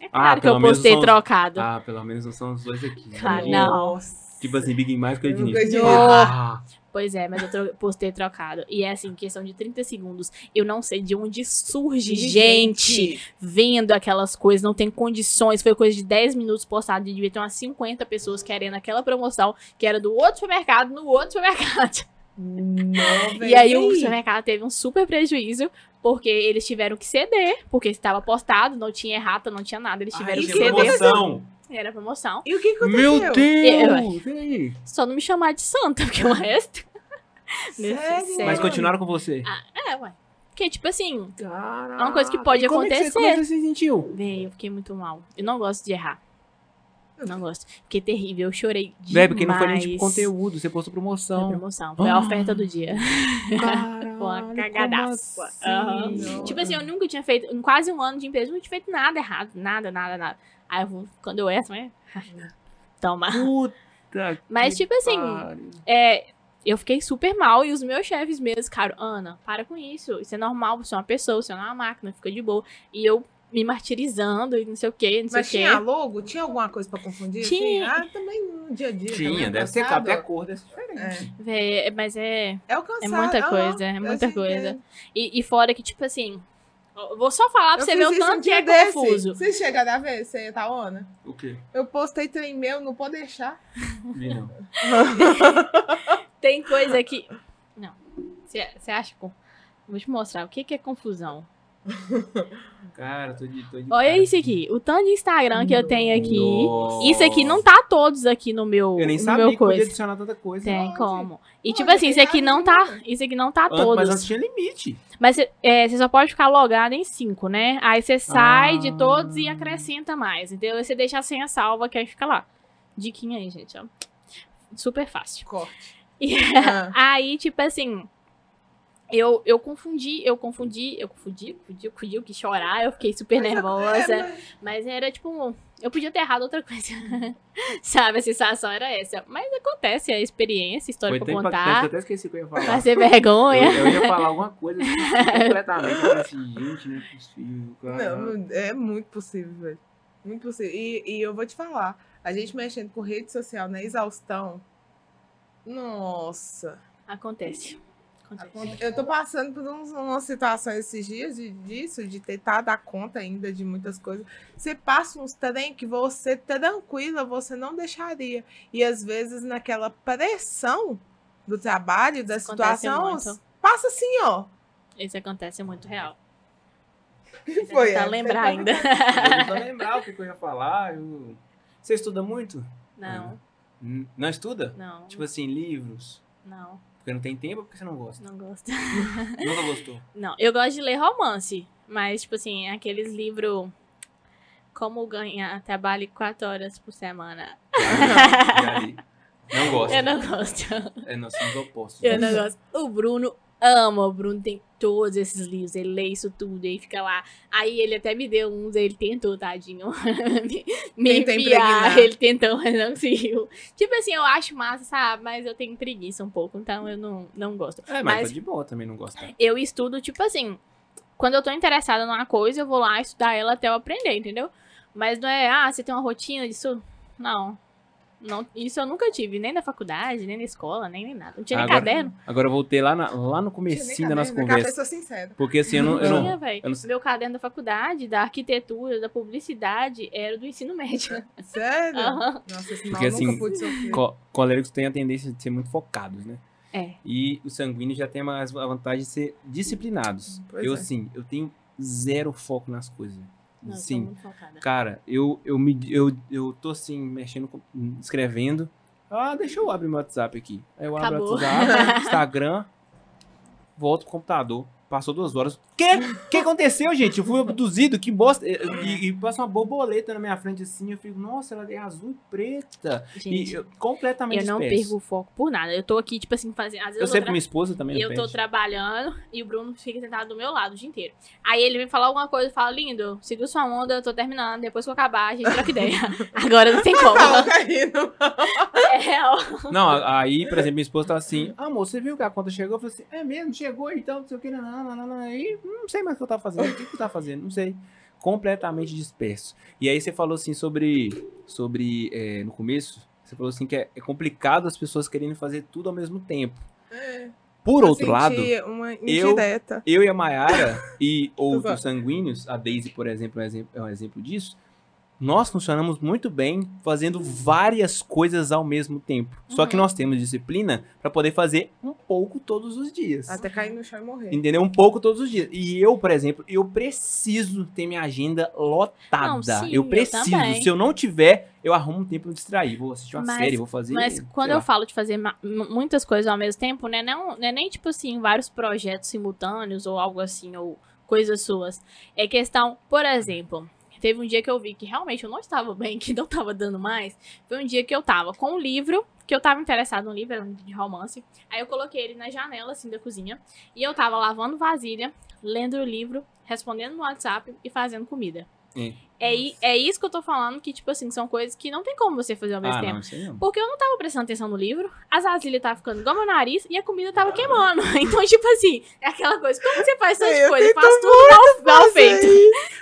Speaker 3: É
Speaker 1: Ah,
Speaker 3: claro que
Speaker 1: pelo
Speaker 3: eu postei
Speaker 1: são
Speaker 3: trocado.
Speaker 1: Ah, pelo menos não são os dois aqui.
Speaker 3: Claro,
Speaker 1: Imagina.
Speaker 3: não.
Speaker 1: Tipo assim, Big mais que o. Ah,
Speaker 3: Pois é, mas eu tro- postei trocado. E é assim, questão de 30 segundos. Eu não sei de onde surge gente vendo aquelas coisas, não tem condições. Foi coisa de 10 minutos postado. E devia ter umas 50 pessoas querendo aquela promoção que era do outro supermercado no outro supermercado.
Speaker 2: Não,
Speaker 3: E aí o supermercado teve um super prejuízo, porque eles tiveram que ceder, porque estava postado, não tinha errata, não tinha nada, eles tiveram
Speaker 1: ai,
Speaker 3: que
Speaker 1: que
Speaker 3: ceder.
Speaker 1: promoção.
Speaker 3: Era promoção.
Speaker 2: E o que aconteceu?
Speaker 1: Meu
Speaker 3: Eu-
Speaker 1: Deus! E aí?
Speaker 3: Só não me chamar de santa, porque o resto.
Speaker 2: Sério?
Speaker 1: Mas continuaram com você.
Speaker 3: É, ué. Porque, tipo assim,
Speaker 1: Caraca.
Speaker 3: É uma coisa que pode
Speaker 1: E como é que você-
Speaker 3: acontecer.
Speaker 1: como é que você se sentiu?
Speaker 3: véi, eu fiquei muito mal. Eu não gosto de errar. Não gosto. Fiquei terrível, eu chorei demais.
Speaker 1: Véi, porque não foi nem tipo conteúdo, você postou
Speaker 3: Foi
Speaker 1: promoção.
Speaker 3: promoção. Foi a
Speaker 1: Ah.
Speaker 3: oferta do dia.
Speaker 1: Caralho,
Speaker 3: Foi uma
Speaker 1: como
Speaker 3: cagadaça.
Speaker 1: assim?
Speaker 2: Não.
Speaker 3: Tipo assim, eu nunca tinha feito, em quase um ano de empresa, eu não tinha feito nada errado. Nada, nada, nada. Aí eu vou, quando eu erro, né? Toma.
Speaker 1: Puta
Speaker 3: Mas,
Speaker 1: que
Speaker 3: tipo assim. É, eu fiquei super mal e os meus chefes mesmo, cara, Ana, para com isso. Isso é normal, você é uma pessoa, você não é uma máquina, fica de boa. E eu me martirizando e não sei o que, não sei
Speaker 2: Mas
Speaker 3: o que.
Speaker 2: tinha logo? Tinha alguma coisa pra confundir?
Speaker 3: Tinha.
Speaker 2: Assim? Ah, também no dia a dia.
Speaker 1: Tinha, deve ser até a cor deve ser diferente.
Speaker 2: É.
Speaker 3: Mas é.
Speaker 2: É o cansado.
Speaker 3: É muita coisa, é
Speaker 2: eu
Speaker 3: muita
Speaker 2: sei
Speaker 3: coisa. E, e fora que, tipo assim, Vou só falar pra
Speaker 2: Eu
Speaker 3: você ver o
Speaker 2: isso um
Speaker 3: tanto que
Speaker 2: dia
Speaker 3: é
Speaker 2: desse.
Speaker 3: confuso.
Speaker 2: Vocês chegaram a ver, você tá Ona?
Speaker 1: O quê?
Speaker 2: Eu postei trem meu, não pode deixar.
Speaker 1: Vi não.
Speaker 3: Tem coisa que. Não. Você acha. com- Vou te mostrar o que, que é confusão.
Speaker 1: Cara, tô de. Tô de
Speaker 3: Olha
Speaker 1: cara.
Speaker 3: isso aqui. O tanto de Instagram que eu tenho aqui.
Speaker 1: Nossa.
Speaker 3: Isso aqui não tá todos aqui no meu,
Speaker 1: Eu nem
Speaker 3: no
Speaker 1: sabia
Speaker 3: meu
Speaker 1: que podia
Speaker 3: coisa.
Speaker 1: adicionar tanta coisa.
Speaker 3: Tem como. E
Speaker 2: Pode,
Speaker 3: tipo assim, isso aqui não tá. Isso aqui não tá
Speaker 1: Antes-
Speaker 3: todos.
Speaker 1: Mas antes tinha limite.
Speaker 3: Mas é, você só pode ficar logado em cinco, né? Aí você sai de
Speaker 1: Ah.
Speaker 3: todos e acrescenta mais. Entendeu? Aí você deixa a senha salva, que aí fica lá. Diquinha aí, gente, ó. Super fácil.
Speaker 2: Corte.
Speaker 3: E
Speaker 2: Ah.
Speaker 3: aí, tipo assim, eu, eu confundi, eu confundi, eu confundi, confundi, eu confundi, eu quis chorar, eu fiquei super nervosa.
Speaker 2: É,
Speaker 3: Mas era tipo, eu podia ter errado outra coisa. Sabe, a sensação era essa. Mas acontece, é experiência, história
Speaker 1: Foi
Speaker 3: pra
Speaker 1: que eu
Speaker 3: contar.
Speaker 1: até esqueci o que eu ia falar.
Speaker 3: Vai ser
Speaker 1: Eu,
Speaker 3: vergonha.
Speaker 1: eu ia falar alguma coisa assim, completamente. Assim, gente, não é possível, cara.
Speaker 2: Não, é muito possível, velho. Muito possível. E, e eu vou te falar, a gente mexendo com rede social na exaustão. Nossa.
Speaker 3: Acontece. Acontece.
Speaker 2: Eu tô passando por uns, umas situações esses dias de, disso, de tentar dar conta ainda de muitas coisas. Você passa uns trem que você, tranquila, você não deixaria. E às vezes naquela pressão do trabalho, da
Speaker 3: Isso acontece
Speaker 2: situação,
Speaker 3: muito.
Speaker 2: passa assim, ó.
Speaker 3: Isso acontece muito real.
Speaker 2: que foi?
Speaker 3: tentar
Speaker 2: Essa?
Speaker 3: lembrar ainda.
Speaker 1: Não lembrar o que eu ia falar. eu- Você estuda muito?
Speaker 3: Não,
Speaker 1: Hum, Não estuda?
Speaker 3: não,
Speaker 1: Tipo assim, livros.
Speaker 3: não,
Speaker 1: Porque não tem tempo ou porque você não gosta?
Speaker 3: não gosto.
Speaker 1: Nunca gostou.
Speaker 3: Não, eu gosto de ler romance, mas, tipo assim, aqueles livros Como Ganhar Trabalho quatro horas por semana.
Speaker 1: Não gosto.
Speaker 3: Eu não gosto.
Speaker 1: É, nós somos opostos.
Speaker 3: Eu não gosto. O Bruno ama, o Bruno tem todos esses livros, ele lê isso tudo, aí fica lá. Aí ele até me deu uns, ele tentou, tadinho, me, me enviar, ele tentou, mas não conseguiu. Tipo assim, eu acho massa, sabe, mas eu tenho preguiça um pouco, então eu não, não gosto.
Speaker 1: É, mas,
Speaker 3: Mas-
Speaker 1: tá de boa também não gosta.
Speaker 3: Eu estudo, tipo assim, quando eu tô interessada numa coisa, eu vou lá estudar ela até eu aprender, entendeu? Mas não é, ah, você tem uma rotina disso? Não. Não, isso eu nunca tive, nem na faculdade, nem na escola, nem, nem nada. Não tinha nem
Speaker 1: Agora-
Speaker 3: caderno.
Speaker 1: Agora eu voltei lá, na- lá no comecinho da nossa
Speaker 2: Aquela
Speaker 1: conversa.
Speaker 2: pessoa sincera.
Speaker 1: Porque assim, eu não. Eu
Speaker 3: Não tinha, velho.
Speaker 1: eu não
Speaker 3: Meu caderno da faculdade, da arquitetura, da publicidade, era do ensino médio.
Speaker 2: Sério?
Speaker 3: Aham.
Speaker 2: Nossa, esse
Speaker 1: Porque,
Speaker 2: mal
Speaker 1: assim,
Speaker 2: nunca pude sofrer.
Speaker 1: co- coléricos têm a tendência de ser muito focados, né?
Speaker 3: É.
Speaker 1: E os sanguíneos já têm mais a vantagem de ser disciplinados.
Speaker 2: Pois
Speaker 1: eu,
Speaker 2: é.
Speaker 1: assim, eu tenho zero foco nas coisas.
Speaker 3: Não,
Speaker 1: Sim. Cara, eu, eu, me, eu, eu tô assim, mexendo, escrevendo. Ah, deixa eu abrir meu WhatsApp aqui. Aí eu abro o
Speaker 3: Acabou.
Speaker 1: WhatsApp, Instagram, volto pro computador. Passou duas horas. O que, que aconteceu, gente? Eu fui abduzido, que bosta. E, e- passa uma borboleta na minha frente assim. Eu fico, nossa, ela é azul e preta.
Speaker 3: Gente,
Speaker 1: e eu, completamente
Speaker 3: eu não perco o foco por nada. Eu tô aqui, tipo assim, fazendo. Às vezes
Speaker 1: Eu
Speaker 3: tô
Speaker 1: sei
Speaker 3: tra-
Speaker 1: pra minha esposa também.
Speaker 3: eu
Speaker 1: não
Speaker 3: tô
Speaker 1: perde.
Speaker 3: trabalhando e o Bruno fica sentado do meu lado o dia inteiro. Aí ele vem falar alguma coisa e fala, lindo, segura sua onda, eu tô terminando, depois que eu acabar, a gente troca ideia. Agora não tem como.
Speaker 2: Tava caindo.
Speaker 3: É real.
Speaker 1: Não, aí, por exemplo, minha esposa tá assim, amor, você viu que a conta chegou? Eu falei assim, é mesmo, chegou então, não sei o que, não, não, não, não. Sei mais o que eu tava fazendo, o que eu tava fazendo, não sei. Completamente disperso. E aí você falou assim sobre, sobre é, no começo, você falou assim que é, é complicado as pessoas querendo fazer tudo ao mesmo tempo.
Speaker 2: É,
Speaker 1: Por
Speaker 2: eu
Speaker 1: outro lado,
Speaker 2: indireta.
Speaker 1: eu e a Mayara e outros sanguíneos, a Daisy, por exemplo, é um exemplo, é um exemplo disso, nós funcionamos muito bem fazendo várias coisas ao mesmo tempo. Só que
Speaker 3: Uhum.
Speaker 1: nós temos disciplina para poder fazer um pouco todos os dias.
Speaker 2: Até cair no chão e morrer.
Speaker 1: Entendeu? Um pouco todos os dias. E eu, por exemplo, eu preciso ter minha agenda lotada.
Speaker 3: Não, sim,
Speaker 1: eu
Speaker 3: eu
Speaker 1: preciso.
Speaker 3: também.
Speaker 1: Se eu não tiver, eu arrumo um tempo pra me distrair. Vou assistir uma
Speaker 3: Mas-
Speaker 1: série, vou fazer.
Speaker 3: Mas quando eu
Speaker 1: lá.
Speaker 3: falo de fazer muitas coisas ao mesmo tempo, né? Não, não é nem tipo assim, vários projetos simultâneos ou algo assim, ou coisas suas. É questão, por exemplo, teve um dia que eu vi que realmente eu não estava bem, que não estava dando mais. Foi um dia que eu tava com um livro, que eu tava interessado no livro, era um livro de romance. Aí eu coloquei ele na janela, assim, da cozinha. E eu tava lavando vasilha, lendo o livro, respondendo no WhatsApp e fazendo comida.
Speaker 1: É,
Speaker 3: é isso que eu tô falando, que, tipo assim, são coisas que não tem como você fazer ao mesmo
Speaker 1: Ah,
Speaker 3: tempo.
Speaker 1: não.
Speaker 3: Porque eu não tava prestando atenção no livro, as vasilhas estavam ficando igual meu nariz e a comida tava queimando. Então, tipo assim, é aquela coisa, como você faz tanta
Speaker 2: Eu
Speaker 3: coisa,
Speaker 2: tento
Speaker 3: faz tudo mal, mal feito.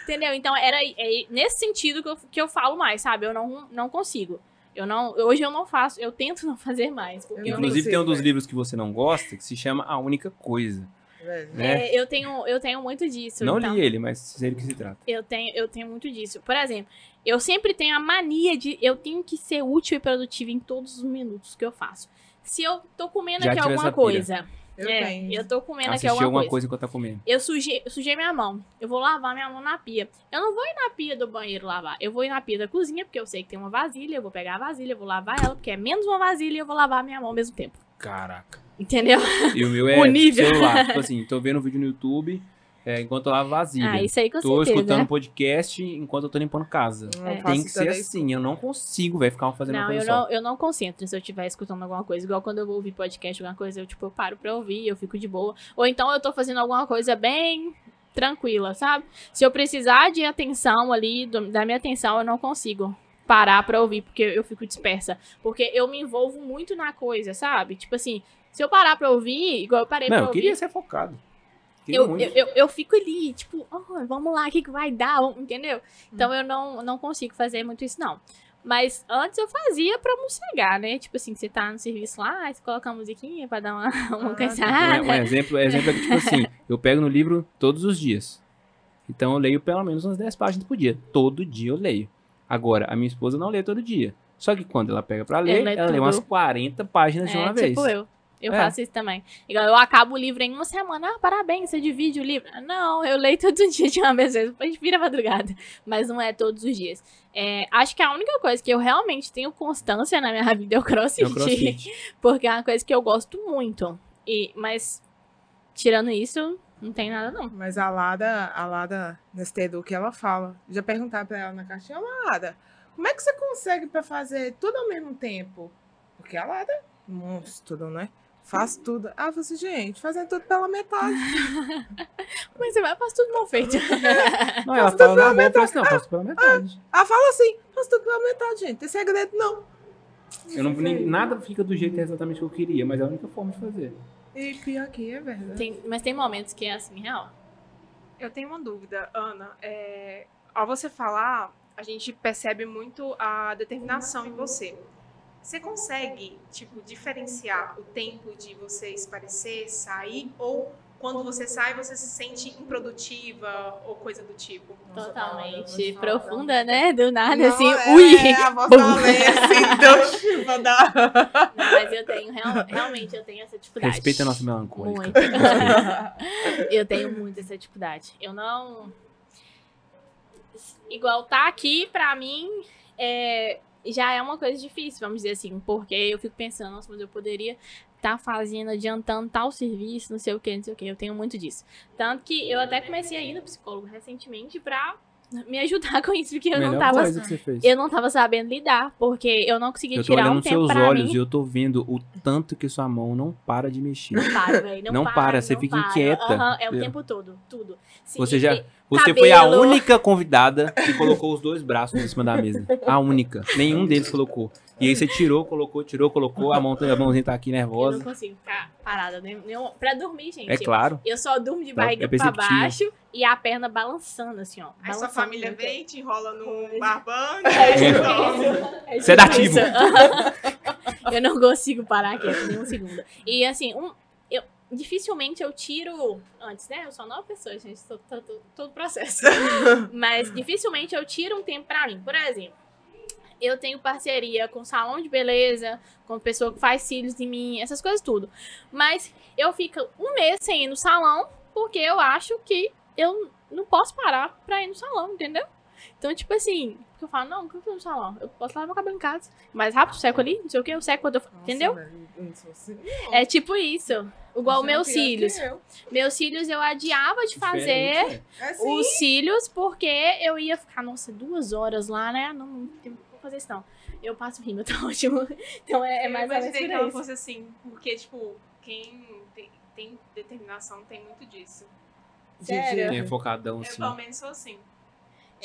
Speaker 3: Entendeu? Então, era é nesse sentido que eu, que eu falo mais, sabe? Eu não, não consigo. Eu não, hoje eu não faço, eu tento não fazer mais. Eu,
Speaker 2: Eu
Speaker 1: Inclusive, tem um dos livros que você não gosta que se chama A Única Coisa. Né?
Speaker 3: É, eu, tenho, eu tenho muito disso.
Speaker 1: Não
Speaker 3: então.
Speaker 1: li ele, mas sei do que se trata.
Speaker 3: Eu tenho, eu tenho muito disso. Por exemplo, eu sempre tenho a mania de. Eu tenho que ser útil e produtiva em todos os minutos que eu faço. Se eu tô comendo
Speaker 1: Já
Speaker 3: aqui alguma coisa.
Speaker 2: Eu
Speaker 3: é,
Speaker 2: tenho.
Speaker 3: eu tô comendo aqui
Speaker 1: Assistir
Speaker 3: alguma,
Speaker 1: alguma
Speaker 3: coisa.
Speaker 1: coisa enquanto tá comendo.
Speaker 3: Eu sujei, eu sujei minha mão. Eu vou lavar minha mão na pia. Eu não vou ir na pia do banheiro lavar. Eu vou ir na pia da cozinha, porque eu sei que tem uma vasilha. Eu vou pegar a vasilha, eu vou lavar ela, porque é menos uma vasilha e eu vou lavar a minha mão ao mesmo tempo.
Speaker 1: Caraca.
Speaker 3: Entendeu?
Speaker 1: E o meu é
Speaker 3: O nível.
Speaker 1: celular. Tipo assim, tô vendo um vídeo no YouTube é, enquanto eu lavo vasilha.
Speaker 3: Ah, isso aí com
Speaker 1: tô
Speaker 3: certeza.
Speaker 1: escutando um podcast enquanto eu tô limpando casa.
Speaker 3: É.
Speaker 1: Tem que ser assim. Eu não consigo, vai ficar fazendo uma
Speaker 3: Não,
Speaker 1: coisa
Speaker 3: eu
Speaker 1: só.
Speaker 3: não, eu não concentro se eu estiver escutando alguma coisa. Igual quando eu vou ouvir podcast, alguma coisa, eu, tipo, eu paro pra ouvir, eu fico de boa. Ou então eu tô fazendo alguma coisa bem tranquila, sabe? Se eu precisar de atenção ali, do- da minha atenção, eu não consigo parar pra ouvir, porque eu fico dispersa. Porque eu me envolvo muito na coisa, sabe? Tipo assim, se eu parar pra ouvir, igual eu parei
Speaker 1: Não,
Speaker 3: pra
Speaker 1: eu
Speaker 3: ouvir.
Speaker 1: queria ser focado. Queria
Speaker 3: Eu, eu, eu, eu fico ali, tipo, "Oh, vamos lá, o que, que vai dar? Entendeu? Então eu não, não consigo fazer muito isso, não. Mas antes eu fazia pra mossegar, né? Tipo assim, você tá no serviço lá, você coloca uma musiquinha pra dar uma, uma
Speaker 2: Ah,
Speaker 3: cansada.
Speaker 1: Um, um exemplo, um exemplo é que, tipo assim, eu pego no livro todos os dias. Então eu leio pelo menos umas 10 páginas por dia. Todo dia eu leio. Agora, a minha esposa não lê todo dia. Só que quando ela pega pra ler,
Speaker 3: lê
Speaker 1: ela lê umas 40 páginas de
Speaker 3: É,
Speaker 1: uma vez.
Speaker 3: tipo eu. Eu
Speaker 1: É.
Speaker 3: faço isso também. Igual eu acabo o livro em uma semana. Ah, parabéns, você divide o livro. Não, eu leio todos os dias de uma vez. Depois vira madrugada. Mas não é todos os dias. É, acho que a única coisa que eu realmente tenho constância na minha vida é o crossfit.
Speaker 1: É o crossfit.
Speaker 3: Porque é uma coisa que eu gosto muito. E, mas, tirando isso, não tem nada não.
Speaker 2: Mas a Lada, a Lada, nesse Edu que ela fala, já perguntaram pra ela na caixinha, Lada, como é que você consegue pra fazer tudo ao mesmo tempo? Porque a Lada, monstro, né? Faz tudo. Ah, eu falei assim, gente, fazendo tudo pela metade.
Speaker 3: Mas você vai, faz tudo mal feito.
Speaker 1: Não, ela
Speaker 2: Faço
Speaker 1: fala eu falei assim, não, faço pela metade.
Speaker 2: Ela fala assim, faz tudo pela metade, gente. Tem segredo, não.
Speaker 1: Eu não, nem- nada fica do jeito exatamente que eu queria, mas é a única forma de fazer.
Speaker 2: E pior que é verdade.
Speaker 3: Tem- mas tem momentos que é assim, real.
Speaker 4: Eu tenho uma dúvida, Ana. É, ao você falar, a gente percebe muito a determinação em você. Você consegue, tipo, diferenciar o tempo de você esparecer, sair, ou quando você sai você se sente improdutiva ou coisa do tipo?
Speaker 3: Totalmente profunda, né? Do nada,
Speaker 2: Não,
Speaker 3: assim,
Speaker 2: é,
Speaker 3: ui!
Speaker 2: A voz
Speaker 3: Bum.
Speaker 2: da lei, assim, Deus chuva da...
Speaker 3: Não, mas eu tenho, real- realmente, eu tenho essa dificuldade.
Speaker 1: Respeita a nossa melancólica.
Speaker 3: Muito. eu tenho muito essa dificuldade. Eu não. Igual tá aqui, pra mim, é, já é uma coisa difícil, vamos dizer assim. Porque eu fico pensando, nossa, mas eu poderia estar fazendo, adiantando tal serviço, não sei o que, não sei o que. Eu tenho muito disso. Tanto que eu até comecei a ir no psicólogo recentemente pra me ajudar com isso, porque eu não
Speaker 1: Melhor
Speaker 3: tava.
Speaker 1: você fez.
Speaker 3: Eu não tava sabendo lidar, porque eu não conseguia
Speaker 1: Eu tô
Speaker 3: tirar
Speaker 1: olhando
Speaker 3: um tempo
Speaker 1: seus
Speaker 3: pra
Speaker 1: olhos
Speaker 3: mim.
Speaker 1: e eu tô vendo o tanto que sua mão não para de mexer.
Speaker 3: Não para, velho. Não,
Speaker 1: Não
Speaker 3: para,
Speaker 1: para, você
Speaker 3: não
Speaker 1: fica
Speaker 3: para.
Speaker 1: inquieta.
Speaker 3: Aham, é o
Speaker 1: Eu-
Speaker 3: tempo todo, tudo. Se-
Speaker 1: Você já- Você foi a
Speaker 3: Cabelo.
Speaker 1: única convidada que colocou os dois braços em cima da mesa. A única. Nenhum deles colocou. E aí você tirou, colocou, tirou, colocou, a, mão, a mãozinha tá aqui
Speaker 3: Eu não
Speaker 1: nervosa.
Speaker 3: consigo ficar parada. Nem, nem, pra dormir, gente.
Speaker 1: É claro.
Speaker 3: Eu só durmo de
Speaker 1: É
Speaker 3: barriga pra
Speaker 1: perceptível.
Speaker 3: baixo e a perna balançando, assim, ó.
Speaker 4: Aí sua família
Speaker 3: muito.
Speaker 4: vem, te enrola num barbante.
Speaker 3: É. É
Speaker 1: Sedativo.
Speaker 3: eu não consigo parar quieto nem um segundo. E assim, um, dificilmente eu tiro. Antes, né? Eu sou nova pessoa, gente. Tô, tô, tô, todo processo. Mas dificilmente eu tiro um tempo pra mim. Por exemplo, eu tenho parceria com salão de beleza, com pessoa que faz cílios em mim, essas coisas tudo. Mas eu fico um mês sem ir no salão porque eu acho que eu não posso parar pra ir no salão, entendeu? Então, tipo assim, porque eu falo, não, que eu vou no salão? Eu posso lavar meu cabelo em casa. Mais rápido, seco ali, não sei o que, eu seco quando eu. entendeu?
Speaker 2: Nossa, eu sou assim,
Speaker 3: É tipo isso. Igual
Speaker 2: Você é
Speaker 3: meus cílios.
Speaker 2: eu.
Speaker 3: Meus cílios eu adiava de fazer
Speaker 1: Diferente,
Speaker 2: É assim.
Speaker 3: os cílios porque eu ia ficar, nossa, duas horas lá, né? Não, não tem- vou fazer isso não. Eu passo rima, tá ótimo. Então é, é mais ou
Speaker 4: eu
Speaker 3: menos
Speaker 4: imaginei que
Speaker 3: por
Speaker 4: ela fosse assim, porque, tipo, quem tem, tem determinação tem muito disso.
Speaker 3: Sério?
Speaker 1: Quem é focadão
Speaker 4: Eu,
Speaker 1: assim.
Speaker 4: pelo menos, sou assim.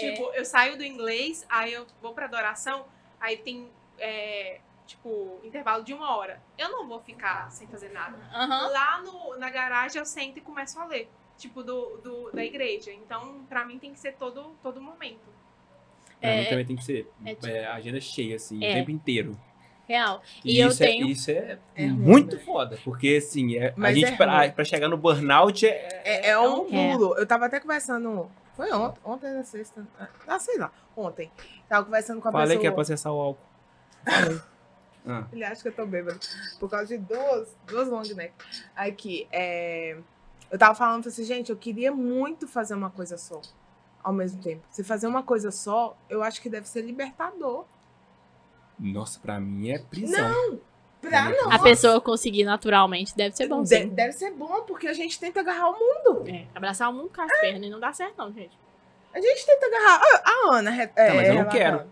Speaker 3: É.
Speaker 4: Tipo, eu saio do inglês, aí eu vou pra adoração, aí tem, é, tipo, intervalo de uma hora. Eu não vou ficar sem fazer nada.
Speaker 3: Aham.
Speaker 4: Lá no, na garagem eu sento e começo a ler. Tipo, do, do, da igreja. Então, pra mim tem que ser todo, todo momento.
Speaker 1: Pra mim
Speaker 3: É,
Speaker 1: também tem que ser
Speaker 3: é tipo-
Speaker 1: é, agenda cheia, assim,
Speaker 3: É.
Speaker 1: o tempo inteiro.
Speaker 3: Real. E,
Speaker 1: E,
Speaker 3: eu
Speaker 1: isso,
Speaker 3: tenho.
Speaker 1: é, isso é,
Speaker 2: É ruim,
Speaker 1: muito
Speaker 2: né?
Speaker 1: foda. Porque, assim, é, a gente,
Speaker 2: é
Speaker 1: pra, pra chegar no burnout, é,
Speaker 2: É, é um
Speaker 3: É.
Speaker 2: pulo. Eu tava até conversando. Foi ontem, ontem era sexta. Ah, sei lá, ontem. Tava conversando com a
Speaker 1: falei que é
Speaker 2: pessoa.
Speaker 1: pra acessar o álcool.
Speaker 2: Falei.
Speaker 1: Ah.
Speaker 2: Ele acha que eu tô bêbada. Por causa de duas, duas long neck. Aqui, é... Eu tava falando falei assim, gente, eu queria muito fazer uma coisa só. Ao mesmo tempo. Se fazer uma coisa só, eu acho que deve ser libertador.
Speaker 1: Nossa, pra mim é prisão.
Speaker 2: Pra
Speaker 1: É.
Speaker 2: nós.
Speaker 3: A pessoa conseguir naturalmente deve ser bom,
Speaker 2: De-
Speaker 3: sim.
Speaker 2: deve ser bom, porque a gente tenta agarrar o mundo.
Speaker 3: É, abraçar o mundo com as pernas e não dá certo, não, gente.
Speaker 2: A gente tenta agarrar. Ah, A, Ana. É,
Speaker 1: mas eu não quero.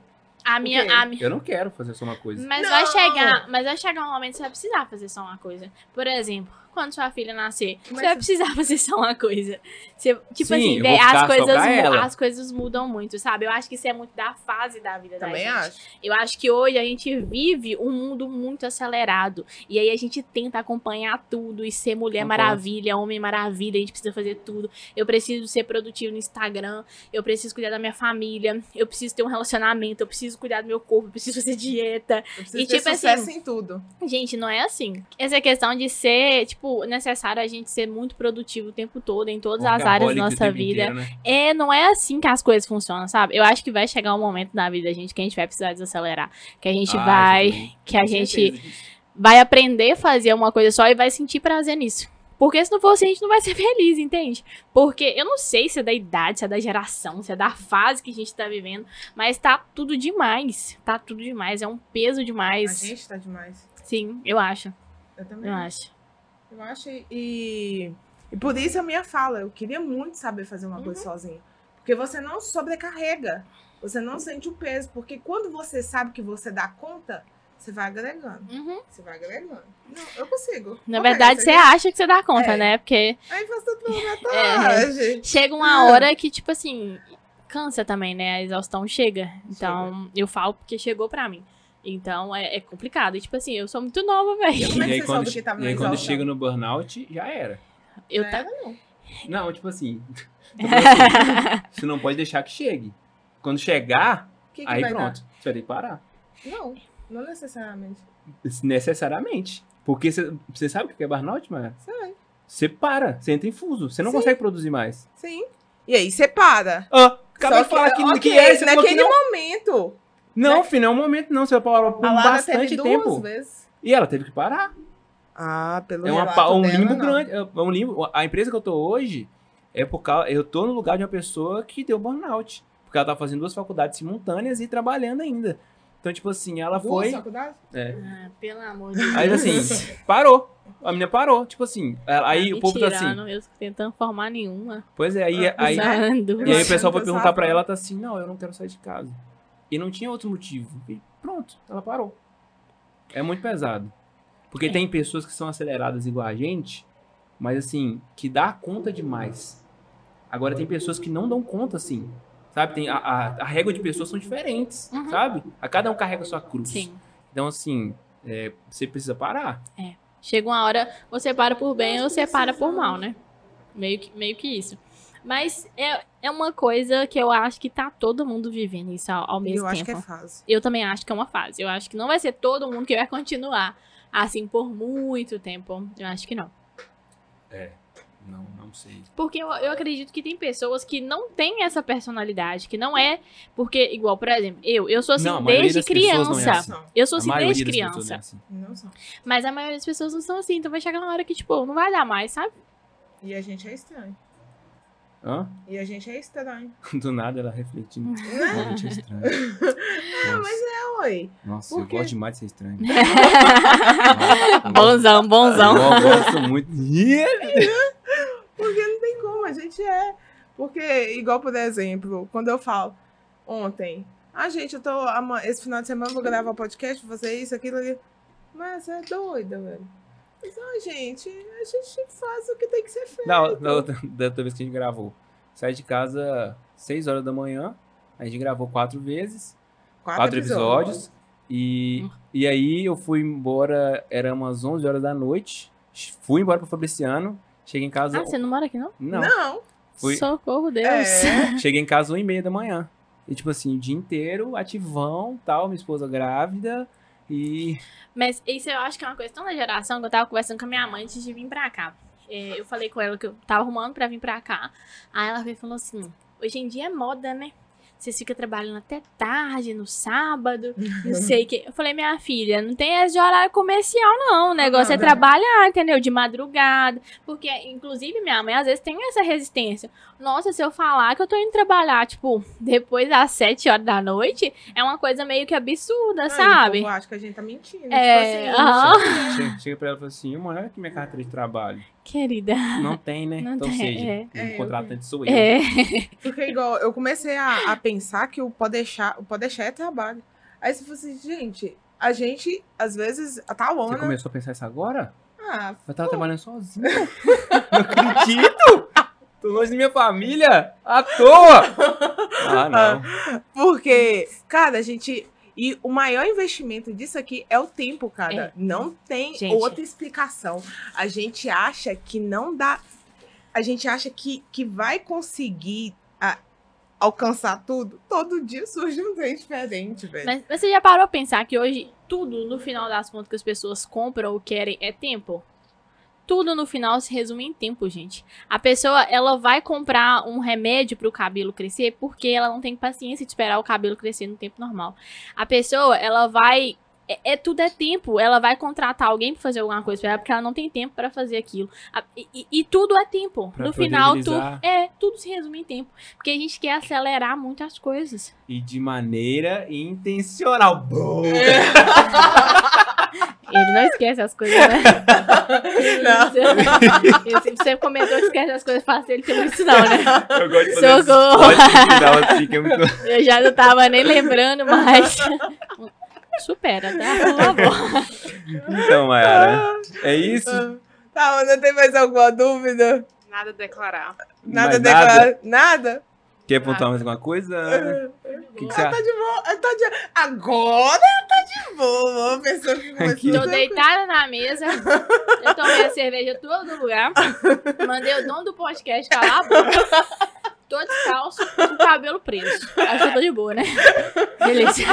Speaker 3: A minha. A minha...
Speaker 1: Eu não quero fazer só uma coisa.
Speaker 3: Mas
Speaker 2: Não!
Speaker 3: vai chegar, mas vai chegar um momento que você vai precisar fazer só uma coisa. Por exemplo, quando sua filha nascer,
Speaker 2: Como
Speaker 3: você vai precisar fazer só uma coisa. Você, tipo
Speaker 1: Sim,
Speaker 3: assim, as
Speaker 1: só
Speaker 3: coisas,
Speaker 1: pra
Speaker 3: mu-
Speaker 1: ela.
Speaker 3: as coisas mudam muito, sabe? Eu acho que isso é muito da fase da vida
Speaker 2: Também
Speaker 3: da gente.
Speaker 2: acho.
Speaker 3: Eu acho que hoje a gente vive um mundo muito acelerado. E aí a gente tenta acompanhar tudo e ser mulher
Speaker 1: Concordo.
Speaker 3: maravilha, homem maravilha, a gente precisa fazer tudo. Eu preciso ser produtivo no Instagram, eu preciso cuidar da minha família, eu preciso ter um relacionamento, eu preciso cuidar do meu corpo, eu preciso fazer dieta.
Speaker 2: Eu preciso
Speaker 3: E,
Speaker 2: ter
Speaker 3: tipo
Speaker 2: sucesso
Speaker 3: assim,
Speaker 2: em tudo.
Speaker 3: Gente, não é assim. Essa questão de ser, tipo, necessário a gente ser muito produtivo o tempo todo, em todas as áreas da nossa vida.
Speaker 1: inteiro, né?
Speaker 3: É, não é assim que as coisas funcionam, sabe? Eu acho que vai chegar um momento na vida da gente que a gente vai precisar desacelerar. Que a gente
Speaker 1: Ah,
Speaker 3: vai. Que a gente
Speaker 1: certeza
Speaker 3: vai aprender a fazer uma coisa só e vai sentir prazer nisso. Porque se não for assim, a gente não vai ser feliz, entende? Porque eu não sei se é da idade, se é da geração, se é da fase que a gente tá vivendo, mas tá tudo demais. Tá tudo demais. É um peso
Speaker 2: A
Speaker 3: demais.
Speaker 2: gente tá demais.
Speaker 3: Sim, eu acho.
Speaker 2: Eu também
Speaker 3: Eu
Speaker 2: acho. Eu acho. E, e por isso a minha fala. Eu queria muito saber fazer uma
Speaker 3: Uhum.
Speaker 2: coisa sozinha. Porque você não sobrecarrega. Você não sente o peso. Porque quando você sabe que você dá conta, você vai agregando.
Speaker 3: Uhum.
Speaker 2: Você vai agregando. Não, eu consigo.
Speaker 3: Na verdade, você acha que você dá conta,
Speaker 2: É.
Speaker 3: né? Porque.
Speaker 2: Aí faz tudo metade.
Speaker 3: chega uma hora que, tipo assim, cansa também, né? A exaustão chega. Então, eu falo porque chegou pra mim. Então, é, é complicado. E, tipo assim, eu sou muito nova,
Speaker 2: Como é
Speaker 3: velho.
Speaker 2: que
Speaker 1: E aí,
Speaker 2: você soube que tava
Speaker 1: e aí quando
Speaker 2: exaustão?
Speaker 1: chega no burnout, já era.
Speaker 3: Eu
Speaker 2: Não
Speaker 3: tá...
Speaker 2: era, não.
Speaker 1: Não, tipo assim. falando assim, você não pode deixar que chegue. Quando chegar,
Speaker 2: O que, que
Speaker 1: aí pronto. Você vai ter que parar.
Speaker 2: dar? Não, não necessariamente.
Speaker 1: Necessariamente. Porque você, você sabe o que é burnout, Maia?
Speaker 2: Sei.
Speaker 1: Você para, você entra em fuso. Você não
Speaker 2: Sim.
Speaker 1: consegue produzir mais.
Speaker 2: Sim. E aí você para.
Speaker 1: Ah, acabei
Speaker 2: Só
Speaker 1: de falar que,
Speaker 2: ok,
Speaker 1: que é, você que
Speaker 2: naquele
Speaker 1: não. Não, filho, não é um momento não. Você parou por bastante
Speaker 2: teve
Speaker 1: tempo.
Speaker 2: duas vezes.
Speaker 1: E ela teve que parar.
Speaker 2: Ah, pelo
Speaker 1: É uma, um
Speaker 2: dela,
Speaker 1: limbo
Speaker 2: não.
Speaker 1: grande. É um limbo. A empresa que eu tô hoje é por causa. Eu tô no lugar de uma pessoa que deu burnout. Porque ela tá fazendo duas faculdades simultâneas e trabalhando ainda. Então, tipo assim, ela
Speaker 2: Duas
Speaker 1: foi.
Speaker 2: faculdades?
Speaker 1: É.
Speaker 3: Ah, pelo amor de Deus.
Speaker 1: Aí assim, parou. A menina parou. Tipo assim. ela- Aí
Speaker 3: Tá
Speaker 1: o povo tá assim.
Speaker 3: tirando, Eu tentando formar nenhuma.
Speaker 1: Pois é, aí.
Speaker 2: Ah,
Speaker 1: aí
Speaker 3: Usando.
Speaker 1: e aí o pessoal foi perguntar pra ela, tá assim, não, eu não quero sair de casa. E não tinha outro motivo. E pronto, ela parou. É muito pesado. Porque
Speaker 3: É.
Speaker 1: tem pessoas que são aceleradas igual a gente, mas assim, que dá conta demais. Agora tem pessoas que não dão conta, assim. Sabe? Tem a, a, a régua de pessoas são diferentes,
Speaker 3: Uhum.
Speaker 1: sabe? A cada um carrega a sua cruz.
Speaker 3: Sim.
Speaker 1: Então, assim, é, você precisa parar.
Speaker 3: Chega uma hora, você para por bem ou você para por mal, né? Meio que, meio que isso. Mas é, é uma coisa que eu acho que tá todo mundo vivendo isso ao, ao mesmo
Speaker 2: Eu acho que
Speaker 3: tempo.
Speaker 2: é fase.
Speaker 3: Eu também acho que é uma fase. Eu acho que não vai ser todo mundo que vai continuar assim por muito tempo. Eu acho que não.
Speaker 1: Não, não sei.
Speaker 3: Porque eu, eu acredito que tem pessoas que não têm essa personalidade, que não é. Porque, igual, por exemplo, eu, eu sou assim
Speaker 1: Não,
Speaker 3: desde
Speaker 1: é
Speaker 3: criança.
Speaker 1: assim.
Speaker 2: Não,
Speaker 3: Eu sou assim desde
Speaker 1: pessoas
Speaker 3: criança.
Speaker 1: é assim.
Speaker 2: não são.
Speaker 3: Mas a maioria das pessoas não são assim. Então vai chegar uma hora que, tipo, não vai dar mais, sabe?
Speaker 2: E a gente é estranho.
Speaker 1: Hã?
Speaker 2: E a gente é estranho.
Speaker 1: Do nada ela refletindo. Pô, a gente é estranho. Nossa,
Speaker 2: É, oi.
Speaker 1: nossa
Speaker 2: Por
Speaker 1: eu gosto demais de ser estranho. Nossa,
Speaker 3: bonzão, bonzão.
Speaker 1: gosto- Eu gosto muito.
Speaker 2: Porque não tem como, a gente é. Porque, igual, por exemplo, quando eu falo ontem, ah, gente, eu tô. Esse final de semana eu vou gravar podcast, vou fazer isso, aquilo, aquilo. Mas você é doida, velho. Mas, ah, gente, a gente faz o que tem que ser feito.
Speaker 1: Da, da, outra, da outra vez que a gente gravou. Sai de casa 6 horas da manhã. A gente gravou quatro vezes. Quatro, episódios. E, e aí eu fui embora, era umas 11 horas da noite. Fui embora pro Fabriciano. Cheguei em casa.
Speaker 3: Ah, você não mora aqui, não?
Speaker 1: Não.
Speaker 2: Não.
Speaker 1: Fui,
Speaker 3: Socorro, Deus.
Speaker 2: É.
Speaker 1: cheguei em casa 1 e meia da manhã. E tipo assim, o dia inteiro, ativão, tal, minha esposa grávida. E
Speaker 3: Mas isso eu acho que é uma coisa tão da geração que eu tava conversando com a minha mãe antes de vir pra cá. É, eu falei com ela que eu tava arrumando pra vir pra cá. Aí ela veio e falou assim: hoje em dia é moda, né? Vocês ficam trabalhando até tarde, no sábado, não sei o que. Eu falei, minha filha, não tem esse de horário comercial, não. O negócio é
Speaker 2: Nada.
Speaker 3: trabalhar, entendeu? De madrugada. Porque, inclusive, minha mãe às vezes tem essa resistência. Nossa, se eu falar que eu tô indo trabalhar, tipo, depois das sete horas da noite, é uma coisa meio que absurda,
Speaker 2: Aí,
Speaker 3: sabe?
Speaker 2: O povo acha que a gente tá mentindo.
Speaker 3: É,
Speaker 2: tipo assim,
Speaker 3: aham.
Speaker 1: chega, chega pra ela e fala assim, mãe, olha aqui minha carteira de trabalho.
Speaker 3: Querida.
Speaker 1: Não tem, né?
Speaker 3: Não
Speaker 1: então
Speaker 3: tem,
Speaker 1: seja,
Speaker 3: é.
Speaker 1: o
Speaker 2: É,
Speaker 1: contratante sou eu.
Speaker 3: É.
Speaker 2: Porque igual, eu comecei a, a pensar que o pode deixar, o pode deixar é trabalho. Aí você falou assim, gente, a gente, às vezes, a
Speaker 1: Você
Speaker 2: Tawana.
Speaker 1: começou a pensar isso agora?
Speaker 2: Ah,
Speaker 1: Eu tava trabalhando sozinho. não acredito! Tô longe da minha família! À toa! Ah, não.
Speaker 2: porque, cara, a gente. E o maior investimento disso aqui é o tempo, cara.
Speaker 3: É.
Speaker 2: Não tem
Speaker 3: Gente.
Speaker 2: outra explicação. A gente acha que não dá. A gente acha que, que vai conseguir a- alcançar tudo. Todo dia surge um trem diferente, velho.
Speaker 3: Mas, mas você já parou a pensar que hoje tudo, no final das contas, que as pessoas compram ou querem é tempo? Tudo no final se resume em tempo, gente. A pessoa, ela vai comprar um remédio pro cabelo crescer porque ela não tem paciência de esperar o cabelo crescer no tempo normal. A pessoa, ela vai. É, é- tudo é tempo. Ela vai contratar alguém pra fazer alguma coisa pra ela porque ela não tem tempo pra fazer aquilo. A- e, e- e tudo é tempo.
Speaker 1: Pra
Speaker 3: no final, tudo.
Speaker 1: agilizar.
Speaker 3: É, tudo se resume em tempo. Porque a gente quer acelerar muito as coisas.
Speaker 1: E de maneira intencional. Boa!
Speaker 3: Ele não esquece as coisas, né?
Speaker 2: Não.
Speaker 3: Ele- Você comentou que esquece as coisas fácil, ele tem isso não, né?
Speaker 1: Eu gosto de fazer
Speaker 3: Socorro.
Speaker 1: Final assim, que é muito...
Speaker 3: Eu já não tava nem lembrando mais. Supera, tá? Por favor.
Speaker 1: Então, Mayara, é isso?
Speaker 2: Tá, Ana, tem mais alguma dúvida?
Speaker 4: Nada a declarar.
Speaker 2: Nada
Speaker 1: Mais
Speaker 2: declarado? Nada?
Speaker 1: Quer pontuar mais alguma coisa? O que, que você
Speaker 2: Ah,
Speaker 1: acha?
Speaker 2: tá de boa. ah, Tá de... Agora tá de boa. A pessoa que começou.
Speaker 3: Tô deitada na mesa. Eu tomei a cerveja todo lugar. Mandei o dono do podcast calar a boca. Tô descalço, com o cabelo preso. Acho que eu tô de boa, né? Beleza.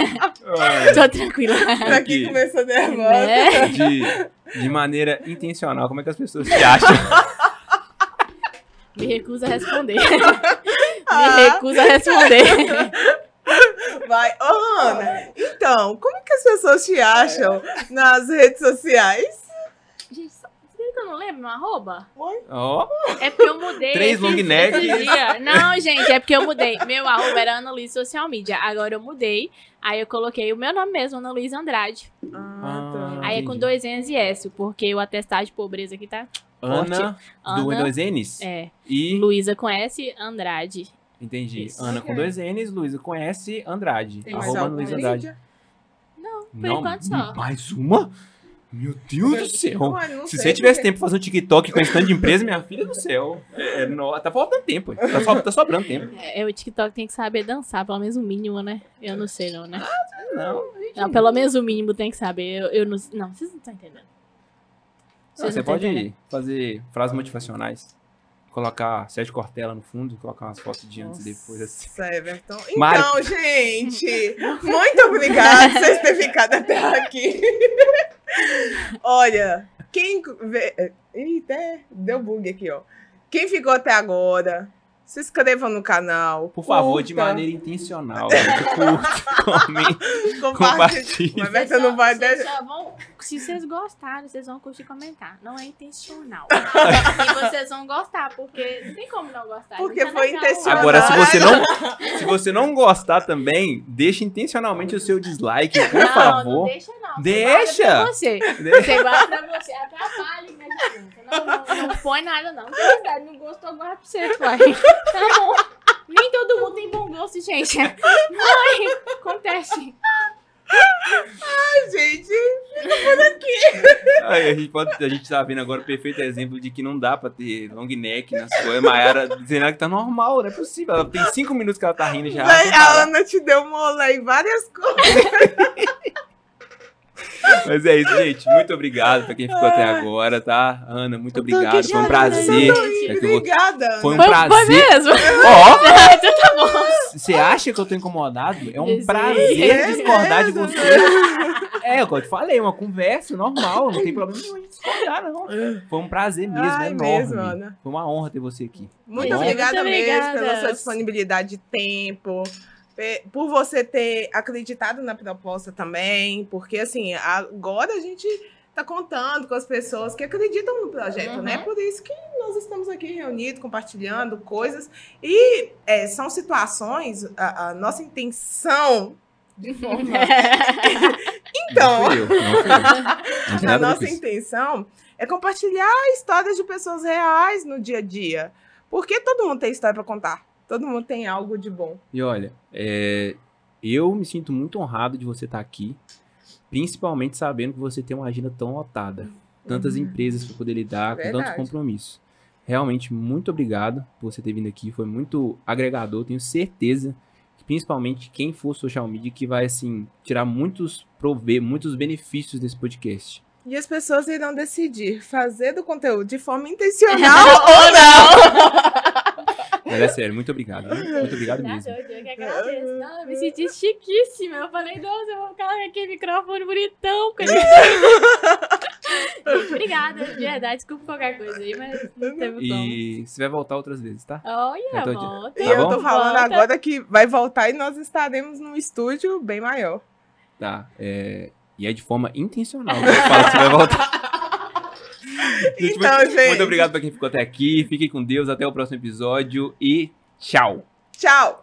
Speaker 1: Olha,
Speaker 3: Tô tranquila.
Speaker 2: Pra
Speaker 1: Aqui.
Speaker 2: quem começou nervosa.
Speaker 3: Né?
Speaker 1: de, de maneira intencional, como é que as pessoas se acham?
Speaker 3: Me recuso a responder.
Speaker 2: Ah.
Speaker 3: Me recuso a responder.
Speaker 2: Vai. Ô, Ana, então, como que as pessoas te acham nas redes sociais?
Speaker 3: Gente, que eu não lembro meu arroba?
Speaker 1: Ó,
Speaker 3: É porque eu mudei.
Speaker 1: Três long.
Speaker 3: Não, gente, é porque eu mudei. Meu arroba era Ana Luiz Social Media. Agora eu mudei. Aí eu coloquei o meu nome mesmo, Ana Luiz Andrade.
Speaker 2: Ah, tá.
Speaker 3: Aí é com dois N's e S, porque o atestado de pobreza aqui tá.
Speaker 1: Ana, do
Speaker 3: Ana,
Speaker 1: dois N's.
Speaker 3: É.
Speaker 1: E,
Speaker 3: Luísa com S, Andrade.
Speaker 1: Entendi,
Speaker 3: Isso.
Speaker 1: Ana com
Speaker 2: Ok.
Speaker 1: dois N's, Luísa com S, Andrade.
Speaker 2: Tem mais
Speaker 1: Arroba
Speaker 2: alguma
Speaker 1: Luiz Andrade.
Speaker 3: Não, por
Speaker 1: Não,
Speaker 3: enquanto só.
Speaker 1: mais uma? Meu Deus do céu.
Speaker 2: Não
Speaker 1: Se você tivesse tempo pra fazer um TikTok com esse tanto de empresa, minha filha do céu. É, é, no- tá faltando tempo. Tá, so- tá sobrando tempo.
Speaker 3: É, o TikTok tem que saber dançar, pelo menos o mínimo, né? Eu não sei, não, né?
Speaker 1: Não.
Speaker 3: Não, pelo menos o mínimo tem que saber. Eu, eu não. Não, vocês não estão entendendo.
Speaker 1: Ah,
Speaker 3: Vocês
Speaker 1: você
Speaker 3: não
Speaker 1: pode
Speaker 3: entendendo.
Speaker 1: fazer frases motivacionais. Colocar Sérgio Cortella no fundo, colocar umas fotos de antes e depois assim.
Speaker 2: Everton.
Speaker 1: Mari-
Speaker 2: Então, gente, muito obrigada por vocês terem ficado até aqui. Olha, quem. Eita, é, deu bug aqui, ó. Quem ficou até agora, se inscrevam no canal.
Speaker 1: Por favor, de
Speaker 2: curta,
Speaker 1: maneira intencional. gente. Curta, comente,
Speaker 2: compartilhe. Mas Everton não vai.
Speaker 3: Vocês
Speaker 2: deixar-
Speaker 3: vão- se vocês gostarem, vocês vão curtir e comentar. Não é intencional. e vocês vão gostar, porque não tem como não gostar.
Speaker 2: Porque
Speaker 3: Não tá
Speaker 2: foi
Speaker 3: legal.
Speaker 2: intencional.
Speaker 1: Agora, se você não, se você não gostar também, deixe intencionalmente o seu dislike, por
Speaker 3: não,
Speaker 1: favor.
Speaker 3: Não deixa, não.
Speaker 1: Deixa!
Speaker 3: Você guarda pra você. Você guarda pra você. Atrapalha, né? Não, não, não põe nada, não. Tem verdade, não gostou, guarda pra você, pai. Tá bom. Nem todo mundo tem bom gosto, gente. Ai, acontece.
Speaker 2: Gente,
Speaker 1: Aí, a gente pode, a gente tá vendo agora o perfeito exemplo de que não dá pra ter long neck nas coisas. Mayara dizendo que tá normal, não é possível. Ela tem cinco minutos que ela tá rindo já. sem
Speaker 2: a. Ana te deu mola em várias coisas.
Speaker 1: Mas é isso, gente. Muito obrigado pra quem ficou até agora, tá? Ana, muito obrigado. Foi um prazer. É
Speaker 2: Obrigada.
Speaker 1: Foi um
Speaker 3: Foi, foi
Speaker 1: prazer.
Speaker 3: mesmo.
Speaker 1: Ó,
Speaker 3: então tá bom.
Speaker 1: você acha que eu tô incomodado? É um prazer
Speaker 2: É
Speaker 1: discordar de
Speaker 2: mesmo.
Speaker 1: você. É, eu te falei, uma conversa normal, não tem problema nenhum de discordar, não. Foi um prazer mesmo,
Speaker 2: Ai,
Speaker 1: enorme.
Speaker 2: mesmo, Ana.
Speaker 1: Foi uma honra ter você aqui.
Speaker 2: Muito
Speaker 1: Bom.
Speaker 2: obrigada
Speaker 3: Muito
Speaker 2: mesmo
Speaker 3: obrigada.
Speaker 2: pela sua disponibilidade de tempo, por você ter acreditado na proposta também, porque assim, agora a gente está contando com as pessoas que acreditam no projeto,
Speaker 3: Uhum.
Speaker 2: né? Por isso que nós estamos aqui reunidos, compartilhando coisas. E é, são situações, a, a nossa intenção de forma. Então,
Speaker 1: Não fui eu, não fui eu. Não
Speaker 2: a nossa intenção é compartilhar histórias de pessoas reais no dia a dia. Porque todo mundo tem história para contar. Todo mundo tem algo de bom.
Speaker 1: E olha, é, eu me sinto muito honrado de você estar aqui, principalmente sabendo que você tem uma agenda tão lotada. Tantas empresas para poder lidar, com tantos
Speaker 2: Uhum. Verdade.
Speaker 1: compromissos. Realmente, muito obrigado por você ter vindo aqui. Foi muito agregador. Tenho certeza que, principalmente, quem for social media, que vai, assim, tirar muitos prover, muitos benefícios desse podcast.
Speaker 2: E as pessoas irão decidir fazer do conteúdo de forma intencional ou não.
Speaker 1: Mas é sério, muito obrigado. Muito obrigado
Speaker 3: Tá
Speaker 1: mesmo.
Speaker 3: doido, eu que agradeço. Não, eu me senti chiquíssima. Eu falei, nossa, eu vou colocar aquele microfone bonitão. com Obrigada, de verdade. Desculpa qualquer coisa aí, mas não teve como.
Speaker 1: E você vai voltar outras vezes, tá?
Speaker 3: Olha,
Speaker 1: Eu tô-
Speaker 3: volta.
Speaker 2: E
Speaker 1: Tá
Speaker 2: eu
Speaker 1: bom?
Speaker 2: tô falando
Speaker 3: Volta.
Speaker 2: agora que vai voltar e nós estaremos num estúdio bem maior.
Speaker 1: Tá. é, E é de forma intencional. Eu falo que você vai voltar. Gente,
Speaker 2: Então,
Speaker 1: muito,
Speaker 2: gente.
Speaker 1: muito obrigado pra quem ficou até aqui. Fiquem com Deus. Até o próximo episódio. E tchau.
Speaker 2: Tchau!